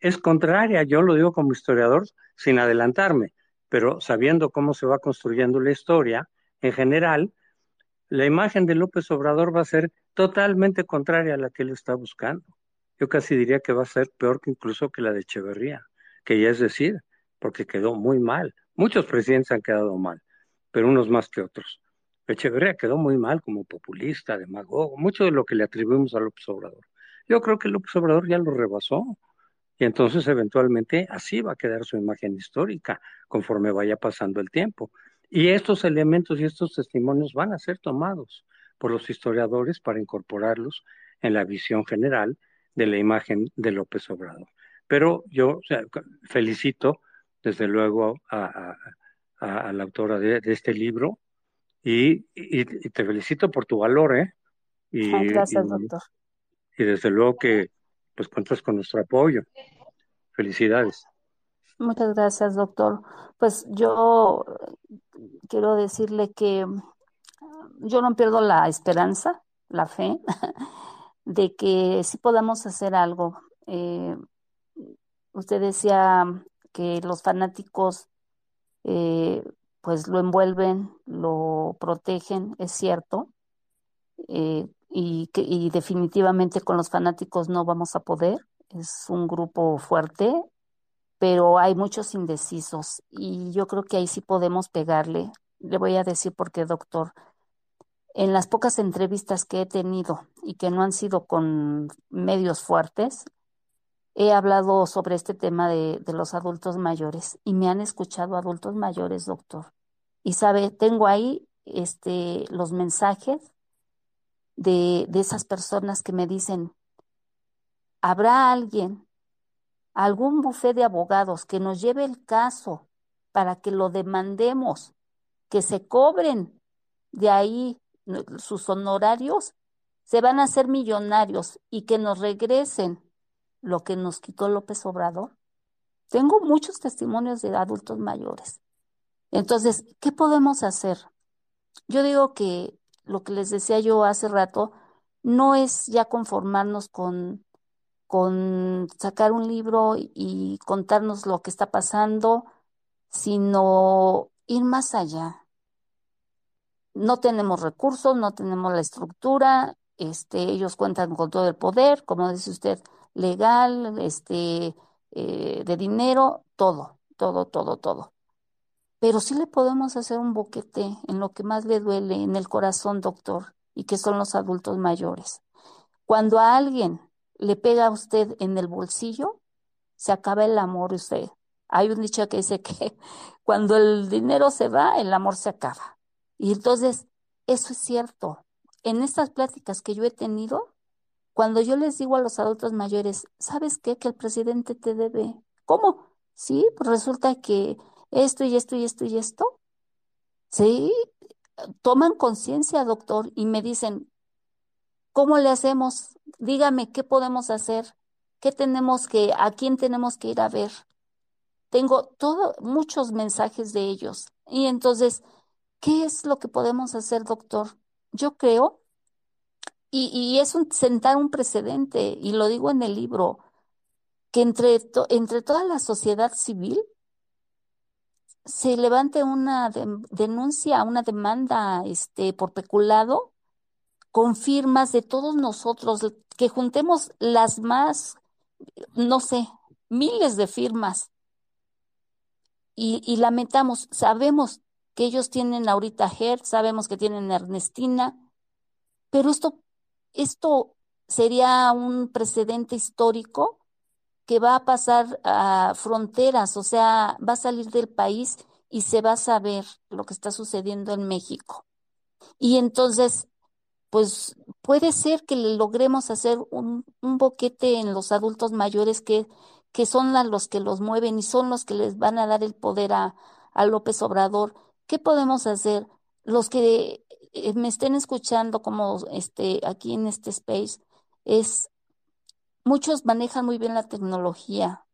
es contraria, yo lo digo como historiador sin adelantarme, pero sabiendo cómo se va construyendo la historia, en general, la imagen de López Obrador va a ser totalmente contraria a la que él está buscando. Yo casi diría que va a ser peor que incluso que la de Echeverría, que ya es decir, porque quedó muy mal. Muchos presidentes han quedado mal, pero unos más que otros. Echeverría quedó muy mal como populista, demagogo, mucho de lo que le atribuimos a López Obrador. Yo creo que López Obrador ya lo rebasó. Y entonces eventualmente así va a quedar su imagen histórica conforme vaya pasando el tiempo. Y estos elementos y estos testimonios van a ser tomados por los historiadores para incorporarlos en la visión general de la imagen de López Obrador. Pero yo felicito desde luego a, la autora de, este libro y, te felicito por tu valor, ¿eh? Y, Gracias, doctor. Y desde luego que pues cuentas con nuestro apoyo. Felicidades. Muchas gracias, doctor. Pues yo quiero decirle que yo no pierdo la esperanza, la fe, de que sí podamos hacer algo. Eh, usted decía que los fanáticos eh, pues lo envuelven, lo protegen, es cierto, eh, y, que, y definitivamente con los fanáticos no vamos a poder. Es un grupo fuerte, pero hay muchos indecisos y yo creo que ahí sí podemos pegarle. Le voy a decir por qué, doctor. En las pocas entrevistas que he tenido y que no han sido con medios fuertes, he hablado sobre este tema de, los adultos mayores y me han escuchado adultos mayores, doctor. Y sabe, tengo ahí este, los mensajes de, de esas personas que me dicen, ¿habrá alguien, algún bufé de abogados que nos lleve el caso para que lo demandemos, que se cobren de ahí sus honorarios, se van a hacer millonarios y que nos regresen lo que nos quitó López Obrador? Tengo muchos testimonios de adultos mayores. Entonces, ¿qué podemos hacer? Yo digo que lo que les decía yo hace rato, no es ya conformarnos con, con sacar un libro y contarnos lo que está pasando, sino ir más allá. No tenemos recursos, no tenemos la estructura, este, ellos cuentan con todo el poder, como dice usted, legal, este, eh, de dinero, todo, todo, todo, todo. Pero sí le podemos hacer un boquete en lo que más le duele, en el corazón, doctor, y que son los adultos mayores. Cuando a alguien le pega a usted en el bolsillo, se acaba el amor usted. Hay un dicho que dice que cuando el dinero se va, el amor se acaba. Y entonces, eso es cierto. En estas pláticas que yo he tenido, cuando yo les digo a los adultos mayores, ¿sabes qué? Que el presidente te debe. ¿Cómo? Sí, pues resulta que esto y esto y esto y esto. Sí, toman conciencia, doctor, y me dicen, ¿cómo le hacemos? Dígame, ¿qué podemos hacer? ¿Qué tenemos que, a quién tenemos que ir a ver? Tengo todo, muchos mensajes de ellos. Y entonces, ¿qué es lo que podemos hacer, doctor? Yo creo, y, y es un, sentar un precedente, y lo digo en el libro, que entre, entre toda la sociedad civil se levante una denuncia, una demanda este, por peculado con firmas de todos nosotros, que juntemos las más, no sé, miles de firmas. Y, y lamentamos, sabemos que ellos tienen ahorita Her, sabemos que tienen Ernestina, pero esto, esto sería un precedente histórico que va a pasar a fronteras, o sea, va a salir del país y se va a saber lo que está sucediendo en México. Y entonces, pues puede ser que le logremos hacer un, un boquete en los adultos mayores que, que son los que los mueven y son los que les van a dar el poder a, a López Obrador. ¿Qué podemos hacer? Los que eh, me estén escuchando como este aquí en este space es muchos manejan muy bien la tecnología.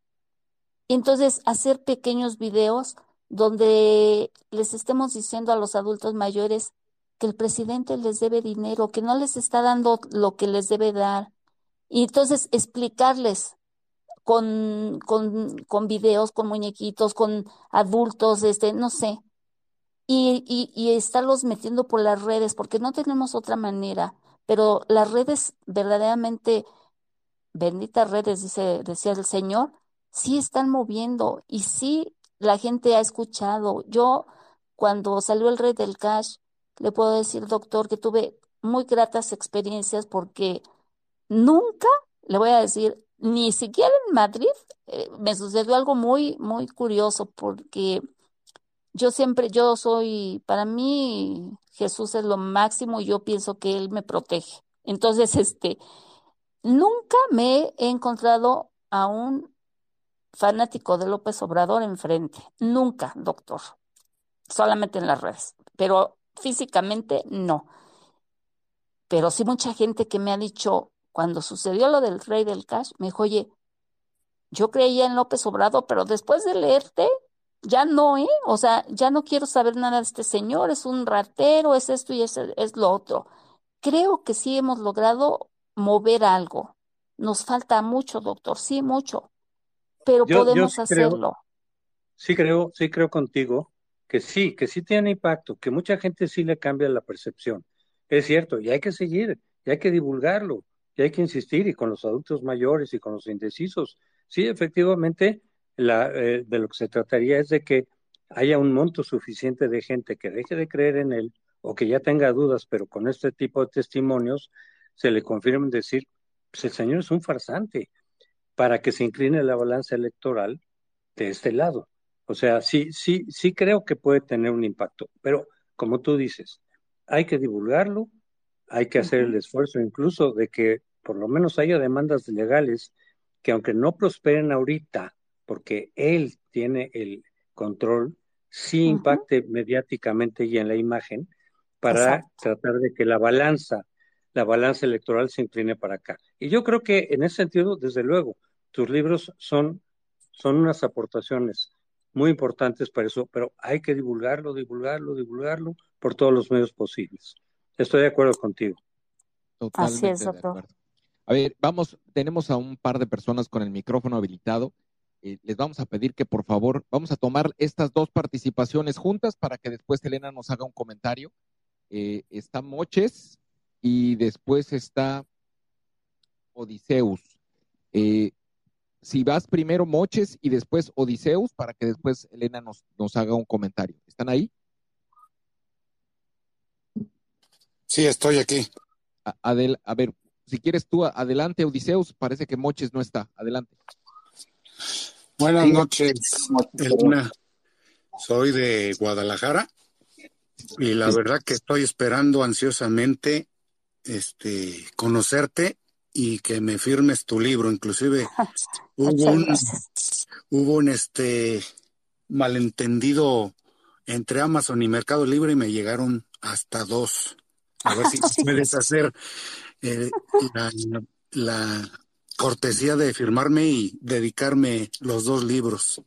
Entonces, hacer pequeños videos donde les estemos diciendo a los adultos mayores que el presidente les debe dinero, que no les está dando lo que les debe dar. Y entonces explicarles con, con, con videos, con muñequitos, con adultos, este, no sé. Y, y, estarlos metiendo por las redes, porque no tenemos otra manera. Pero las redes verdaderamente benditas redes, dice, decía el Señor, sí están moviendo y sí la gente ha escuchado. Yo, cuando salió el rey del cash, le puedo decir, doctor, que tuve muy gratas experiencias porque nunca, le voy a decir, ni siquiera en Madrid, eh, me sucedió algo muy, muy curioso porque yo siempre, yo soy, para mí Jesús es lo máximo y yo pienso que Él me protege. Entonces, este, Nunca me he encontrado a un fanático de López Obrador enfrente. Nunca, doctor. Solamente en las redes. Pero físicamente no. Pero sí mucha gente que me ha dicho, cuando sucedió lo del rey del cash, me dijo, oye, yo creía en López Obrador, pero después de leerte, ya no, ¿eh? O sea, ya no quiero saber nada de este señor, es un ratero, es esto y es, es lo otro. Creo que sí hemos logrado mover algo. Nos falta mucho, doctor, sí, mucho, pero podemos hacerlo. sí creo, sí creo contigo que sí, que sí tiene impacto, que mucha gente sí le cambia la percepción. Es cierto, y hay que seguir, y hay que divulgarlo, y hay que insistir, y con los adultos mayores y con los indecisos. Sí, efectivamente, la, eh, de lo que se trataría es de que haya un monto suficiente de gente que deje de creer en él o que ya tenga dudas, pero con este tipo de testimonios se le confirma decir, pues el señor es un farsante, para que se incline la balanza electoral de este lado. O sea, sí, sí, sí creo que puede tener un impacto, pero como tú dices, hay que divulgarlo, hay que hacer el esfuerzo incluso de que por lo menos haya demandas legales que aunque no prosperen ahorita, porque él tiene el control, sí impacte mediáticamente y en la imagen para tratar de que la balanza la balanza electoral se incline para acá. Y yo creo que en ese sentido, desde luego, tus libros son, son unas aportaciones muy importantes para eso, pero hay que divulgarlo, divulgarlo, divulgarlo por todos los medios posibles. Estoy de acuerdo contigo. Totalmente Así es, doctor. A ver, vamos, tenemos a un par de personas con el micrófono habilitado. Eh, les vamos a pedir que por favor, vamos a tomar estas dos participaciones juntas para que después Elena nos haga un comentario. Eh, está Moches, y después está Odiseus. Eh, si vas primero Moches y después Odiseus, para que después Elena nos, nos haga un comentario. ¿Están ahí? Sí, estoy aquí. A, ver, si quieres tú, adelante, Odiseus. Parece que Moches no está. Adelante. Buenas noches, Elena. Soy de Guadalajara y la verdad que estoy esperando ansiosamente este conocerte y que me firmes tu libro. Inclusive hubo un, hubo un este malentendido entre Amazon y Mercado Libre y me llegaron hasta dos. A ver si puedes hacer eh, la, cortesía de firmarme y dedicarme los dos libros.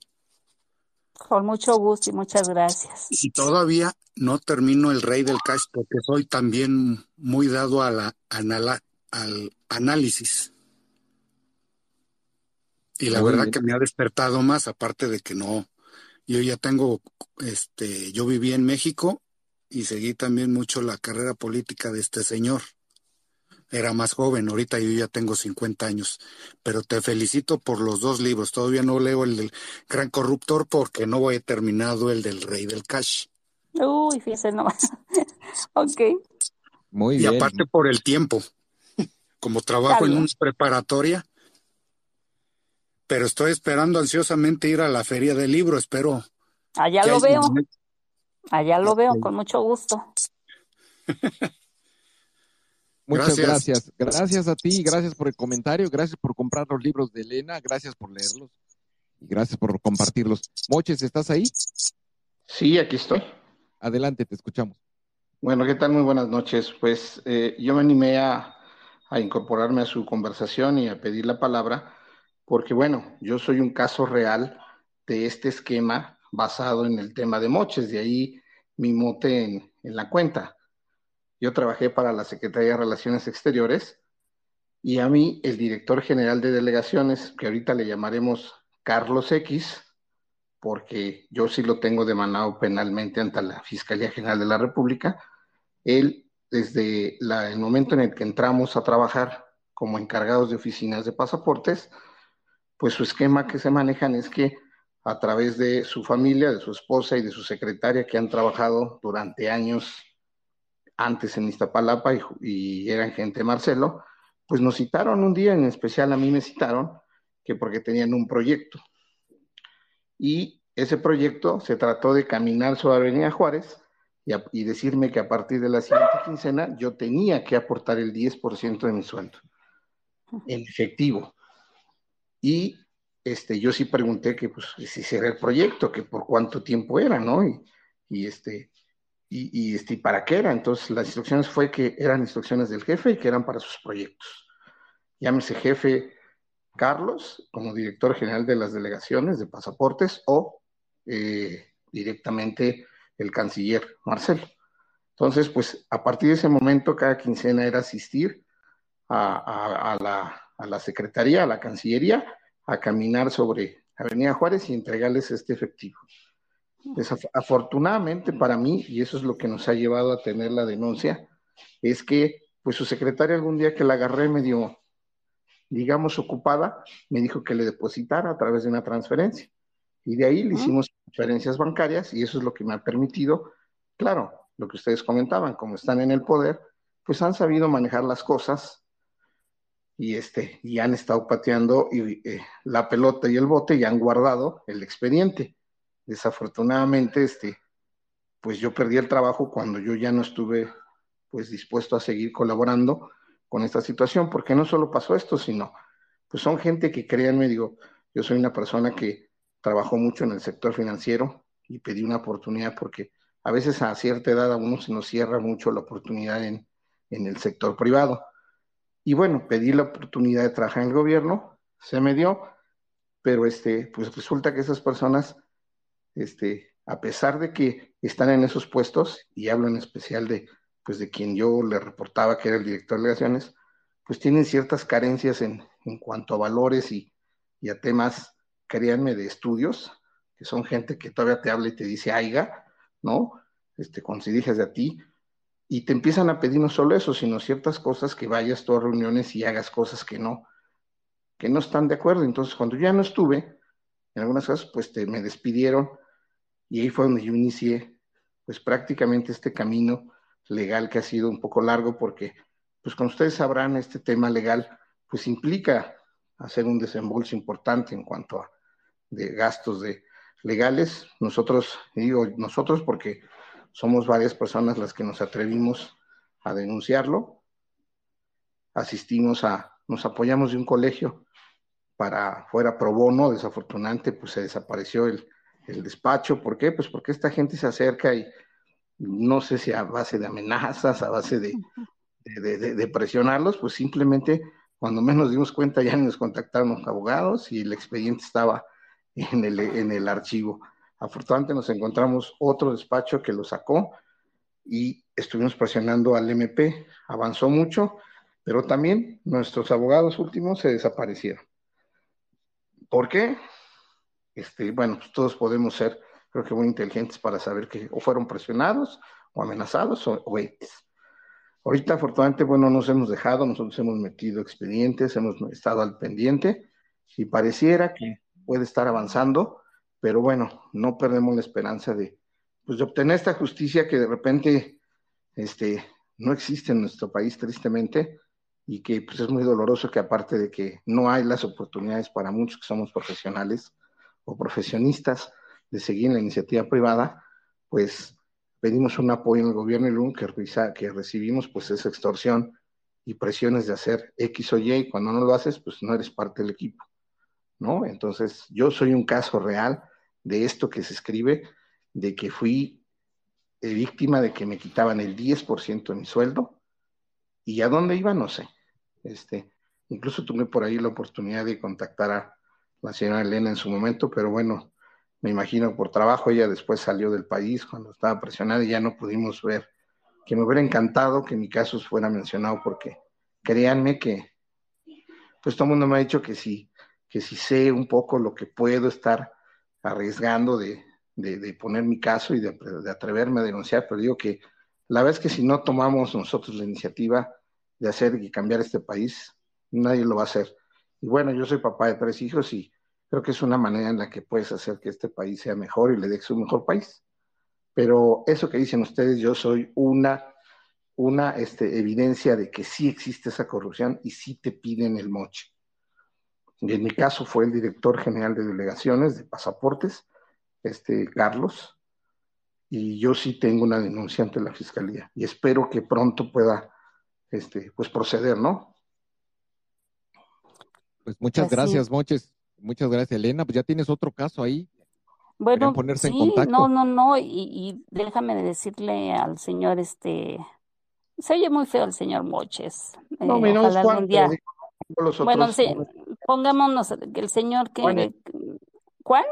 Con mucho gusto y muchas gracias. Y todavía no termino El Rey del Cash porque soy también muy dado a la, al análisis. Y la verdad que me ha despertado más, aparte de que no, yo ya tengo, este, yo viví en México y seguí también mucho la carrera política de este señor. Era más joven, ahorita yo ya tengo 50 años, pero te felicito por los dos libros. Todavía no leo el del Gran Corruptor porque no he terminado el del Rey del Cash. Uy, fíjese nomás. ok. Muy bien. Y aparte por el tiempo como trabajo en una preparatoria, pero estoy esperando ansiosamente ir a la feria del libro, espero. Allá lo veo, allá lo veo, con mucho gusto. Muchas gracias. gracias. a ti, gracias por el comentario, gracias por comprar los libros de Elena, gracias por leerlos y gracias por compartirlos. Moches, ¿estás ahí? Sí, aquí estoy. Adelante, te escuchamos. Bueno, ¿qué tal? Muy buenas noches. Pues eh, yo me animé a, a incorporarme a su conversación y a pedir la palabra, porque bueno, yo soy un caso real de este esquema basado en el tema de moches, de ahí mi mote en, en la cuenta. Yo trabajé para la Secretaría de Relaciones Exteriores y a mí el director general de delegaciones, que ahorita le llamaremos Carlos X, porque yo sí lo tengo demandado penalmente ante la Fiscalía General de la República, él desde el momento en el que entramos a trabajar como encargados de oficinas de pasaportes, pues su esquema que se manejan es que a través de su familia, de su esposa y de su secretaria que han trabajado durante años antes en Iztapalapa y, y eran gente de Marcelo, pues nos citaron un día, en especial a mí me citaron, que porque tenían un proyecto. Y ese proyecto se trató de caminar sobre Avenida Juárez y, decirme que a partir de la siguiente quincena yo tenía que aportar el 10% de mi sueldo en efectivo. Y este, yo sí pregunté que pues si era el proyecto, que por cuánto tiempo era, ¿no? Y, este, y, este, para qué era. Entonces las instrucciones fue que eran instrucciones del jefe y que eran para sus proyectos. Llámese jefe Carlos como director general de las delegaciones de pasaportes o eh, directamente el canciller Marcelo. Entonces, pues a partir de ese momento, cada quincena era asistir a, la, a la Secretaría, a la Cancillería, a caminar sobre Avenida Juárez y entregarles este efectivo. Desafortunadamente para mí, y eso es lo que nos ha llevado a tener la denuncia, es que pues su secretaria algún día que la agarré medio, digamos, ocupada, me dijo que le depositara a través de una transferencia. Y de ahí le hicimos transferencias bancarias y eso es lo que me ha permitido, claro, lo que ustedes comentaban, como están en el poder, pues han sabido manejar las cosas y este y han estado pateando y, eh, la pelota y el bote y han guardado el expediente. Desafortunadamente, este, pues yo perdí el trabajo cuando yo ya no estuve pues dispuesto a seguir colaborando con esta situación, porque no solo pasó esto, sino pues son gente que créanme, digo, yo soy una persona que trabajó mucho en el sector financiero y pedí una oportunidad porque a veces a cierta edad a uno se nos cierra mucho la oportunidad en, en el sector privado. Y bueno, pedí la oportunidad de trabajar en el gobierno, se me dio, pero este, pues resulta que esas personas, este, a pesar de que están en esos puestos, y hablo en especial de, pues de quien yo le reportaba que era el director de delegaciones, pues tienen ciertas carencias en, en cuanto a valores y, y a temas créanme, de estudios, que son gente que todavía te habla y te dice aiga, ¿no? Este, cuando se dirige a ti, y te empiezan a pedir no solo eso, sino ciertas cosas que vayas tú a reuniones y hagas cosas que no. que no están de acuerdo. Entonces, cuando ya no estuve, en algunas cosas, pues me despidieron y ahí fue donde yo inicié, pues prácticamente este camino legal que ha sido un poco largo porque, pues como ustedes sabrán, este tema legal, pues implica hacer un desembolso importante en cuanto a de gastos de legales. Nosotros, digo nosotros porque somos varias personas las que nos atrevimos a denunciarlo. Asistimos a, nos apoyamos de un colegio para fuera pro bono, desafortunadamente pues se desapareció el, el despacho. ¿Por qué? Pues porque esta gente se acerca y no sé si a base de amenazas, a base de, presionarlos, pues simplemente cuando menos dimos cuenta ya nos contactaron los abogados y el expediente estaba en el, en el archivo. Afortunadamente nos encontramos otro despacho que lo sacó y estuvimos presionando al MP. Avanzó mucho, pero también nuestros abogados últimos se desaparecieron. ¿Por qué? Este, bueno, pues todos podemos ser, creo que muy inteligentes para saber que o fueron presionados o amenazados o, o Ahorita, afortunadamente, bueno, nos hemos dejado, nosotros hemos metido expedientes, hemos estado al pendiente y pareciera que puede estar avanzando, pero bueno, no perdemos la esperanza de, pues, de obtener esta justicia que de repente este, no existe en nuestro país, tristemente, y que pues, es muy doloroso que aparte de que no hay las oportunidades para muchos que somos profesionales o profesionistas de seguir la iniciativa privada, pues pedimos un apoyo en el gobierno y lo que, que recibimos pues es extorsión y presiones de hacer X o Y, y cuando no lo haces, pues no eres parte del equipo, ¿no? Entonces, yo soy un caso real de esto que se escribe, de que fui eh, víctima de que me quitaban el 10% de mi sueldo, y a dónde iba, no sé. Este, incluso tuve por ahí la oportunidad de contactar a la señora Elena en su momento, pero bueno, me imagino por trabajo ella después salió del país cuando estaba presionada y ya no pudimos ver. Que me hubiera encantado que mi caso fuera mencionado porque créanme que, pues todo el mundo me ha dicho que sí, que si sé un poco lo que puedo estar arriesgando de, de, poner mi caso y de, de, atreverme a denunciar, pero digo que la es que si no tomamos nosotros la iniciativa de hacer y cambiar este país, nadie lo va a hacer. Y bueno, yo soy papá de tres hijos y creo que es una manera en la que puedes hacer que este país sea mejor y le dejes un mejor país. Pero eso que dicen ustedes, yo soy una, una este, evidencia de que sí existe esa corrupción y sí te piden el moche. Y en mi caso fue el director general de delegaciones de pasaportes, este Carlos, y yo sí tengo una denuncia ante la fiscalía y espero que pronto pueda este, pues proceder, ¿no? Pues muchas gracias, Moches. Muchas gracias, Elena. Pues ya tienes otro caso ahí. Bueno, ponerse sí, en contacto? no, no, no, y, déjame decirle al señor, este, se oye muy feo el señor Moches. No, eh, ojalá algún día. bueno, sí, pongámonos el señor que, Juan. ¿Juan?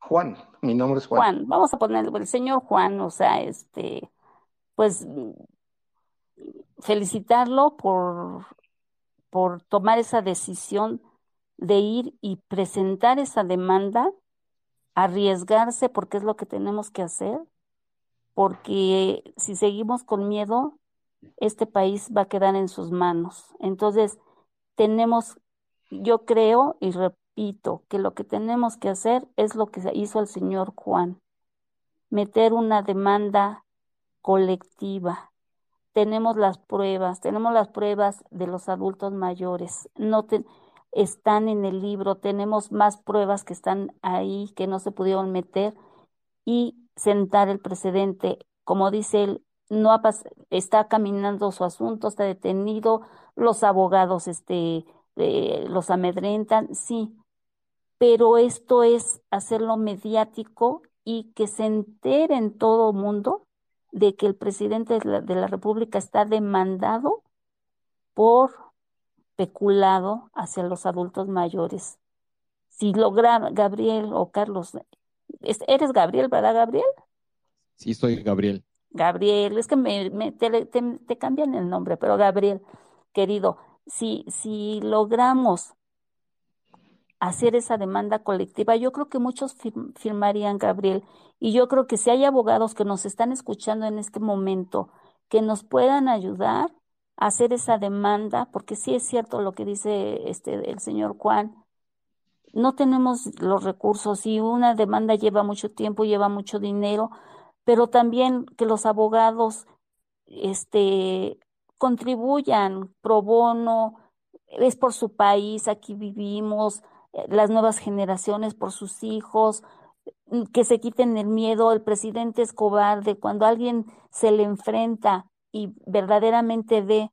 Juan, mi nombre es Juan. Juan, vamos a poner el señor Juan, o sea, este, pues felicitarlo por, por tomar esa decisión de ir y presentar esa demanda, arriesgarse porque es lo que tenemos que hacer, porque si seguimos con miedo, este país va a quedar en sus manos. Entonces, tenemos, yo creo y repito, que lo que tenemos que hacer es lo que hizo el señor Juan, meter una demanda colectiva. Tenemos las pruebas, tenemos las pruebas de los adultos mayores. No te, están en el libro, tenemos más pruebas que están ahí que no se pudieron meter y sentar el precedente. Como dice él, no ha está caminando su asunto, está detenido, los abogados este, eh, los amedrentan, sí, pero esto es hacerlo mediático y que se entere en todo mundo de que el presidente de la, de la República está demandado por especulado hacia los adultos mayores. Si logra Gabriel o Carlos, ¿eres Gabriel, verdad, Gabriel? Sí, soy Gabriel. Gabriel, es que me, te, cambian el nombre, pero Gabriel, querido, si, si logramos hacer esa demanda colectiva, yo creo que muchos firmarían, Gabriel, y yo creo que si hay abogados que nos están escuchando en este momento que nos puedan ayudar, hacer esa demanda, porque sí es cierto lo que dice este el señor Juan, no tenemos los recursos y una demanda lleva mucho tiempo, lleva mucho dinero, pero también que los abogados este contribuyan pro bono, es por su país, aquí vivimos, las nuevas generaciones por sus hijos, mm, que se quiten el miedo, el presidente es cobarde, cuando alguien se le enfrenta y verdaderamente ve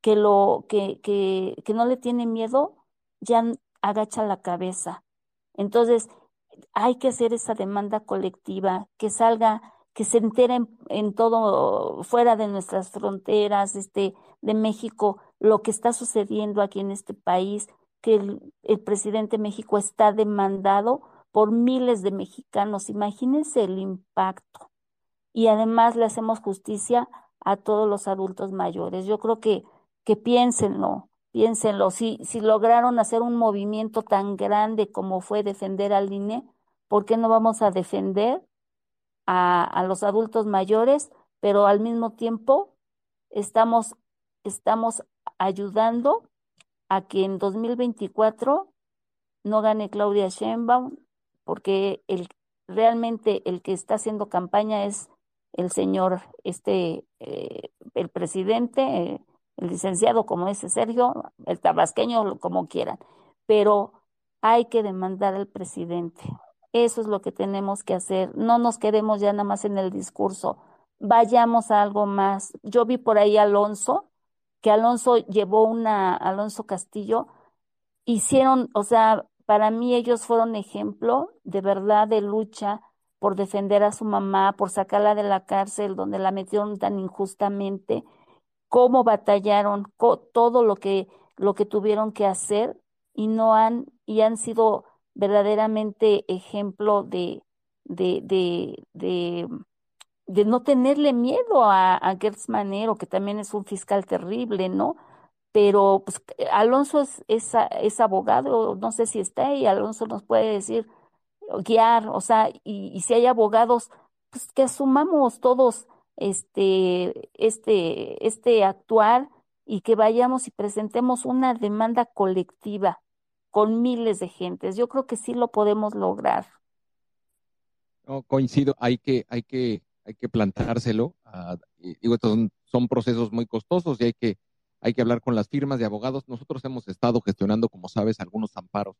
que lo que, que, que no le tiene miedo, ya agacha la cabeza. Entonces, hay que hacer esa demanda colectiva, que salga, que se enteren en todo, fuera de nuestras fronteras, este, de México, lo que está sucediendo aquí en este país, que el, presidente de México está demandado por miles de mexicanos. Imagínense el impacto. Y además le hacemos justicia a todos los adultos mayores. Yo creo que, que piénsenlo, piénsenlo. Si, si lograron hacer un movimiento tan grande como fue defender al INE, ¿por qué no vamos a defender a, a los adultos mayores, pero al mismo tiempo estamos, estamos ayudando a que en 2024 no gane Claudia Sheinbaum, porque el, realmente el que está haciendo campaña es el señor, este, eh, el presidente, eh, el licenciado como ese Sergio, el tabasqueño, como quieran, pero hay que demandar al presidente. Eso es lo que tenemos que hacer. No nos quedemos ya nada más en el discurso. Vayamos a algo más. Yo vi por ahí a Alonso, que Alonso llevó una, Alonso Castillo, hicieron, o sea, para mí ellos fueron ejemplo de verdad de lucha por defender a su mamá, por sacarla de la cárcel donde la metieron tan injustamente, cómo batallaron, todo lo que, lo que tuvieron que hacer y no han, y han sido verdaderamente ejemplo de, de, de, de, de no tenerle miedo a, a Gertz Manero, que también es un fiscal terrible, ¿no? Pero pues, Alonso es, es, es abogado, no sé si está ahí, Alonso nos puede decir, guiar, o sea, y, y si hay abogados, pues que asumamos todos este, este, este actuar y que vayamos y presentemos una demanda colectiva con miles de gentes. Yo creo que sí lo podemos lograr. No, coincido, hay que, hay que, hay que plantárselo. Digo, estos son, son, procesos muy costosos y hay que, hay que hablar con las firmas de abogados. Nosotros hemos estado gestionando, como sabes, algunos amparos.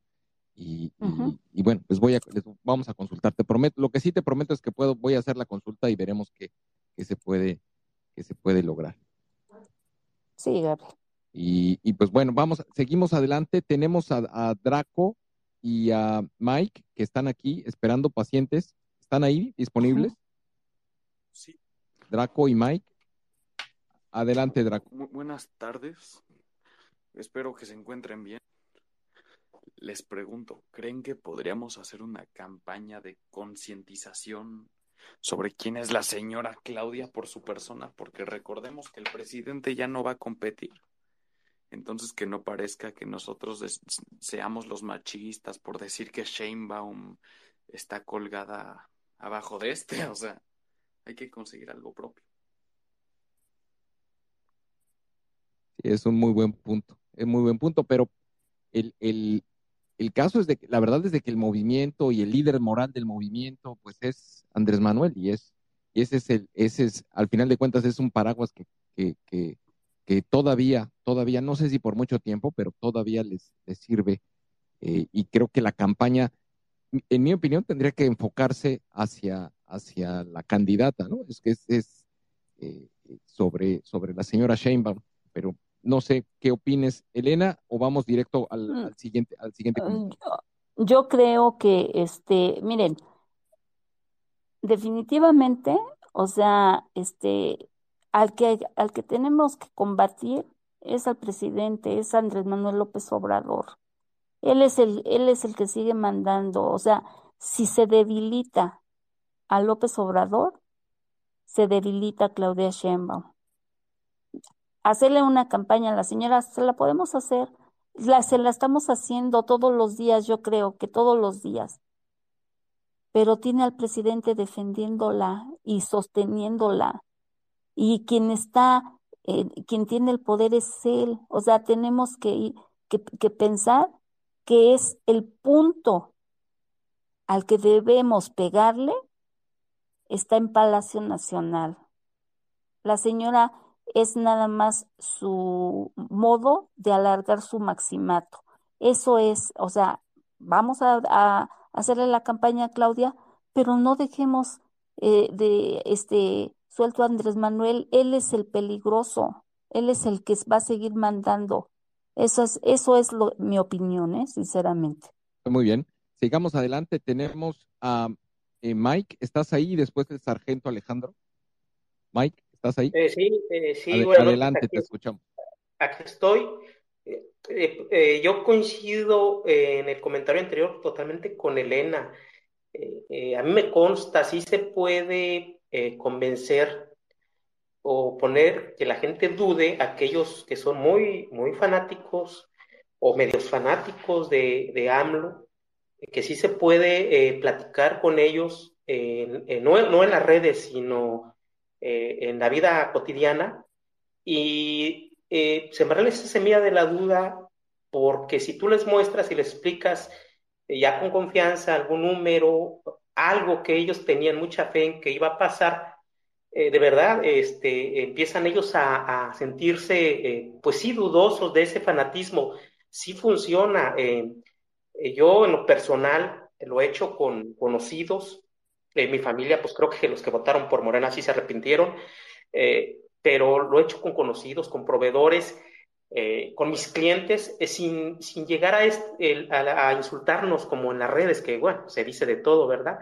Y, uh -huh. y, y bueno, pues voy a, les, vamos a consultar. Te prometo, lo que sí te prometo es que puedo, voy a hacer la consulta y veremos qué, qué se puede, qué se puede lograr. Sí, Gabriel. Y, y, pues bueno, vamos, seguimos adelante. Tenemos a, a, Draco y a Mike que están aquí esperando pacientes. ¿Están ahí disponibles? Draco y Mike. Adelante, Draco. Buenas tardes. Espero que se encuentren bien. Les pregunto, ¿creen que podríamos hacer una campaña de concientización sobre quién es la señora Claudia por su persona? Porque recordemos que el presidente ya no va a competir. Entonces, que no parezca que nosotros seamos los machistas por decir que Sheinbaum está colgada abajo de este. O sea, hay que conseguir algo propio. Es un muy buen punto. Es muy buen punto, pero el, el, el caso es de que, la verdad es de que el movimiento y el líder moral del movimiento, pues es Andrés Manuel y es, ese es el, ese es, al final de cuentas, es un paraguas que, que, que todavía, todavía, no sé si por mucho tiempo, pero todavía les, les sirve. Eh, y creo que la campaña, en mi opinión, tendría que enfocarse hacia, hacia la candidata, ¿no? Es que es, es eh, sobre, sobre la señora Sheinbaum, pero no sé qué opines, Elena, o vamos directo al, al siguiente, al siguiente punto. Yo, yo creo que, este, miren, definitivamente, o sea, este, al que, al que tenemos que combatir es al presidente, es Andrés Manuel López Obrador. Él es el, él es el que sigue mandando. O sea, si se debilita a López Obrador, se debilita Claudia Sheinbaum. Hacerle una campaña a la señora, se la podemos hacer. La, se la estamos haciendo todos los días, yo creo que todos los días. Pero tiene al presidente defendiéndola y sosteniéndola y quien está eh, quien tiene el poder es él. O sea, tenemos que, que, que pensar que es el punto al que debemos pegarle, está en Palacio Nacional. La señora es nada más su modo de alargar su maximato. Eso es, o sea, vamos a, hacerle la campaña a Claudia, pero no dejemos eh, de este suelto a Andrés Manuel, él es el peligroso, él es el que va a seguir mandando. Eso es, eso es lo, mi opinión, ¿eh? sinceramente. Muy bien. Sigamos adelante. Tenemos a eh, Mike. ¿Estás ahí? Después del sargento Alejandro. Mike, ¿estás ahí? Eh, sí, sí. adelante, te escuchamos. Aquí estoy. yo coincido en el comentario anterior totalmente con Elena. a mí me consta, sí se puede convencer o poner que la gente dude, aquellos que son muy, muy fanáticos o medios fanáticos de, de AMLO, que sí se puede eh, platicar con ellos, no, no, en las redes, sino eh, en la vida cotidiana, y eh, sembrarles esa semilla de la duda, porque si tú les muestras y les explicas ya con confianza algún número, algo que ellos tenían mucha fe en que iba a pasar, de verdad este, empiezan ellos a, sentirse, pues sí, dudosos de ese fanatismo. Sí funciona. Yo en lo personal lo he hecho con conocidos. En mi familia, pues creo que los que votaron por Morena sí se arrepintieron, pero lo he hecho con conocidos, con proveedores, con mis clientes, sin, sin llegar a, insultarnos como en las redes, que bueno, se dice de todo, ¿verdad?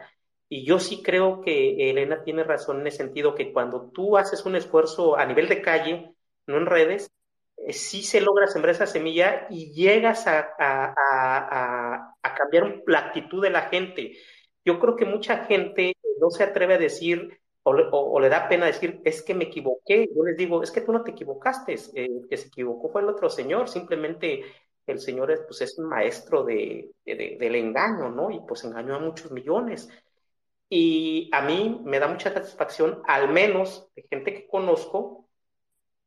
Y yo sí creo que Elena tiene razón en el sentido que cuando tú haces un esfuerzo a nivel de calle, no en redes, eh, sí se logra sembrar esa semilla y llegas a, cambiar la actitud de la gente. Yo creo que mucha gente no se atreve a decir o, le da pena decir, es que me equivoqué. Yo les digo, es que tú no te equivocaste, el que se equivocó fue el otro señor, simplemente el señor es, pues, es un maestro de, del engaño, ¿no? Y pues engañó a muchos millones. Y a mí me da mucha satisfacción, al menos de gente que conozco,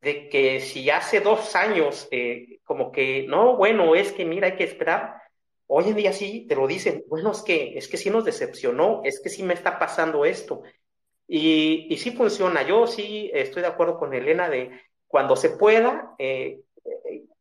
de que si hace dos años, eh, como que, no, bueno, es que mira, hay que esperar, hoy en día sí te lo dicen, bueno, es que, es que sí nos decepcionó, es que sí me está pasando esto. Y, y sí funciona, yo sí estoy de acuerdo con Elena de cuando se pueda, eh,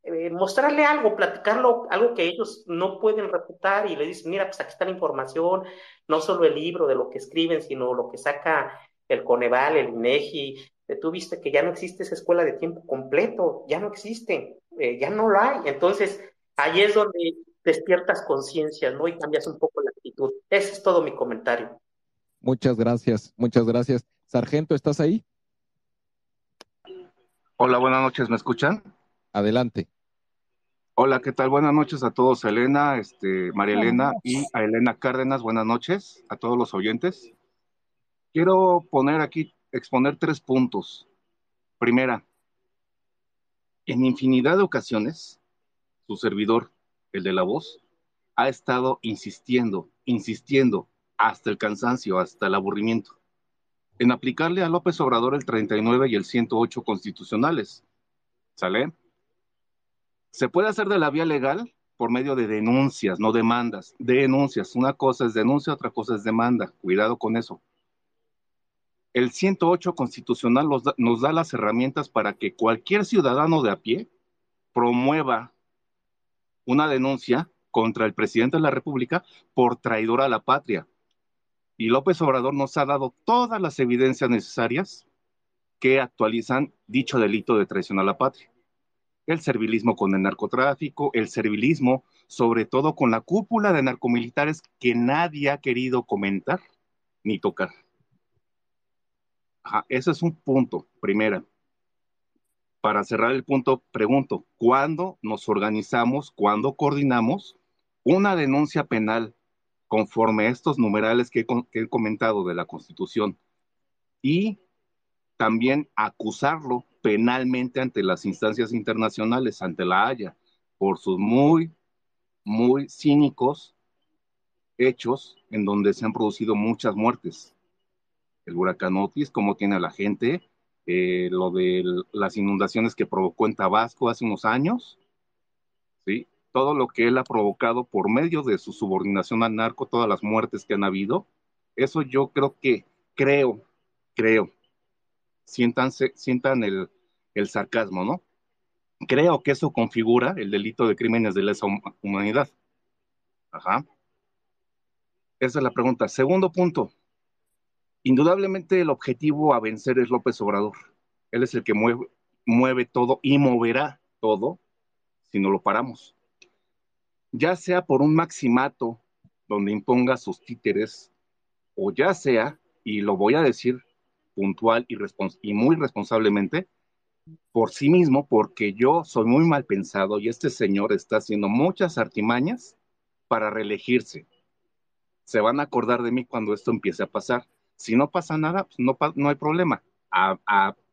eh, mostrarle algo, platicarlo, algo que ellos no pueden refutar y le dicen, mira, pues aquí está la información, no solo el libro de lo que escriben, sino lo que saca el Coneval, el INEGI, tú viste que ya no existe esa escuela de tiempo completo, ya no existe, eh, ya no lo hay. Entonces, ahí es donde despiertas conciencia, ¿no? Y cambias un poco la actitud. Ese es todo mi comentario. Muchas gracias, muchas gracias. Sargento, ¿estás ahí? Hola, buenas noches, ¿me escuchan? Adelante. Hola, ¿qué tal? Buenas noches a todos, Elena, este, María Elena y a Elena Cárdenas. Buenas noches a todos los oyentes. Quiero poner aquí, exponer tres puntos. Primera, en infinidad de ocasiones, su servidor, el de la voz, ha estado insistiendo, insistiendo hasta el cansancio, hasta el aburrimiento, en aplicarle a López Obrador el 39 y el 108 constitucionales. ¿Sale? Se puede hacer de la vía legal por medio de denuncias, no demandas. Denuncias. Una cosa es denuncia, otra cosa es demanda. Cuidado con eso. El 108 constitucional nos da, las herramientas para que cualquier ciudadano de a pie promueva una denuncia contra el presidente de la República por traidor a la patria. Y López Obrador nos ha dado todas las evidencias necesarias que actualizan dicho delito de traición a la patria el servilismo con el narcotráfico, el servilismo sobre todo con la cúpula de narcomilitares que nadie ha querido comentar ni tocar. ese es un punto, primera. Para cerrar el punto, pregunto, ¿cuándo nos organizamos, cuándo coordinamos una denuncia penal conforme a estos numerales que he comentado de la Constitución y también acusarlo penalmente ante las instancias internacionales, ante la Haya, por sus muy, muy cínicos hechos en donde se han producido muchas muertes. El huracán Otis, cómo tiene a la gente eh, lo de las inundaciones que provocó en Tabasco hace unos años, ¿sí? todo lo que él ha provocado por medio de su subordinación al narco, todas las muertes que han habido, eso yo creo que, creo, creo, sientan el, el sarcasmo, ¿no? Creo que eso configura el delito de crímenes de lesa humanidad. Ajá. Esa es la pregunta. Segundo punto. Indudablemente el objetivo a vencer es López Obrador. Él es el que mueve, todo y moverá todo si no lo paramos. Ya sea por un maximato donde imponga sus títeres, o ya sea, y lo voy a decir puntual y muy responsablemente, por sí mismo, porque yo soy muy mal pensado y este señor está haciendo muchas artimañas para reelegirse. Se van a acordar de mí cuando esto empiece a pasar. Si no pasa nada, pues no, hay problema.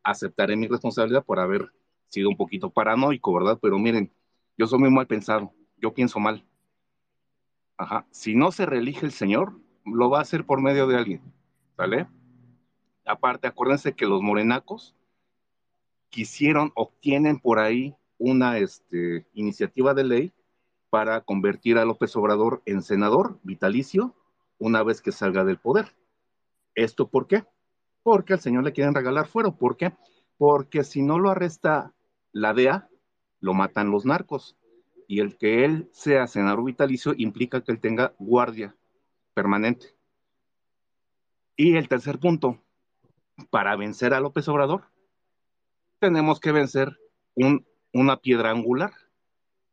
aceptaré mi responsabilidad por haber sido un poquito paranoico, ¿verdad? Pero miren, yo soy muy mal pensado, yo pienso mal. Ajá. Si no se reelige el señor, lo va a hacer por medio de alguien, ¿vale? Aparte, acuérdense que los morenacos quisieron, obtienen por ahí una este, iniciativa de ley para convertir a López Obrador en senador vitalicio una vez que salga del poder. ¿Esto por qué? Porque al señor le quieren regalar fuero. ¿Por qué? Porque si no lo arresta la DEA, lo matan los narcos. Y el que él sea senador vitalicio implica que él tenga guardia permanente. Y el tercer punto, para vencer a López Obrador, tenemos que vencer una piedra angular.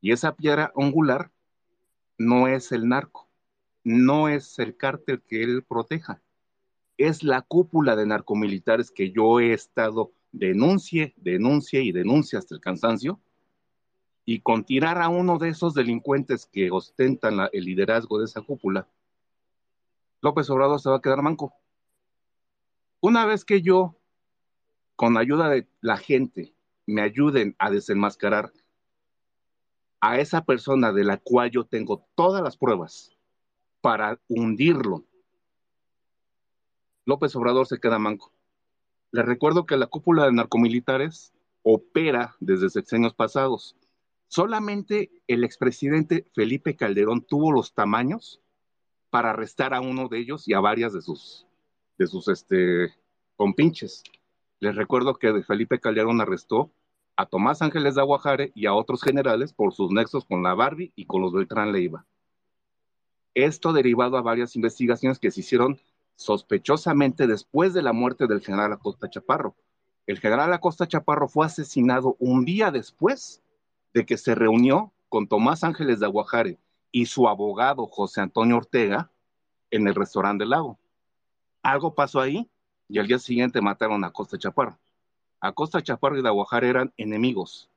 Y esa piedra angular no es el narco, no es el cártel que él proteja, es la cúpula de narcomilitares que yo he estado denuncie, denuncie y denuncie hasta el cansancio. Y con tirar a uno de esos delincuentes que ostentan el liderazgo de esa cúpula, López Obrador se va a quedar manco. Una vez que yo con ayuda de la gente, me ayuden a desenmascarar a esa persona de la cual yo tengo todas las pruebas para hundirlo, López Obrador se queda manco. Le recuerdo que la cúpula de narcomilitares opera desde sexenios pasados. Solamente el expresidente Felipe Calderón tuvo los tamaños para arrestar a uno de ellos y a varias de sus, de sus este, compinches. Les recuerdo que Felipe Calderón arrestó a Tomás Ángeles de Aguajare y a otros generales por sus nexos con la Barbie y con los Beltrán Leiva. Esto derivado a varias investigaciones que se hicieron sospechosamente después de la muerte del general Acosta Chaparro. El general Acosta Chaparro fue asesinado un día después de que se reunió con Tomás Ángeles de Aguajare y su abogado José Antonio Ortega en el restaurante del lago. Algo pasó ahí y al día siguiente mataron a Costa Chaparro. Acosta Chaparro y Daguajare eran enemigos.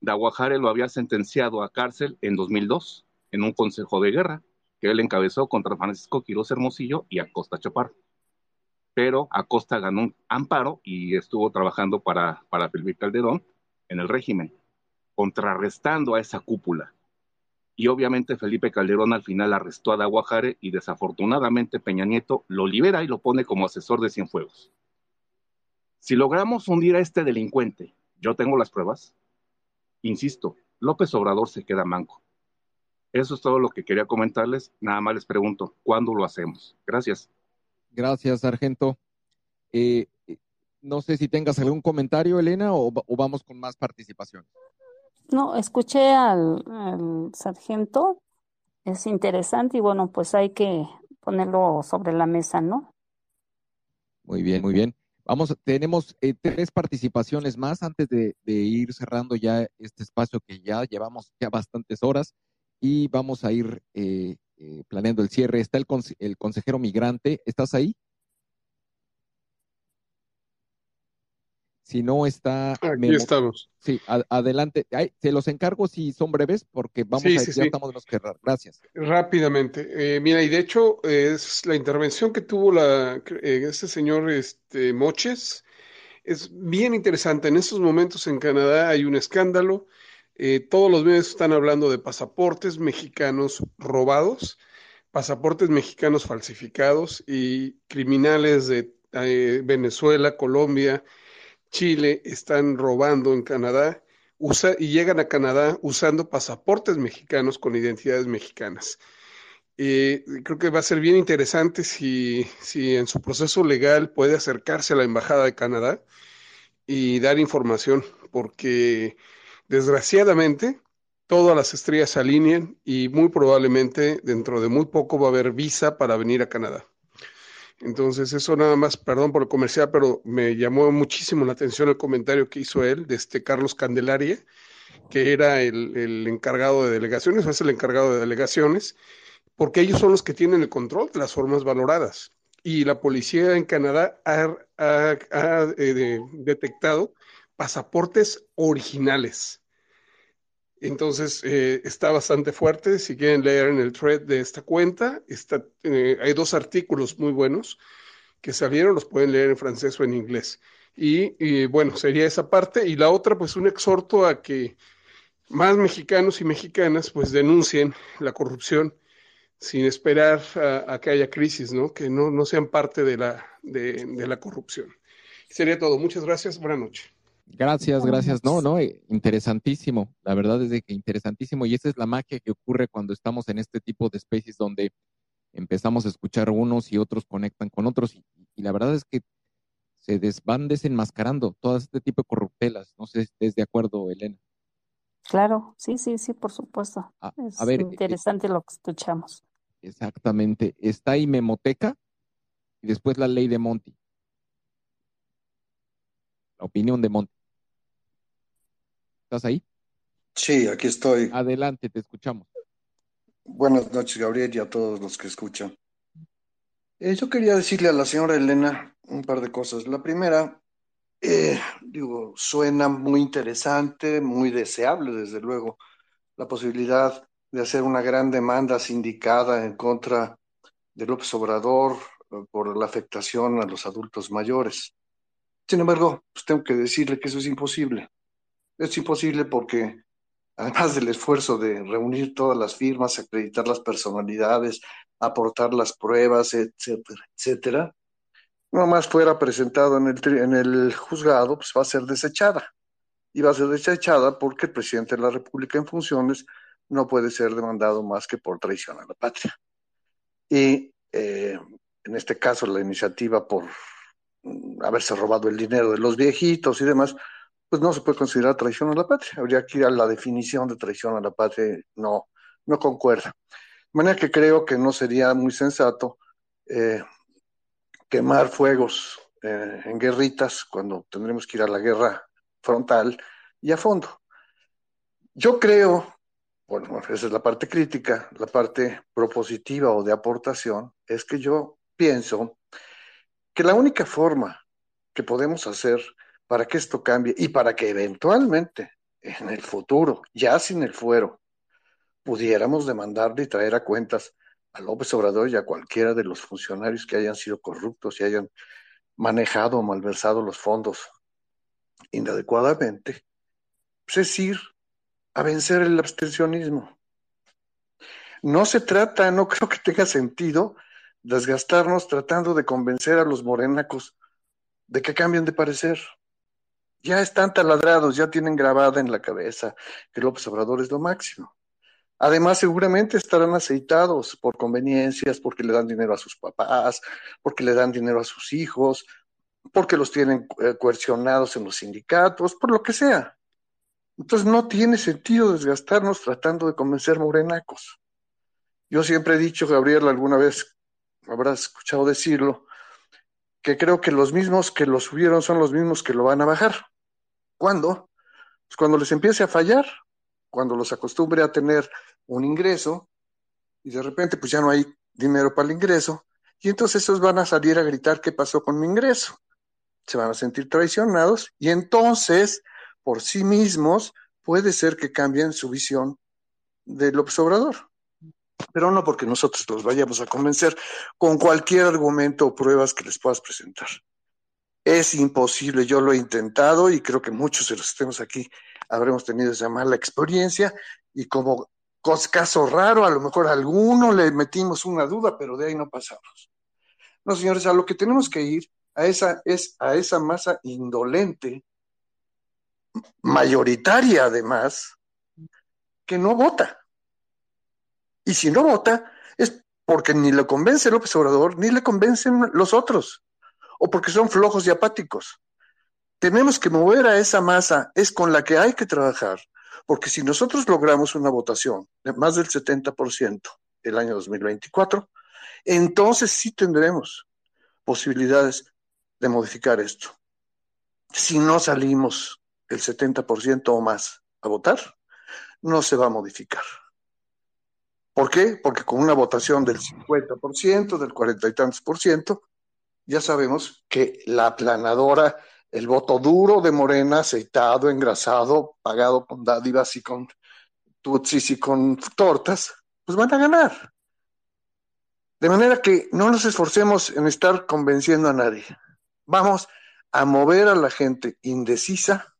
Daguajare lo había sentenciado a cárcel en 2002 en un consejo de guerra que él encabezó contra Francisco Quiroz Hermosillo y Acosta Chaparro. Pero Acosta ganó un amparo y estuvo trabajando para, para Felipe Calderón en el régimen, contrarrestando a esa cúpula. Y obviamente Felipe Calderón al final arrestó a Daguajare y desafortunadamente Peña Nieto lo libera y lo pone como asesor de Cienfuegos. Si logramos hundir a este delincuente, yo tengo las pruebas, insisto, López Obrador se queda manco. Eso es todo lo que quería comentarles. Nada más les pregunto, ¿cuándo lo hacemos? Gracias. Gracias, sargento. Eh, eh, no sé si tengas algún comentario, Elena, o, o vamos con más participación. No, escuché al, sargento, es interesante y bueno, pues hay que ponerlo sobre la mesa, ¿no? Muy bien, muy bien. Vamos, tenemos eh, tres participaciones más antes de, ir cerrando ya este espacio que ya llevamos ya bastantes horas y vamos a ir eh, eh, planeando el cierre. Está el, el consejero migrante, ¿estás ahí? Si no está. Aquí estamos. Sí, adelante. se los encargo si son breves, porque vamos a ya estamos de los que Gracias. Rápidamente. Eh, mira, y de hecho, es la intervención que tuvo la, eh, este señor este, Moches. Es bien interesante. En estos momentos en Canadá hay un escándalo. Eh, todos los medios están hablando de pasaportes mexicanos robados, pasaportes mexicanos falsificados y criminales de Venezuela, Colombia Chile están robando en Canadá y llegan a Canadá usando pasaportes mexicanos con identidades mexicanas. Eh, creo que va a ser bien interesante si, si en su proceso legal puede acercarse a la Embajada de Canadá y dar información, porque desgraciadamente todas las estrellas se alinean y muy probablemente dentro de muy poco va a haber visa para venir a Canadá. Entonces, eso nada más, perdón por el comercial, pero me llamó muchísimo la atención el comentario que hizo él de este Carlos Candelaria, que era el, el encargado de delegaciones, o es el encargado de delegaciones, porque ellos son los que tienen el control de las formas valoradas. Y la policía en Canadá ha, eh, de, detectado pasaportes originales. Entonces, eh, está bastante fuerte. Si quieren leer en el thread de esta cuenta, está, eh, hay dos artículos muy buenos que salieron, los pueden leer en francés o en inglés. Y, bueno, sería esa parte. Y la otra, pues un exhorto a que más mexicanos y mexicanas pues denuncien la corrupción sin esperar a, a que haya crisis, ¿no? Que no, no sean parte de la, de, de la corrupción. Sería todo. Muchas gracias. Buenas noches. Gracias, gracias. No, no, eh, interesantísimo. La verdad es de que interesantísimo. Y esa es la magia que ocurre cuando estamos en este tipo de especies donde empezamos a escuchar unos y otros conectan con otros. Y, y la verdad es que se des, van desenmascarando todo este tipo de corruptelas. No sé si estés de acuerdo, Elena. Claro, sí, sí, sí, por supuesto. A, es a ver, interesante eh, lo que escuchamos. Exactamente. Está ahí Memoteca y después la ley de Monty. La opinión de Monty. ¿Estás ahí? Sí, aquí estoy. Adelante, te escuchamos. Buenas noches, Gabriel, y a todos los que escuchan. Eh, yo quería decirle a la señora Elena un par de cosas. La primera, eh, digo, suena muy interesante, muy deseable, desde luego, la posibilidad de hacer una gran demanda sindicada en contra de López Obrador eh, por la afectación a los adultos mayores. Sin embargo, pues tengo que decirle que eso es imposible. Es imposible porque, además del esfuerzo de reunir todas las firmas, acreditar las personalidades, aportar las pruebas, etcétera, etcétera, no más fuera presentado en el, juzgado, pues va a ser desechada. Y va a ser desechada porque el presidente de la República en funciones no puede ser demandado más que por traición a la patria. Y eh, en este caso, la iniciativa por haberse robado el dinero de los viejitos y demás, pues no se puede considerar traición a la patria. Habría que ir a la definición de traición a la patria, no, no concuerda. De manera que creo que no sería muy sensato eh, quemar fuegos eh, en guerritas cuando tendremos que ir a la guerra frontal y a fondo. Yo creo, bueno, esa es la parte crítica, la parte propositiva o de aportación, es que yo pienso que la única forma que podemos hacer para que esto cambie y para que eventualmente en el futuro, ya sin el fuero, pudiéramos demandarle y traer a cuentas a López Obrador y a cualquiera de los funcionarios que hayan sido corruptos y hayan manejado o malversado los fondos inadecuadamente, pues es ir a vencer el abstencionismo. No se trata, no creo que tenga sentido desgastarnos tratando de convencer a los morenacos de que cambien de parecer. Ya están taladrados, ya tienen grabada en la cabeza que López Obrador es lo máximo. Además, seguramente estarán aceitados por conveniencias, porque le dan dinero a sus papás, porque le dan dinero a sus hijos, porque los tienen eh, coercionados en los sindicatos, por lo que sea. Entonces no tiene sentido desgastarnos tratando de convencer morenacos. Yo siempre he dicho, Gabriel, alguna vez habrás escuchado decirlo, que creo que los mismos que lo subieron son los mismos que lo van a bajar. ¿Cuándo? Pues cuando les empiece a fallar, cuando los acostumbre a tener un ingreso y de repente pues ya no hay dinero para el ingreso y entonces esos van a salir a gritar qué pasó con mi ingreso. Se van a sentir traicionados y entonces por sí mismos puede ser que cambien su visión del observador pero no porque nosotros los vayamos a convencer con cualquier argumento o pruebas que les puedas presentar. Es imposible, yo lo he intentado y creo que muchos de los que estemos aquí habremos tenido esa mala experiencia y como caso raro, a lo mejor a alguno le metimos una duda, pero de ahí no pasamos. No, señores, a lo que tenemos que ir a esa, es a esa masa indolente, mayoritaria además, que no vota. Y si no vota, es porque ni le convence López Obrador, ni le convencen los otros, o porque son flojos y apáticos. Tenemos que mover a esa masa, es con la que hay que trabajar, porque si nosotros logramos una votación de más del 70% el año 2024, entonces sí tendremos posibilidades de modificar esto. Si no salimos el 70% o más a votar, no se va a modificar. ¿Por qué? Porque con una votación del 50%, del 40 y tantos por ciento, ya sabemos que la aplanadora, el voto duro de Morena, aceitado, engrasado, pagado con dádivas y con tutsis y con tortas, pues van a ganar. De manera que no nos esforcemos en estar convenciendo a nadie. Vamos a mover a la gente indecisa,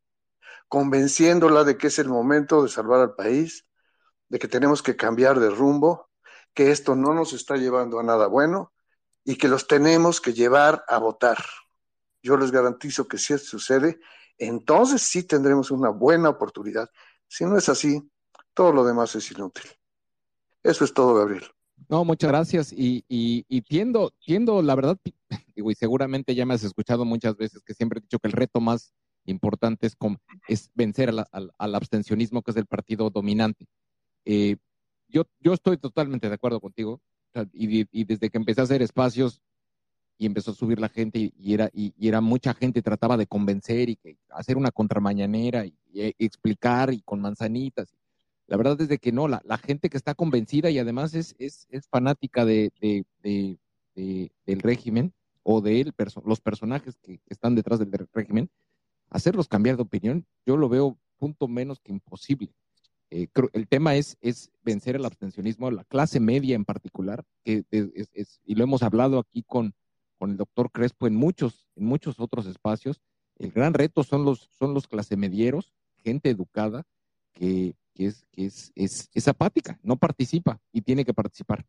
convenciéndola de que es el momento de salvar al país, de que tenemos que cambiar de rumbo, que esto no nos está llevando a nada bueno y que los tenemos que llevar a votar. Yo les garantizo que si esto sucede, entonces sí tendremos una buena oportunidad. Si no es así, todo lo demás es inútil. Eso es todo, Gabriel. No, muchas gracias. Y, y, y tiendo, tiendo, la verdad, digo, y seguramente ya me has escuchado muchas veces que siempre he dicho que el reto más importante es, es vencer al, al abstencionismo, que es el partido dominante. Eh, yo, yo estoy totalmente de acuerdo contigo. Y, desde que empecé a hacer espacios y empezó a subir la gente y, era, y, era mucha gente, trataba de convencer y que, hacer una contramañanera y, explicar y con manzanitas. La verdad es de que no, la, la gente que está convencida y además es, es, es fanática de, de, de, del régimen o de él, los personajes que están detrás del régimen, hacerlos cambiar de opinión, yo lo veo punto menos que imposible. Eh, el tema es, vencer el abstencionismo, la clase media en particular, y lo hemos hablado aquí con, el doctor Crespo en muchos, en muchos otros espacios. El gran reto son los, son los clase medieros, gente educada, que, es, apática, no participa y tiene que participar.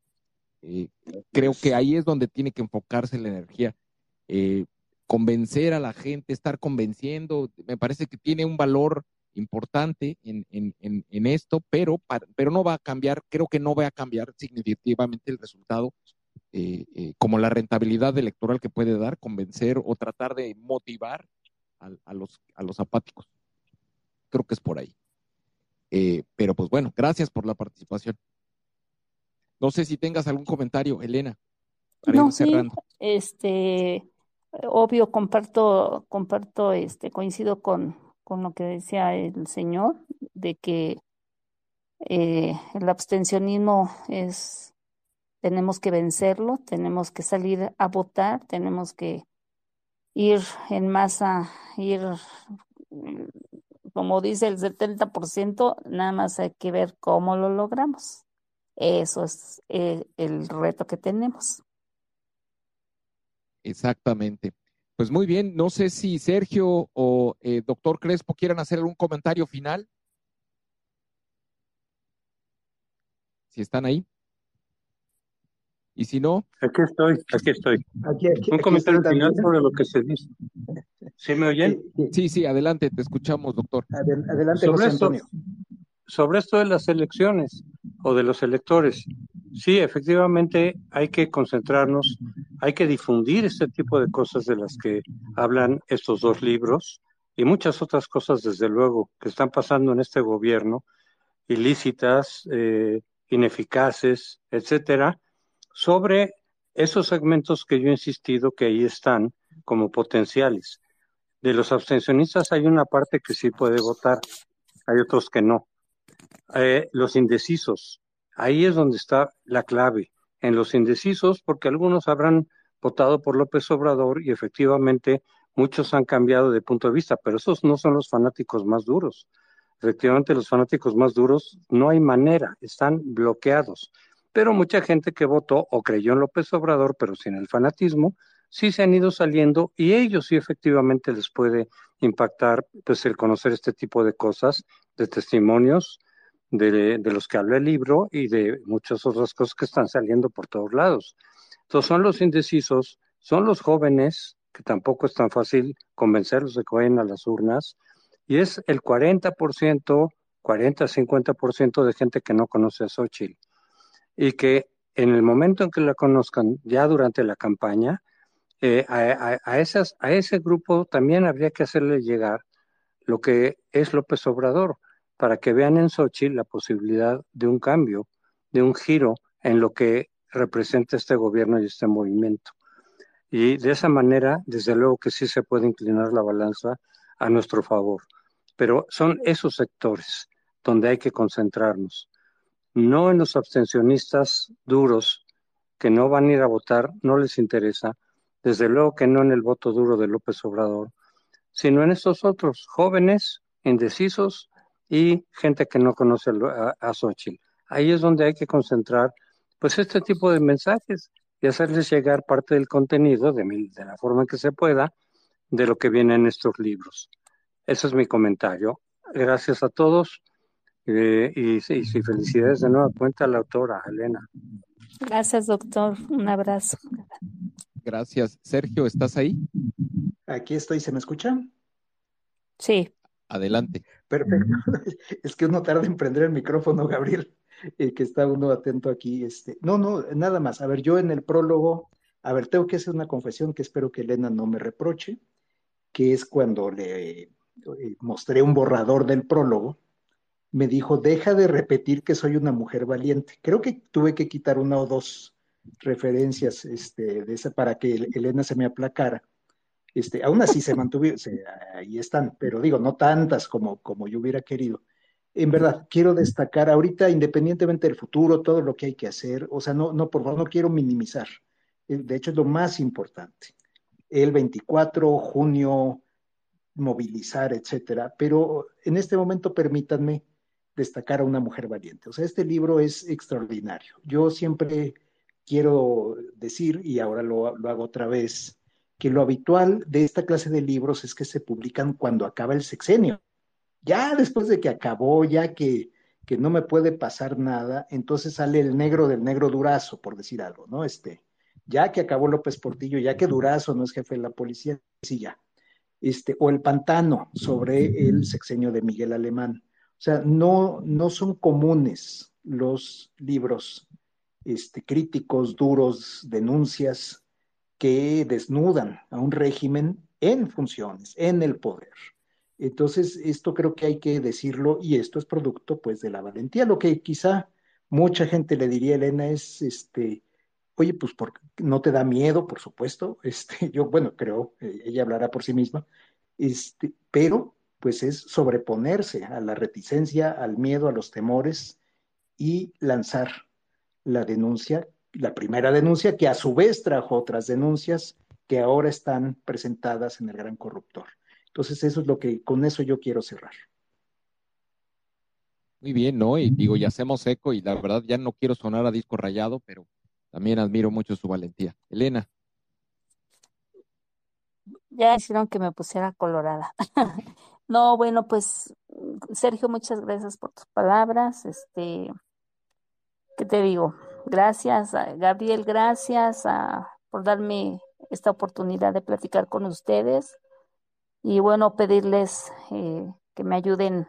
Eh, creo que ahí es donde tiene que enfocarse la energía. Eh, convencer a la gente, estar convenciendo, me parece que tiene un valor importante en, en, en, esto, pero, pero no va a cambiar, creo que no va a cambiar significativamente el resultado, eh, eh, como la rentabilidad electoral que puede dar, convencer o tratar de motivar a, a los, a los apáticos. Creo que es por ahí. Eh, pero pues bueno, gracias por la participación. No sé si tengas algún comentario, Elena. No, sí, este, obvio, comparto, comparto, este, coincido con, con lo que decía el señor, de que eh, el abstencionismo es, tenemos que vencerlo, tenemos que salir a votar, tenemos que ir en masa, ir, como dice el 70%, nada más hay que ver cómo lo logramos. Eso es eh, el reto que tenemos. Exactamente. Pues muy bien, no sé si Sergio o eh, doctor Crespo quieran hacer algún comentario final. Si están ahí. Y si no. Aquí estoy, aquí estoy. Un comentario final sobre lo que se dice. ¿Sí me oyen? Sí, sí, adelante, te escuchamos, doctor. Adelante, José Antonio. sobre esto de las elecciones o de los electores, Sí, efectivamente hay que concentrarnos, hay que difundir este tipo de cosas de las que hablan estos dos libros y muchas otras cosas, desde luego, que están pasando en este gobierno, ilícitas, eh, ineficaces, etcétera, sobre esos segmentos que yo he insistido que ahí están como potenciales. De los abstencionistas hay una parte que sí puede votar, hay otros que no. Eh, los indecisos, Ahí es donde está la clave, en los indecisos, porque algunos habrán votado por López Obrador y efectivamente muchos han cambiado de punto de vista, pero esos no son los fanáticos más duros. Efectivamente, los fanáticos más duros no hay manera, están bloqueados. Pero mucha gente que votó o creyó en López Obrador, pero sin el fanatismo, sí se han ido saliendo y ellos sí efectivamente les puede impactar pues el conocer este tipo de cosas, de testimonios, de, los que habla el libro y de muchas otras cosas que están saliendo por todos lados. Entonces son los indecisos, son los jóvenes que tampoco es tan fácil convencerlos de que vayan a las urnas, y es el 40%, 40-50% de gente que no conoce a Xochitl, y que en el momento en que la conozcan, ya durante la campaña, eh, a, esas, a ese grupo también habría que hacerle llegar lo que es López Obrador, para que vean en Sochi la posibilidad de un cambio, de un giro en lo que representa este gobierno y este movimiento. Y de esa manera, desde luego que sí se puede inclinar la balanza a nuestro favor. Pero son esos sectores donde hay que concentrarnos. No en los abstencionistas duros que no van a ir a votar, no les interesa. Desde luego que no en el voto duro de López Obrador, sino en estos otros jóvenes, indecisos y gente que no conoce a, a. Ahí es donde hay que concentrar pues este tipo de mensajes y hacerles llegar parte del contenido de, de la forma que se pueda de lo que viene en estos libros. Ese es mi comentario. Gracias a todos eh, y, y, y, felicidades de nueva cuenta a la autora, Elena. Gracias, doctor. Un abrazo. Gracias. Sergio, ¿estás ahí? Aquí estoy, ¿se me escucha? Sí. Adelante. Perfecto. Es que uno tarda en prender el micrófono, Gabriel, eh, que está uno atento aquí. Este. No, no, nada más. A ver, yo en el prólogo, a ver, tengo que hacer una confesión que espero que Elena no me reproche, que es cuando le eh, mostré un borrador del prólogo, me dijo, deja de repetir que soy una mujer valiente. Creo que tuve que quitar una o dos referencias este, de esa para que Elena se me aplacara este, aún así se mantuvieron, ahí están, pero digo, no tantas como, como yo hubiera querido. En verdad, quiero destacar ahorita, independientemente del futuro, todo lo que hay que hacer, o sea, no, no, por favor, no quiero minimizar. Eh, de hecho, es lo más importante. El 24, junio, movilizar, etcétera. Pero en este momento, permítanme destacar a una mujer valiente. O sea, este libro es extraordinario. Yo siempre quiero decir, y ahora lo, lo hago otra vez, que lo habitual de esta clase de libros es que se publican cuando acaba el sexenio. Ya después de que acabó, ya que, que no me puede pasar nada, entonces sale el negro del negro Durazo, por decir algo, ¿no? Este, ya que acabó López Portillo, ya que Durazo no es jefe de la policía, sí, ya. Este, o el pantano sobre el sexenio de Miguel Alemán. O sea, no, no son comunes los libros este, críticos, duros, denuncias, que desnudan a un régimen en funciones, en el poder. Entonces, esto creo que hay que decirlo y esto es producto pues de la valentía. Lo que quizá mucha gente le diría a Elena es, este, oye, pues no te da miedo, por supuesto. Este, yo, bueno, creo, eh, ella hablará por sí misma, este, pero pues es sobreponerse a la reticencia, al miedo, a los temores y lanzar la denuncia la primera denuncia, que a su vez trajo otras denuncias que ahora están presentadas en el gran corruptor. Entonces, eso es lo que, con eso yo quiero cerrar. Muy bien, ¿no? Y digo, ya hacemos eco y la verdad ya no quiero sonar a disco rayado, pero también admiro mucho su valentía. Elena. Ya hicieron que me pusiera colorada. no, bueno, pues Sergio, muchas gracias por tus palabras. Este, ¿qué te digo? Gracias, Gabriel, gracias por darme esta oportunidad de platicar con ustedes y bueno, pedirles eh, que me ayuden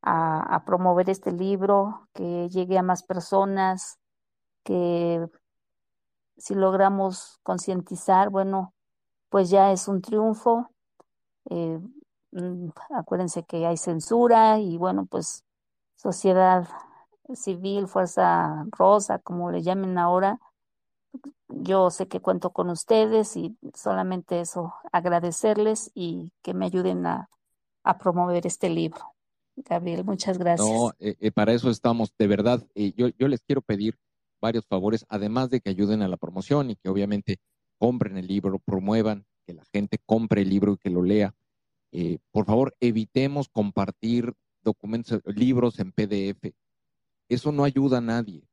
a, a, promover este libro, que llegue a más personas, que si logramos concientizar, bueno, pues ya es un triunfo. Eh, mm, acuérdense que hay censura y bueno, pues sociedad civil, Fuerza Rosa, como le llamen ahora. Yo sé que cuento con ustedes y solamente eso, agradecerles y que me ayuden a, a promover este libro. Gabriel, muchas gracias. No, eh, eh, para eso estamos, de verdad. Eh, yo, yo les quiero pedir varios favores, además de que ayuden a la promoción y que obviamente compren el libro, promuevan, que la gente compre el libro y que lo lea. por favor, evitemos compartir documentos, libros en PDF eso no ayuda a nadie.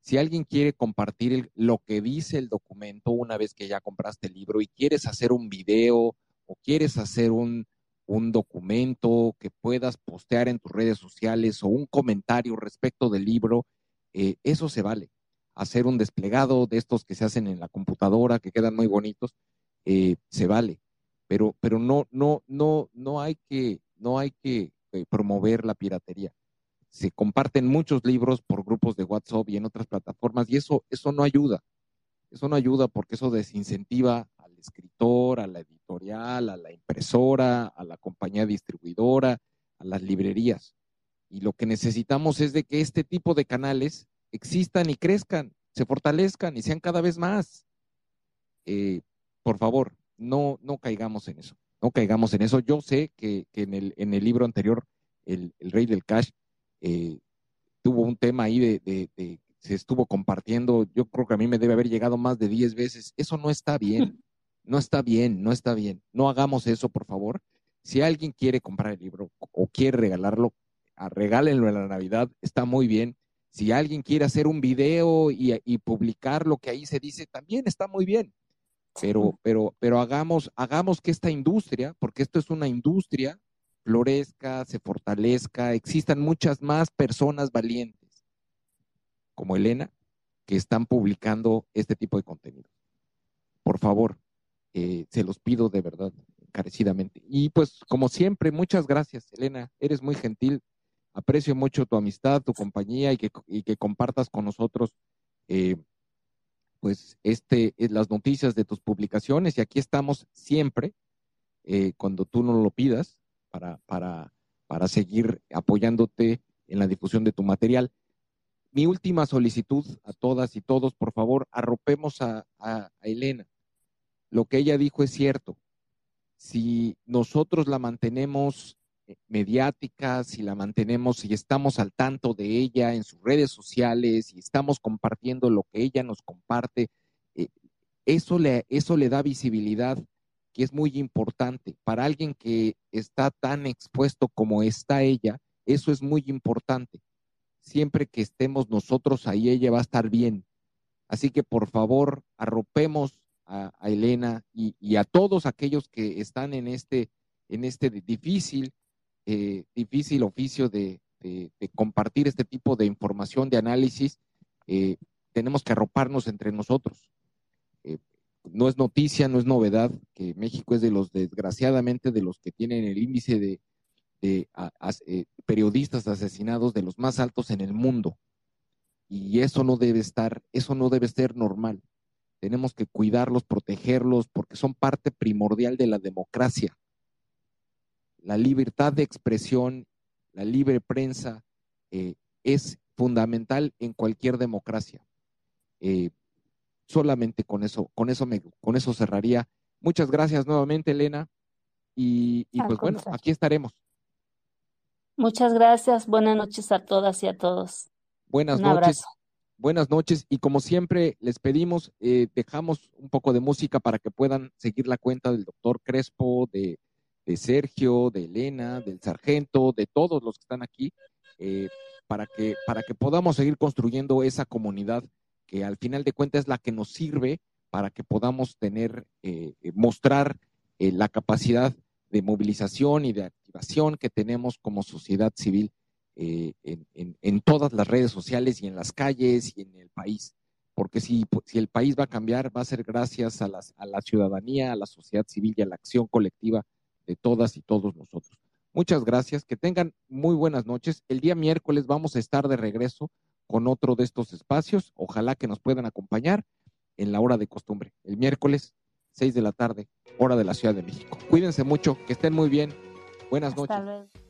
Si alguien quiere compartir lo que dice el documento una vez que ya compraste el libro y quieres hacer un video o quieres hacer un, un documento que puedas postear en tus redes sociales o un comentario respecto del libro, eh, eso se vale. Hacer un desplegado de estos que se hacen en la computadora, que quedan muy bonitos, eh, se vale, pero, pero no, no, no, no hay que, no hay que eh, promover la piratería. Se comparten muchos libros por grupos de WhatsApp y en otras plataformas y eso, eso no ayuda. Eso no ayuda porque eso desincentiva al escritor, a la editorial, a la impresora, a la compañía distribuidora, a las librerías. Y lo que necesitamos es de que este tipo de canales existan y crezcan, se fortalezcan y sean cada vez más. Eh, por favor, no, no caigamos en eso, no caigamos en eso. Yo sé que, en, el, en el libro anterior, el, Rey del Cash, eh, tuvo un tema ahí de, de, se estuvo compartiendo, yo creo que a mí me debe haber llegado más de 10 veces. Eso no está bien, no está bien, no está bien. No hagamos eso, por favor. Si alguien quiere comprar el libro o quiere regalarlo, regálenlo en la Navidad, está muy bien. Si alguien quiere hacer un video y, publicar lo que ahí se dice, también está muy bien. Pero, pero, pero hagamos, hagamos que esta industria, porque esto es una industria, florezca, se fortalezca, existan muchas más personas valientes como Elena que están publicando este tipo de contenido. Por favor, eh, se los pido de verdad, encarecidamente. Y pues, como siempre, muchas gracias, Elena. Eres muy gentil aprecio mucho tu amistad, tu compañía y que, que compartas con nosotros eh, pues este, eh, las noticias de tus publicaciones y aquí estamos siempre cuando tú nos lo pidas para, para, para seguir apoyándote en la difusión de tu material. Mi última solicitud a todas y todos, por favor, arropemos a, a Elena. Lo que ella dijo es cierto. Si nosotros la mantenemos eh, mediática, si la mantenemos, si estamos al tanto de ella en sus redes sociales y estamos compartiendo lo que ella nos comparte, eh, eso, le, eso le da visibilidad que es muy importante. Para alguien que está tan expuesto como está ella, eso es muy importante. Siempre que estemos nosotros ahí, ella va a estar bien. Así que por favor, arropemos a, Elena y, a todos aquellos que están en este, en este difícil eh, difícil oficio de, compartir este tipo de información, de análisis, eh, tenemos que arroparnos entre nosotros. Eh, no es noticia, no es novedad que México es de los, desgraciadamente, de los que tienen el índice de, periodistas asesinados de los más altos en el mundo. Y eso no debe estar, eso no debe ser normal. Tenemos que cuidarlos, protegerlos, porque son parte primordial de la democracia la libertad de expresión, la libre prensa eh, es fundamental en cualquier democracia. Eh, solamente con eso, con eso me, con eso cerraría. Muchas gracias nuevamente, Elena. Y, pues bueno, aquí estaremos. Muchas gracias. Buenas noches a todas y a todos. Buenas noches. Buenas noches y como siempre les pedimos, eh, dejamos un poco de música para que puedan seguir la cuenta del doctor Crespo, de de Sergio, de Elena, del sargento, de todos los que están aquí, eh, para, que, para que podamos seguir construyendo esa comunidad que al final de cuentas es la que nos sirve para que podamos tener, eh, eh, mostrar la capacidad de movilización y de activación que tenemos como sociedad civil en, todas las redes sociales y en las calles y en el país. Porque si, si el país va a cambiar, va a ser gracias a, las, a la ciudadanía, a la sociedad civil y a la acción colectiva de todas y todos nosotros. Muchas gracias, que tengan muy buenas noches. El día miércoles vamos a estar de regreso con otro de estos espacios. Ojalá que nos puedan acompañar en la hora de costumbre. El miércoles, 6 de la tarde, hora de la Ciudad de México. Cuídense mucho, que estén muy bien. Buenas noches.